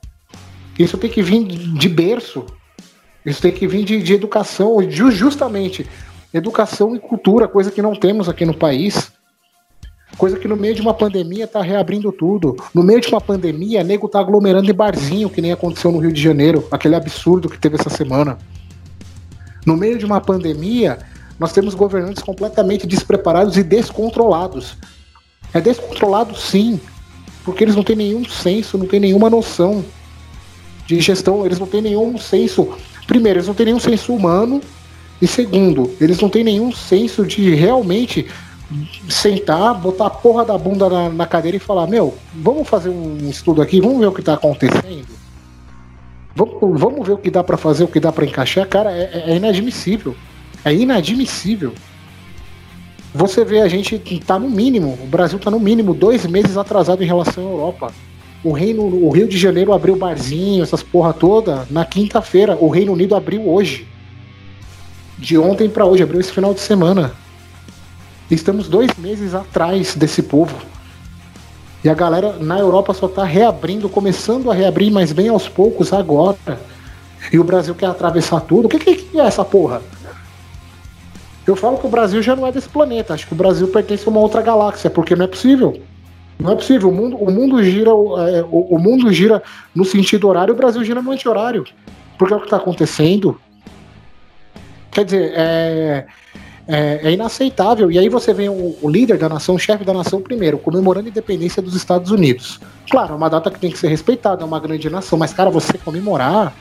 Isso tem que vir de berço. Isso tem que vir de, de educação, ju- justamente educação e cultura, coisa que não temos aqui no país. Coisa que no meio de uma pandemia tá reabrindo tudo. No meio de uma pandemia, nego tá aglomerando em barzinho, que nem aconteceu no Rio de Janeiro, aquele absurdo que teve essa semana. No meio de uma pandemia, nós temos governantes completamente despreparados e descontrolados. É descontrolado sim, porque eles não têm nenhum senso, não têm nenhuma noção de gestão, eles não têm nenhum senso. Primeiro, eles não têm nenhum senso humano, e segundo, eles não têm nenhum senso de realmente sentar, botar a porra da bunda na, na cadeira e falar: Meu, vamos fazer um estudo aqui, vamos ver o que tá acontecendo. Vamos, vamos ver o que dá pra fazer, o que dá pra encaixar. Cara, é, é inadmissível. É inadmissível. Você vê, a gente tá no mínimo, o Brasil tá no mínimo dois meses atrasado em relação à Europa. O Reino, o Rio de Janeiro abriu barzinho, essas porra toda, na quinta-feira. O Reino Unido abriu hoje. De ontem pra hoje, abriu esse final de semana. Estamos dois meses atrás desse povo. E a galera na Europa só tá reabrindo, começando a reabrir, mas bem aos poucos agora. E o Brasil quer atravessar tudo. O que, que, que é essa porra? Eu falo que o Brasil já não é desse planeta. Acho que o Brasil pertence a uma outra galáxia, porque não é possível. Não é possível. O mundo, o mundo gira, é, o, o mundo gira no sentido horário, o Brasil gira no anti-horário. Porque é o que está acontecendo. Quer dizer, é, é, é inaceitável. E aí você vem o, o líder da nação, o chefe da nação, primeiro, comemorando a independência dos Estados Unidos. Claro, é uma data que tem que ser respeitada, é uma grande nação, mas, cara, você comemorar.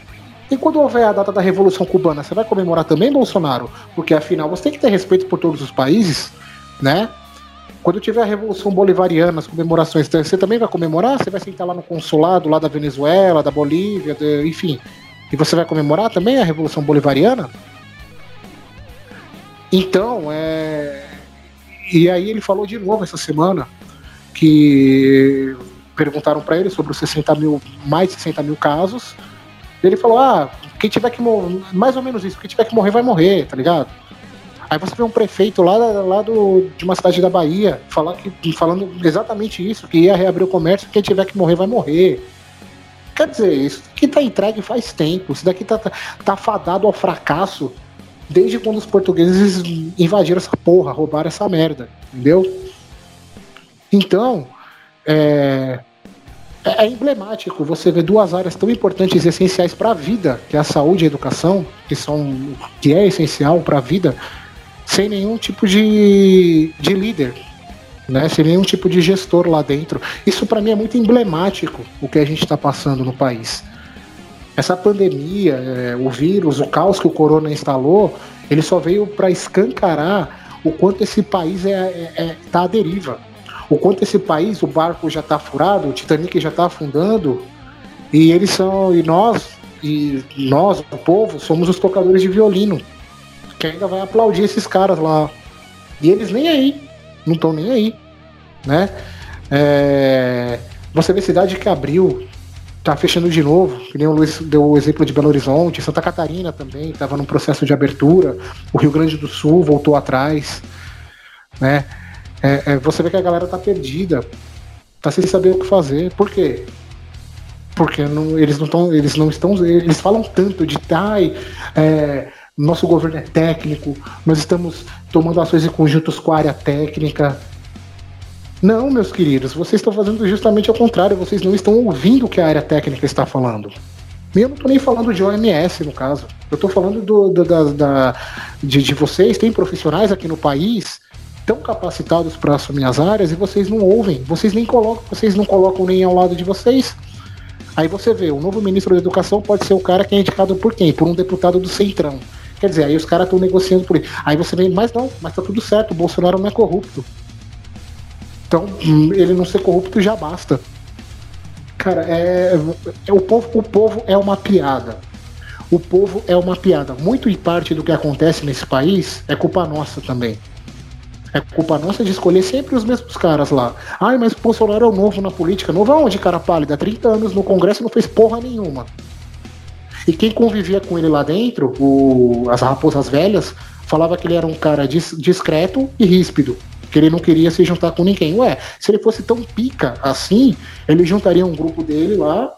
E quando houver a data da Revolução Cubana, você vai comemorar também, Bolsonaro? Porque afinal você tem que ter respeito por todos os países, né? Quando tiver a Revolução Bolivariana, as comemorações, você também vai comemorar? Você vai sentar lá no consulado lá da Venezuela, da Bolívia, de- enfim. E você vai comemorar também a Revolução Bolivariana? Então, é. E aí ele falou de novo essa semana que perguntaram para ele sobre os 60 mil, mais de 60 mil casos. Ele falou: ah, quem tiver que morrer, mais ou menos isso, quem tiver que morrer vai morrer, tá ligado? Aí você vê um prefeito lá, lá do, de uma cidade da Bahia falar que, falando exatamente isso, que ia reabrir o comércio, quem tiver que morrer vai morrer. Quer dizer, isso daqui tá entregue faz tempo, isso daqui tá, tá, tá fadado ao fracasso desde quando os portugueses invadiram essa porra, roubaram essa merda, entendeu? Então, é, é, é emblemático você ver duas áreas tão importantes e essenciais para a vida, que é a saúde e a educação, que são que é essencial para a vida, sem nenhum tipo de, de líder, né? Sem nenhum tipo de gestor lá dentro. Isso para mim é muito emblemático o que a gente está passando no país. Essa pandemia, é, o vírus, o caos que o corona instalou, ele só veio para escancarar o quanto esse país é, é, é- tá à deriva. O quanto esse país, o barco já está furado, o Titanic já está afundando, e eles são, e nós, e nós, o povo, somos os tocadores de violino, que ainda vai aplaudir esses caras lá. E eles nem aí, não estão nem aí, né? É, você vê cidade que abriu, tá fechando de novo, que nem o Luiz deu o exemplo de Belo Horizonte, Santa Catarina também estava num processo de abertura, o Rio Grande do Sul voltou atrás, né? É, é, você vê que a galera tá perdida, tá sem saber o que fazer. Por quê? Porque não- eles não estão, eles não estão, eles falam tanto de ai, é, nosso governo é técnico, nós estamos tomando ações em conjuntos com a área técnica. Não, meus queridos, vocês estão fazendo justamente ao contrário, vocês não estão ouvindo o que a área técnica está falando. Eu não estou nem falando de OMS, no caso. Eu estou falando do, do- da, da- de, de vocês, tem profissionais aqui no país tão capacitados para assumir as áreas e vocês não ouvem, vocês nem colocam, vocês não colocam nem ao lado de vocês. Aí você vê, o novo ministro da Educação pode ser o cara que é indicado por quem? Por um deputado do Centrão. Quer dizer, aí os caras estão negociando por isso. Aí você vê, mas não, mas tá tudo certo, o Bolsonaro não é corrupto. Então, hum, ele não ser corrupto já basta. Cara, é, é, o, povo, o povo é uma piada. O povo é uma piada. Muito em parte do que acontece nesse país é culpa nossa também. É culpa nossa de escolher sempre os mesmos caras lá. Ai, mas o Bolsonaro é o novo na política. Novo aonde, cara pálida? Há 30 anos no Congresso não fez porra nenhuma. E quem convivia com ele lá dentro, o, as raposas velhas, falava que ele era um cara dis, discreto e ríspido. Que ele não queria se juntar com ninguém. Ué, se ele fosse tão pica assim, ele juntaria um grupo dele lá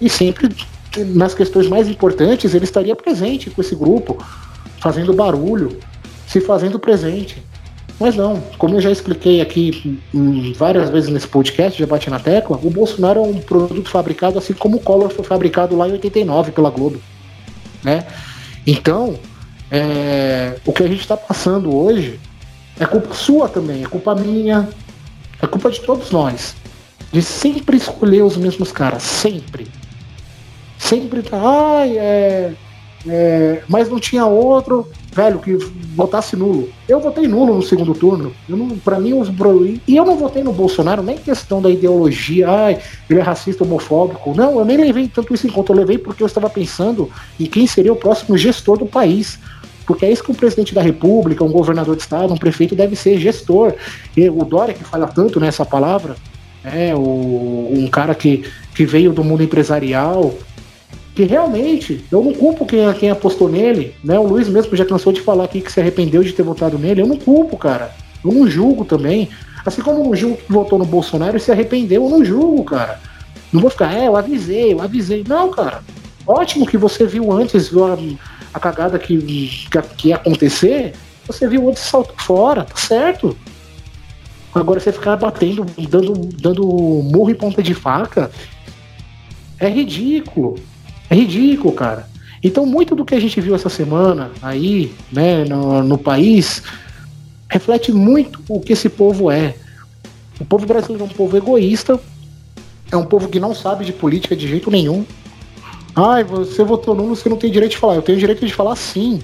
e sempre, nas questões mais importantes, ele estaria presente com esse grupo, fazendo barulho, se fazendo presente. Mas não, como eu já expliquei aqui hum, várias vezes nesse podcast, já bati na tecla, o Bolsonaro é um produto fabricado assim como o Collor foi fabricado lá em 89 pela Globo. Né? Então, é, o que a gente está passando hoje é culpa sua também, é culpa minha, é culpa de todos nós. De sempre escolher os mesmos caras, sempre. Sempre tá, ai, é, é, mas não tinha outro, velho, que votasse nulo. Eu votei nulo no segundo turno. Pra mim, os E eu não votei no Bolsonaro, nem questão da ideologia, ai, ele é racista, homofóbico. Não, eu nem levei tanto isso em conta. Eu levei porque eu estava pensando em quem seria o próximo gestor do país. Porque é isso que um presidente da república, um governador de estado, um prefeito deve ser gestor. E o Dória, que fala tanto nessa palavra, é o, um cara que, que veio do mundo empresarial, que realmente eu não culpo quem, quem apostou nele, né? O Luiz mesmo já cansou de falar aqui que se arrependeu de ter votado nele. Eu não culpo, cara. Eu não julgo também. Assim como eu não julgo que votou no Bolsonaro e se arrependeu, eu não julgo, cara. Não vou ficar, é, eu avisei, eu avisei. Não, cara. Ótimo que você viu antes, viu a, a cagada que, que, que ia acontecer. Você viu antes saltou fora, tá certo. Agora você ficar batendo, dando, dando murro e ponta de faca, é ridículo. É ridículo, cara. Então, muito do que a gente viu essa semana aí, né, no, no país, reflete muito o que esse povo é. O povo brasileiro é um povo egoísta, é um povo que não sabe de política de jeito nenhum. Ai, você votou nulo, você não tem direito de falar. Eu tenho direito de falar sim.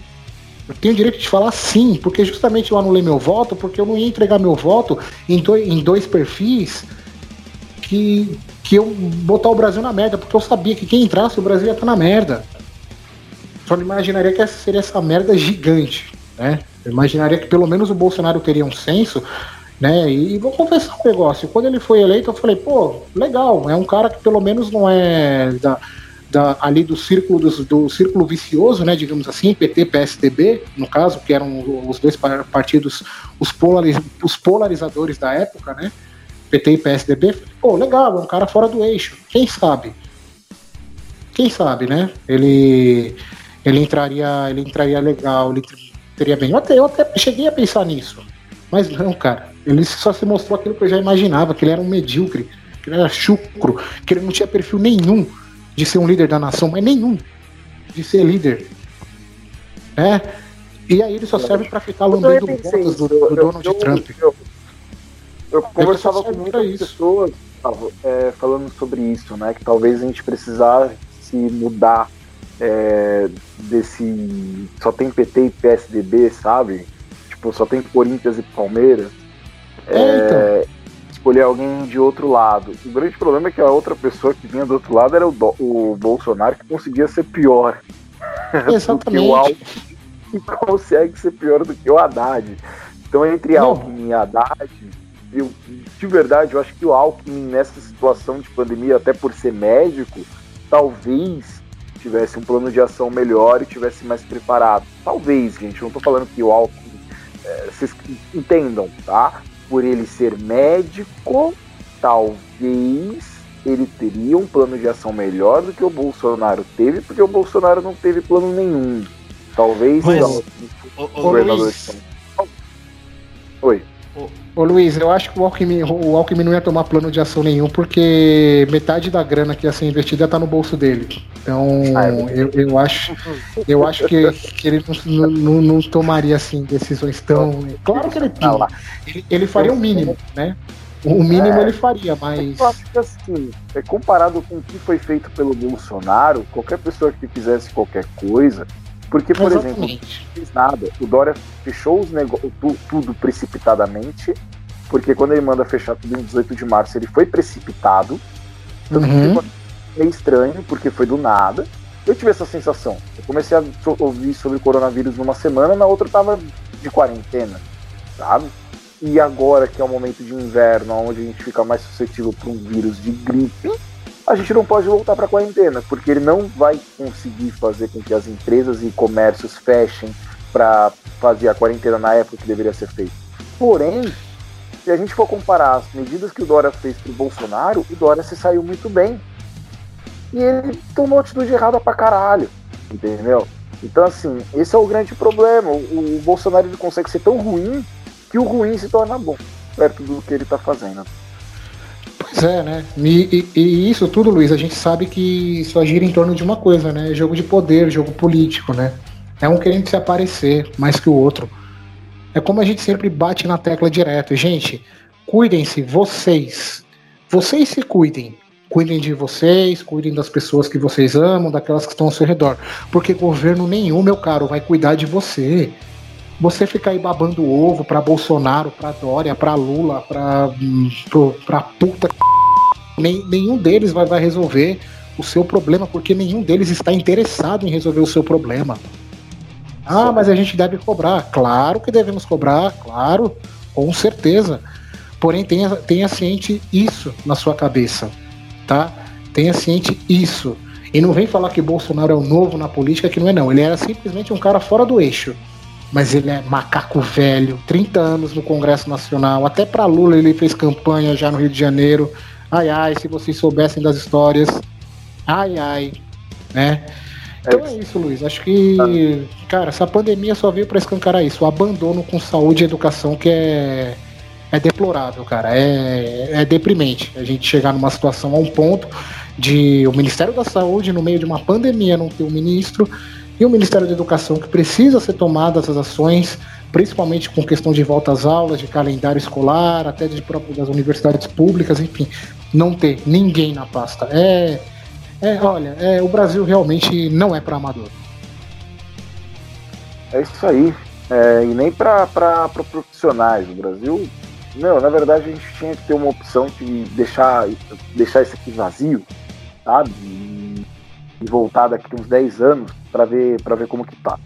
Eu tenho direito de falar sim, porque justamente eu anulei meu voto, porque eu não ia entregar meu voto em dois, em dois perfis que que eu botar o Brasil na merda, porque eu sabia que quem entrasse o Brasil ia estar na merda. Só não imaginaria que essa seria essa merda gigante, né? Eu imaginaria que pelo menos o Bolsonaro teria um senso, né? E, e vou confessar um negócio, quando ele foi eleito eu falei, pô, legal, é um cara que pelo menos não é da, da, ali do círculo do, do, círculo vicioso, né, digamos assim, PT, PSDB, no caso, que eram os dois partidos, os, polariz, os polarizadores da época, né? PT e PSDB, pô, legal, é um cara fora do eixo. Quem sabe? Quem sabe, né? Ele ele entraria, ele entraria legal, ele teria bem. Eu até, eu até cheguei a pensar nisso. Mas não, cara. Ele só se mostrou aquilo que eu já imaginava, que ele era um medíocre, que ele era chucro, que ele não tinha perfil nenhum de ser um líder da nação, mas nenhum de ser líder. Né? E aí ele só serve para ficar lambendo botas do, do Donald eu, Trump. Eu, eu conversava com muitas isso. pessoas é, falando sobre isso, né? Que talvez a gente precisasse mudar é, desse. Só tem PT e PSDB, sabe? Tipo, só tem Corinthians e Palmeiras. É, é, então. Escolher alguém de outro lado. O grande problema é que a outra pessoa que vinha do outro lado era o, do, o Bolsonaro, que conseguia ser pior. Exatamente. do que o Alckmin, e consegue ser pior do que o Haddad. Então, entre. Alckmin e Haddad, eu, de verdade, eu acho que o Alckmin, nessa situação de pandemia, até por ser médico, talvez tivesse um plano de ação melhor e tivesse mais preparado. Talvez, gente, não estou falando que o Alckmin. É, vocês entendam, tá? Por ele ser médico, talvez ele teria um plano de ação melhor do que o Bolsonaro teve, porque o Bolsonaro não teve plano nenhum. Talvez Mas, o, o, o governador. Oi. Ô Luiz, eu acho que o Alckmin, o Alckmin não ia tomar plano de ação nenhum, porque metade da grana que ia ser investida tá no bolso dele. Então, Ah, é eu, eu acho, eu acho que, que ele não, não- não tomaria assim decisões tão. Claro que ele tinha. lá. Ele, ele faria o mínimo, né? O mínimo É. ele faria, mas. Eu acho que assim, é, comparado com o que foi feito pelo Bolsonaro, qualquer pessoa que fizesse qualquer coisa, porque, por exemplo, Exatamente. não fez nada. O Dória fechou os tu- tudo precipitadamente, porque quando ele manda fechar tudo em 18 de março, ele foi precipitado. Tanto Uhum. meio estranho, porque foi do nada. Eu tive essa sensação. Eu comecei a ouvir sobre coronavírus numa semana, na outra eu tava de quarentena, sabe? E agora que é o momento de inverno, onde a gente fica mais suscetível para um vírus de gripe, a gente não pode voltar para quarentena, porque ele não vai conseguir fazer com que as empresas e comércios fechem para fazer a quarentena na época que deveria ser feita. Porém, se a gente for comparar as medidas que o Dória fez pro Bolsonaro, o Dória se saiu muito bem. E ele tomou atitude errada pra caralho, entendeu? Então, assim, esse é o grande problema. O, o Bolsonaro ele consegue ser tão ruim que o ruim se torna bom, perto do que ele tá fazendo. É, né? E, e- e isso tudo, Luiz, a gente sabe que só gira em torno de uma coisa, né? Jogo de poder, jogo político, né? É um querendo se aparecer mais que o outro. É como a gente sempre bate na tecla direto. Gente, cuidem-se, vocês. Vocês se cuidem. Cuidem de vocês, cuidem das pessoas que vocês amam, daquelas que estão ao seu redor. Porque governo nenhum, meu caro, vai cuidar de você. Você ficar aí babando ovo pra Bolsonaro, pra Dória, pra Lula, pra, hum, pra puta. Nem, nenhum deles vai, vai resolver o seu problema, porque nenhum deles está interessado em resolver o seu problema. Ah, mas a gente deve cobrar. Claro que devemos cobrar, claro, com certeza. Porém, tenha, tenha ciente isso na sua cabeça, tá? Tenha ciente isso. E não vem falar que Bolsonaro é o novo na política, que não é não. Ele era simplesmente um cara fora do eixo. Mas ele é macaco velho, 30 anos no Congresso Nacional. Até para Lula ele fez campanha já no Rio de Janeiro. Ai, ai, se vocês soubessem das histórias. Ai, ai. Né? Então é isso, Luiz. Acho que, cara, essa pandemia só veio para escancarar isso. O abandono com saúde e educação que é, é deplorável, cara. É, é deprimente a gente chegar numa situação a um ponto de o Ministério da Saúde, no meio de uma pandemia, não ter um ministro, e o Ministério da Educação, que precisa ser tomadas as ações, principalmente com questão de volta às aulas, de calendário escolar, até de próprio das universidades públicas, enfim, não ter ninguém na pasta. É, é olha, é, o Brasil realmente não é para amador. É isso aí. É, e nem para profissionais. O Brasil, não, na verdade a gente tinha que ter uma opção de deixar, deixar isso aqui vazio, sabe? E voltar daqui uns 10 anos para ver, pra ver como que tá.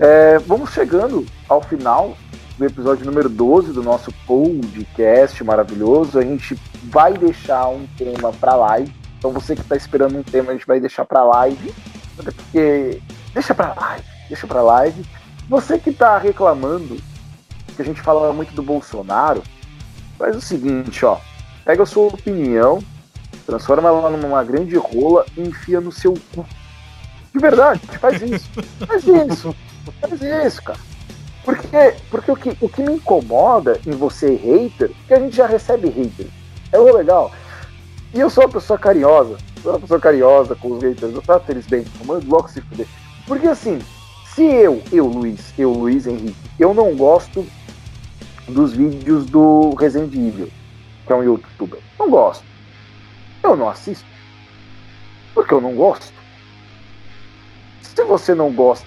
É, vamos chegando ao final do episódio número 12 do nosso podcast maravilhoso. A gente vai deixar um tema para live. Então você que está esperando um tema, a gente vai deixar para live. Porque deixa para live, deixa para live. Você que tá reclamando que a gente fala muito do Bolsonaro, faz o seguinte, ó. Pega a sua opinião, transforma ela numa grande rola e enfia no seu cu. De verdade, faz isso. Faz isso. Faz isso, cara. Porque, porque o, que, o que me incomoda em você, hater, é que a gente já recebe hater. É o legal. E eu sou uma pessoa carinhosa. Sou uma pessoa carinhosa com os haters. Eu trato eles bem. Eu mando logo se fuder. Porque assim, se eu, eu, Luiz, eu, Luiz Henrique, eu não gosto dos vídeos do Resident Evil, que é um youtuber. Não gosto. Eu não assisto. Porque eu não gosto. Se você não gosta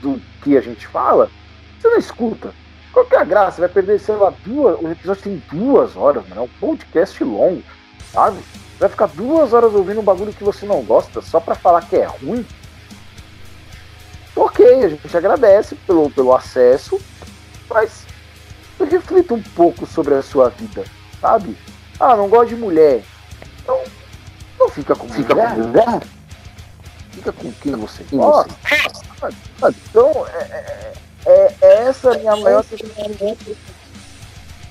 do que a gente fala, você não escuta. Qual que é a graça? Vai perder, sei lá, duas. O episódio tem duas horas, mano. É um podcast longo, sabe? Vai ficar duas horas ouvindo um bagulho que você não gosta só pra falar que é ruim. Ok, a gente agradece pelo, pelo acesso, mas reflita um pouco sobre a sua vida, sabe? Ah, não gosto de mulher. Então, não fica com fica mulher. Com mulher. Fica com quem você gosta. Então, é, é, é, é essa a minha maior.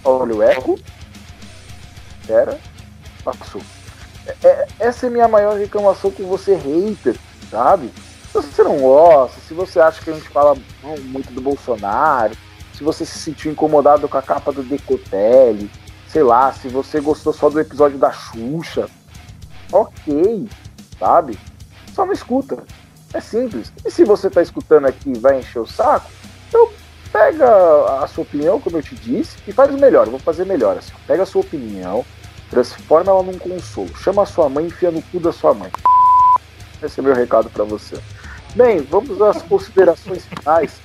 Olha o eco. Pera. Passou. É, é, essa é a minha maior reclamação com você, hater, sabe? Se você não gosta, se você acha que a gente fala muito do Bolsonaro, se se você se sentiu incomodado com a capa do Decotelli, sei lá, se você gostou só do episódio da Xuxa, ok, sabe? Só não escuta. É simples. E se você tá escutando aqui e vai encher o saco, então pega a sua opinião, como eu te disse, e faz o melhor. Eu vou fazer melhor assim. Pega a sua opinião, transforma ela num consolo. Chama a sua mãe e enfia no cu da sua mãe. Esse é meu recado para você. Bem, vamos às considerações finais.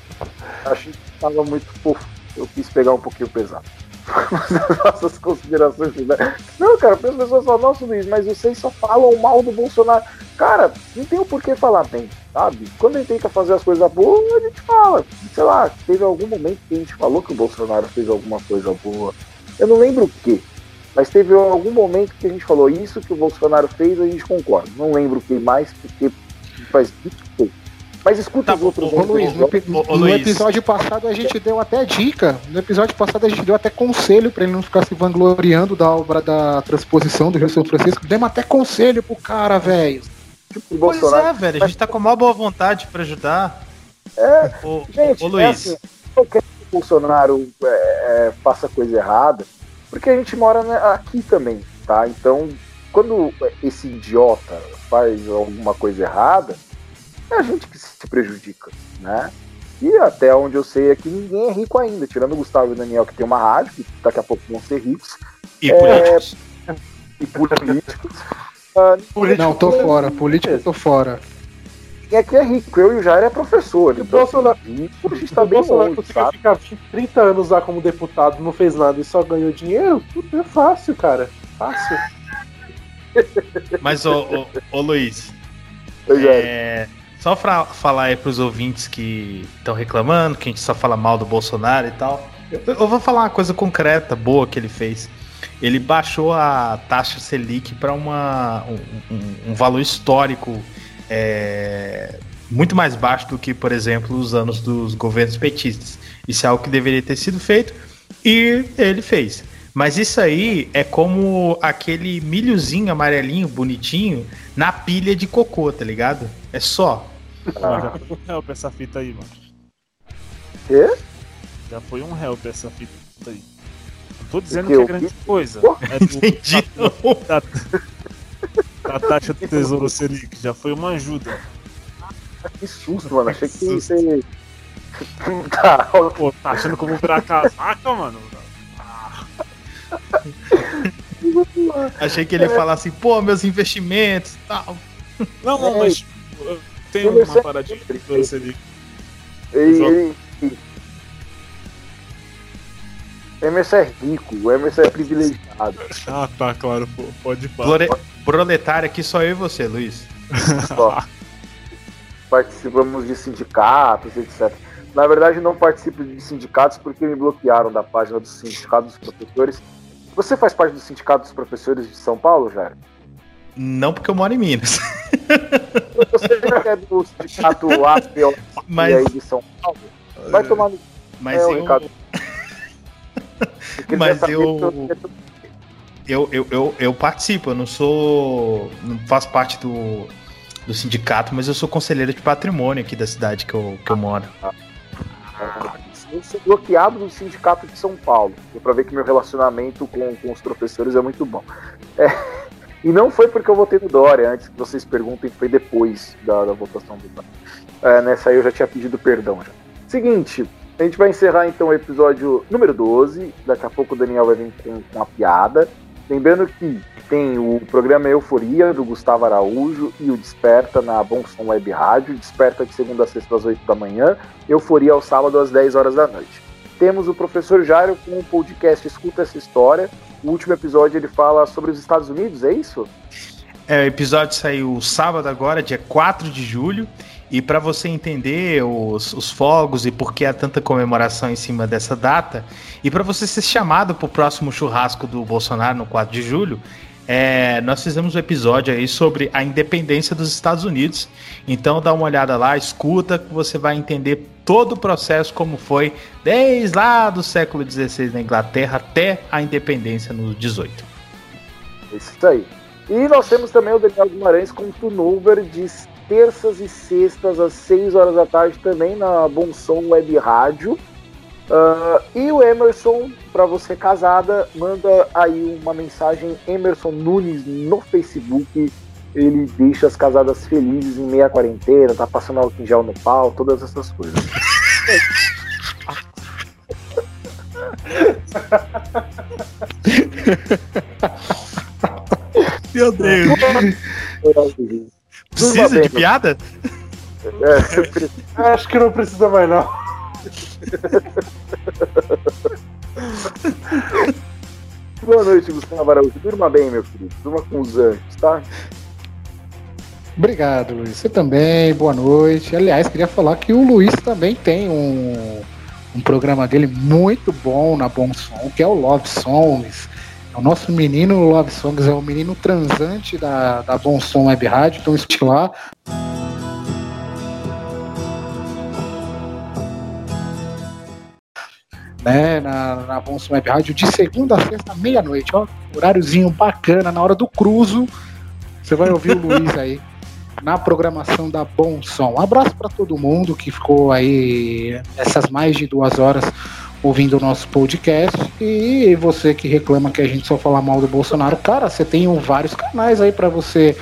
Achei que estava muito fofo. Eu quis pegar um pouquinho pesado. Às nossas considerações finais. Não, cara, as pessoas falam, nossa Luiz, mas vocês só falam mal do Bolsonaro. Cara, não tem o porquê falar bem, sabe? Quando gente tenta fazer as coisas boas, a gente fala. Sei lá, teve algum momento que a gente falou que o Bolsonaro fez alguma coisa boa. Eu não lembro o que. Mas teve algum momento que a gente falou isso que o Bolsonaro fez, a gente concorda. Não lembro o que mais, porque faz. Mas escuta Tá os outros. ô, Luiz, no, Ô, no Luiz. episódio passado a gente deu até dica. No episódio passado a gente deu até conselho pra ele não ficar se vangloriando da obra da transposição do Rio São Francisco. Demos até conselho pro cara, velho. Tipo, o Pois Bolsonaro. é, velho, a gente tá com a maior boa vontade pra ajudar. É, Ô, Gente, ô, é Luiz, assim, não quero que o Bolsonaro é, é, faça coisa errada, porque a gente mora né, aqui também, tá? Então, quando esse idiota faz alguma coisa errada, é a gente que se prejudica, né? E até onde eu sei aqui, ninguém é rico ainda, tirando o Gustavo e o Daniel, que tem uma rádio, que daqui a pouco vão ser ricos, e é, políticos. e políticos. Ah, Não, tô fora. Político, eu tô fora. Ninguém aqui é rico, eu e o Jair é professor. O então, Bolsonaro- rico, a gente tá o bem Bolsonaro longe, conseguiu sabe? ficar 20, 30 anos lá como deputado, não fez nada e só ganhou dinheiro, tudo é fácil, cara. Fácil. Mas, ô, ô, ô, Luiz, Jair. é, só pra falar aí pros ouvintes que estão reclamando, que a gente só fala mal do Bolsonaro e tal, eu, eu vou falar uma coisa concreta, boa que ele fez. Ele baixou a taxa Selic para um, um, um valor histórico é, muito mais baixo do que, por exemplo, os anos dos governos petistas. Isso é algo que deveria ter sido feito e ele fez. Mas isso aí é como aquele milhozinho amarelinho, bonitinho, na pilha de cocô, tá ligado? É só. Mano, já foi um help essa fita aí, mano. Quê? Já foi um help essa fita aí. Não tô dizendo Que que é grande quê? coisa. É do, Entendi. da, da taxa do Tesouro Selic. Já foi uma ajuda. Que susto, mano. Achei que ia ser. tá, Pô, tá achando que eu vou virar casaca, mano? Achei que ele ia falar assim, pô, meus investimentos e tal. Não, não, É, mas ele uma paradinha Selic. ele, ele... Emerson é rico, o Emerson é privilegiado. Ah, tá, claro, pô, pode falar. Proletário aqui só eu e você, Luiz. Só. Participamos de sindicatos, etc. Na verdade, não participo de sindicatos porque me bloquearam da página do Sindicato dos Professores. Você faz parte do Sindicato dos Professores de São Paulo, Jair? Não porque eu moro em Minas. Você é do Sindicato APO Mas, aí de São Paulo? Vai tomar no mas é, eu, Ricardo. Mas eu- eu, eu, eu, eu participo, eu não sou. não faço parte do, do sindicato, mas eu sou conselheiro de patrimônio aqui da cidade que eu, que eu moro. Eu sou bloqueado do Sindicato de São Paulo. Deu pra ver que meu relacionamento com, com os professores é muito bom. É, e não foi porque eu votei no Dória, antes que vocês perguntem, foi depois da, da votação do Dória. É, nessa aí eu já tinha pedido perdão. Já. Seguinte, a gente vai encerrar então o episódio número 12. Daqui a pouco o Daniel vai vir com, com uma piada. Lembrando que tem o programa Euforia, do Gustavo Araújo, e o Desperta na Bom Som Web Rádio. Desperta de segunda a sexta às 8 da manhã. Euforia ao sábado às 10 horas da noite. Temos o professor Jairo com o podcast Escuta essa História. O último episódio ele fala sobre os Estados Unidos, é isso? É, o episódio saiu sábado agora, dia 4 de julho. E para você entender os, os fogos e por que há tanta comemoração em cima dessa data, e para você ser chamado para o próximo churrasco do Bolsonaro no 4 de julho, é, nós fizemos um episódio aí sobre a independência dos Estados Unidos. Então dá uma olhada lá, escuta, que você vai entender todo o processo como foi desde lá do século XVI na Inglaterra até a independência no 18. Isso aí. E nós temos também o Daniel Guimarães com turnover de terças e sextas às 6 horas da tarde também na Bom Som Web Rádio. Ah, e o Emerson, para você casada, manda aí uma mensagem Emerson Nunes no Facebook. Ele deixa as casadas felizes em meia quarentena, tá passando álcool em gel no pau, todas essas coisas. Meu Deus. Precisa de piada? É, Acho que não precisa mais, não. boa noite, Gustavo Araújo. Durma bem, meu querido. Durma com os anjos, tá? Obrigado, Luiz. Você também, boa noite. Aliás, queria falar que o Luiz também tem um, um programa dele muito bom na Bom Som, que é o Love Songs. É o nosso menino Love Songs, é o menino transante da, da Bom Som Web Rádio, então escute lá. Né, na, na Web Rádio, de segunda a sexta, meia-noite, ó. Horáriozinho bacana, na hora do cruzo. Você vai ouvir o Luiz aí na programação da Bom Som. Um abraço para todo mundo que ficou aí essas mais de duas horas ouvindo o nosso podcast. E você que reclama que a gente só fala mal do Bolsonaro, cara, você tem vários canais aí para você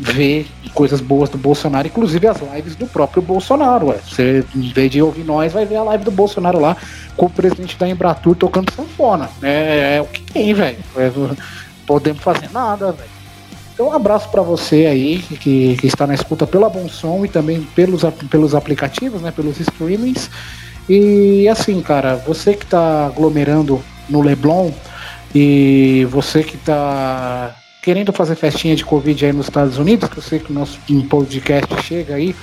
ver coisas boas do Bolsonaro, inclusive as lives do próprio Bolsonaro. Ué. Você, em vez de ouvir nós, vai ver a live do Bolsonaro lá com o presidente da Embratur tocando sanfona. É, é o que tem, velho. É, podemos fazer nada, velho. Então, um abraço para você aí que, que está na escuta pela Bom Som e também pelos, pelos aplicativos, né, pelos streamings. E assim, cara, você que está aglomerando no Leblon e você que está querendo fazer festinha de Covid aí nos Estados Unidos, que eu sei que o nosso podcast chega aí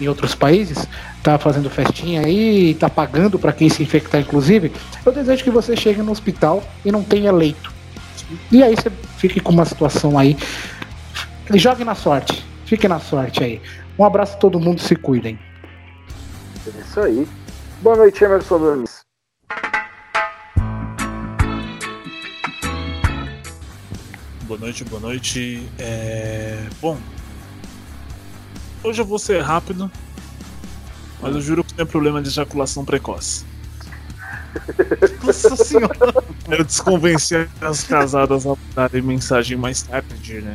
em outros países, tá fazendo festinha aí, tá pagando para quem se infectar, inclusive, eu desejo que você chegue no hospital e não tenha leito. E aí você fique com uma situação aí. Jogue na sorte. Fique na sorte aí. Um abraço a todo mundo, se cuidem. É isso aí. Boa noite, Emerson Nunes. Boa noite, boa noite. É... Bom, hoje eu vou ser rápido, mas eu juro que tem problema de ejaculação precoce. Nossa senhora. Eu desconvenci as casadas a darem mensagem mais tarde, né?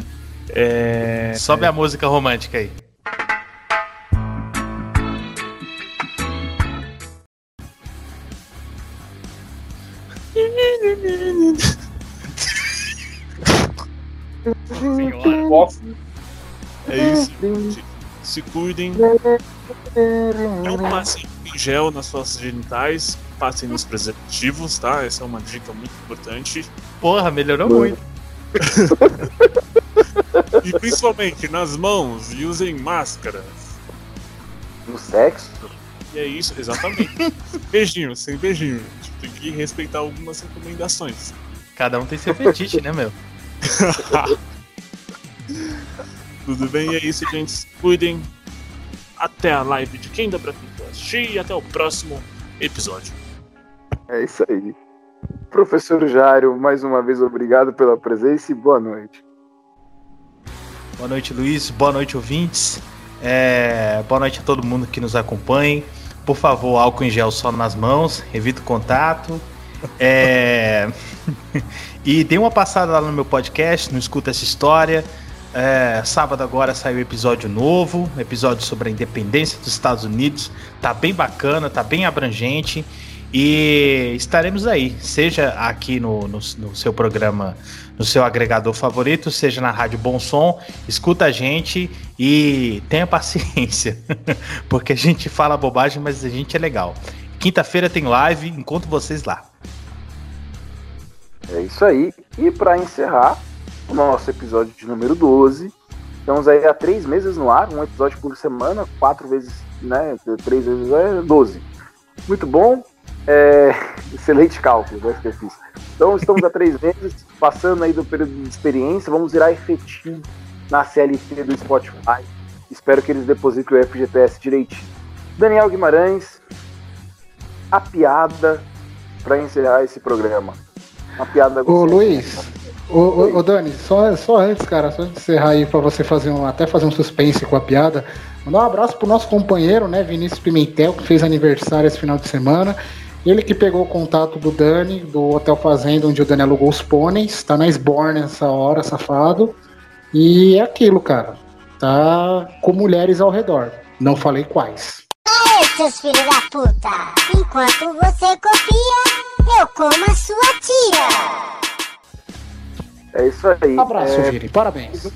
É... Sobe a música romântica aí. Se cuidem. Não passem em gel nas suas genitais, passem nos preservativos, tá? Essa é uma dica muito importante. Porra, melhorou muito. E principalmente nas mãos, e usem máscaras. No sexo? E é isso, exatamente. beijinho, sem beijinho. gente. Tem que respeitar algumas recomendações. Cada um tem seu fetiche, né, meu? Tudo bem? É isso, gente. Se cuidem. Até a live de quem dá pra quem assistir e até o próximo episódio. É isso aí. Professor Jário, mais uma vez obrigado pela presença e boa noite. Boa noite, Luiz. Boa noite, ouvintes. É, Boa noite a todo mundo que nos acompanha. Por favor, álcool em gel só nas mãos, evita o contato. É, e dê uma passada lá no meu podcast, não escuta essa história. É, sábado agora saiu episódio novo, episódio sobre a independência dos Estados Unidos. Tá bem bacana, tá bem abrangente. E estaremos aí, seja aqui no, no, no seu programa, no seu agregador favorito, seja na Rádio Bom Som, escuta a gente e tenha paciência, porque a gente fala bobagem, mas a gente é legal. Quinta-feira tem live, encontro vocês lá. É isso aí. E para encerrar o nosso episódio de número 12, estamos aí há três meses no ar, um episódio por semana, quatro vezes, né? Três vezes é 12. Muito bom. É, excelente cálculo, né, que eu fiz. Então estamos há três meses, passando aí do período de experiência, vamos virar efetivo na CLT do Spotify. Espero que eles depositem o FGTS direitinho. Daniel Guimarães, a piada para encerrar esse programa. Uma piada Ô gostosa. Luiz, ô, ô, ô, Dani, só, só antes, cara, só de encerrar aí pra você fazer um, até fazer um suspense com a piada, mandar um abraço pro nosso companheiro, né, Vinícius Pimentel, que fez aniversário esse final de semana. Ele que pegou o contato do Dani, do Hotel Fazenda, onde o Dani alugou os pôneis, tá na Sborn nessa hora, safado. E é aquilo, cara. Tá com mulheres ao redor. Não falei quais. Seus filhos da puta! Enquanto você copia, eu como a sua tia! É isso aí. Abraço, é, Vini. Parabéns.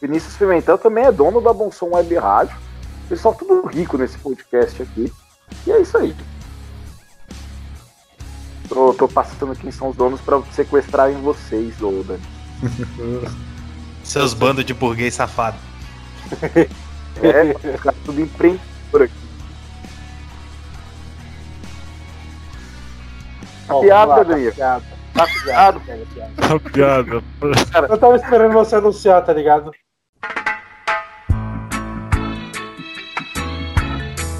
Vinícius Pimentel também é dono da Bonsom Web Rádio. Pessoal tudo rico nesse podcast aqui. E é isso aí. Tô, tô passando quem são os donos pra sequestrarem vocês, ô Dani. Seus bandos de burguês safado. É, os caras tudo empreendedor aqui. A piada, lá, Daniel. piada. Tá a piada. A piada. Eu tava esperando você anunciar, tá ligado?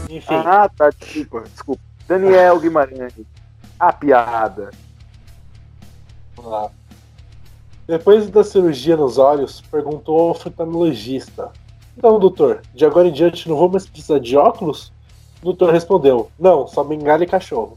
Enfim, Ah, tá, desculpa, desculpa. Daniel Guimarães. A piada. vamos lá. Depois da cirurgia nos olhos, perguntou ao oftalmologista: Então, doutor, de agora em diante não vou mais precisar de óculos? O doutor respondeu: Não, só bengala e cachorro.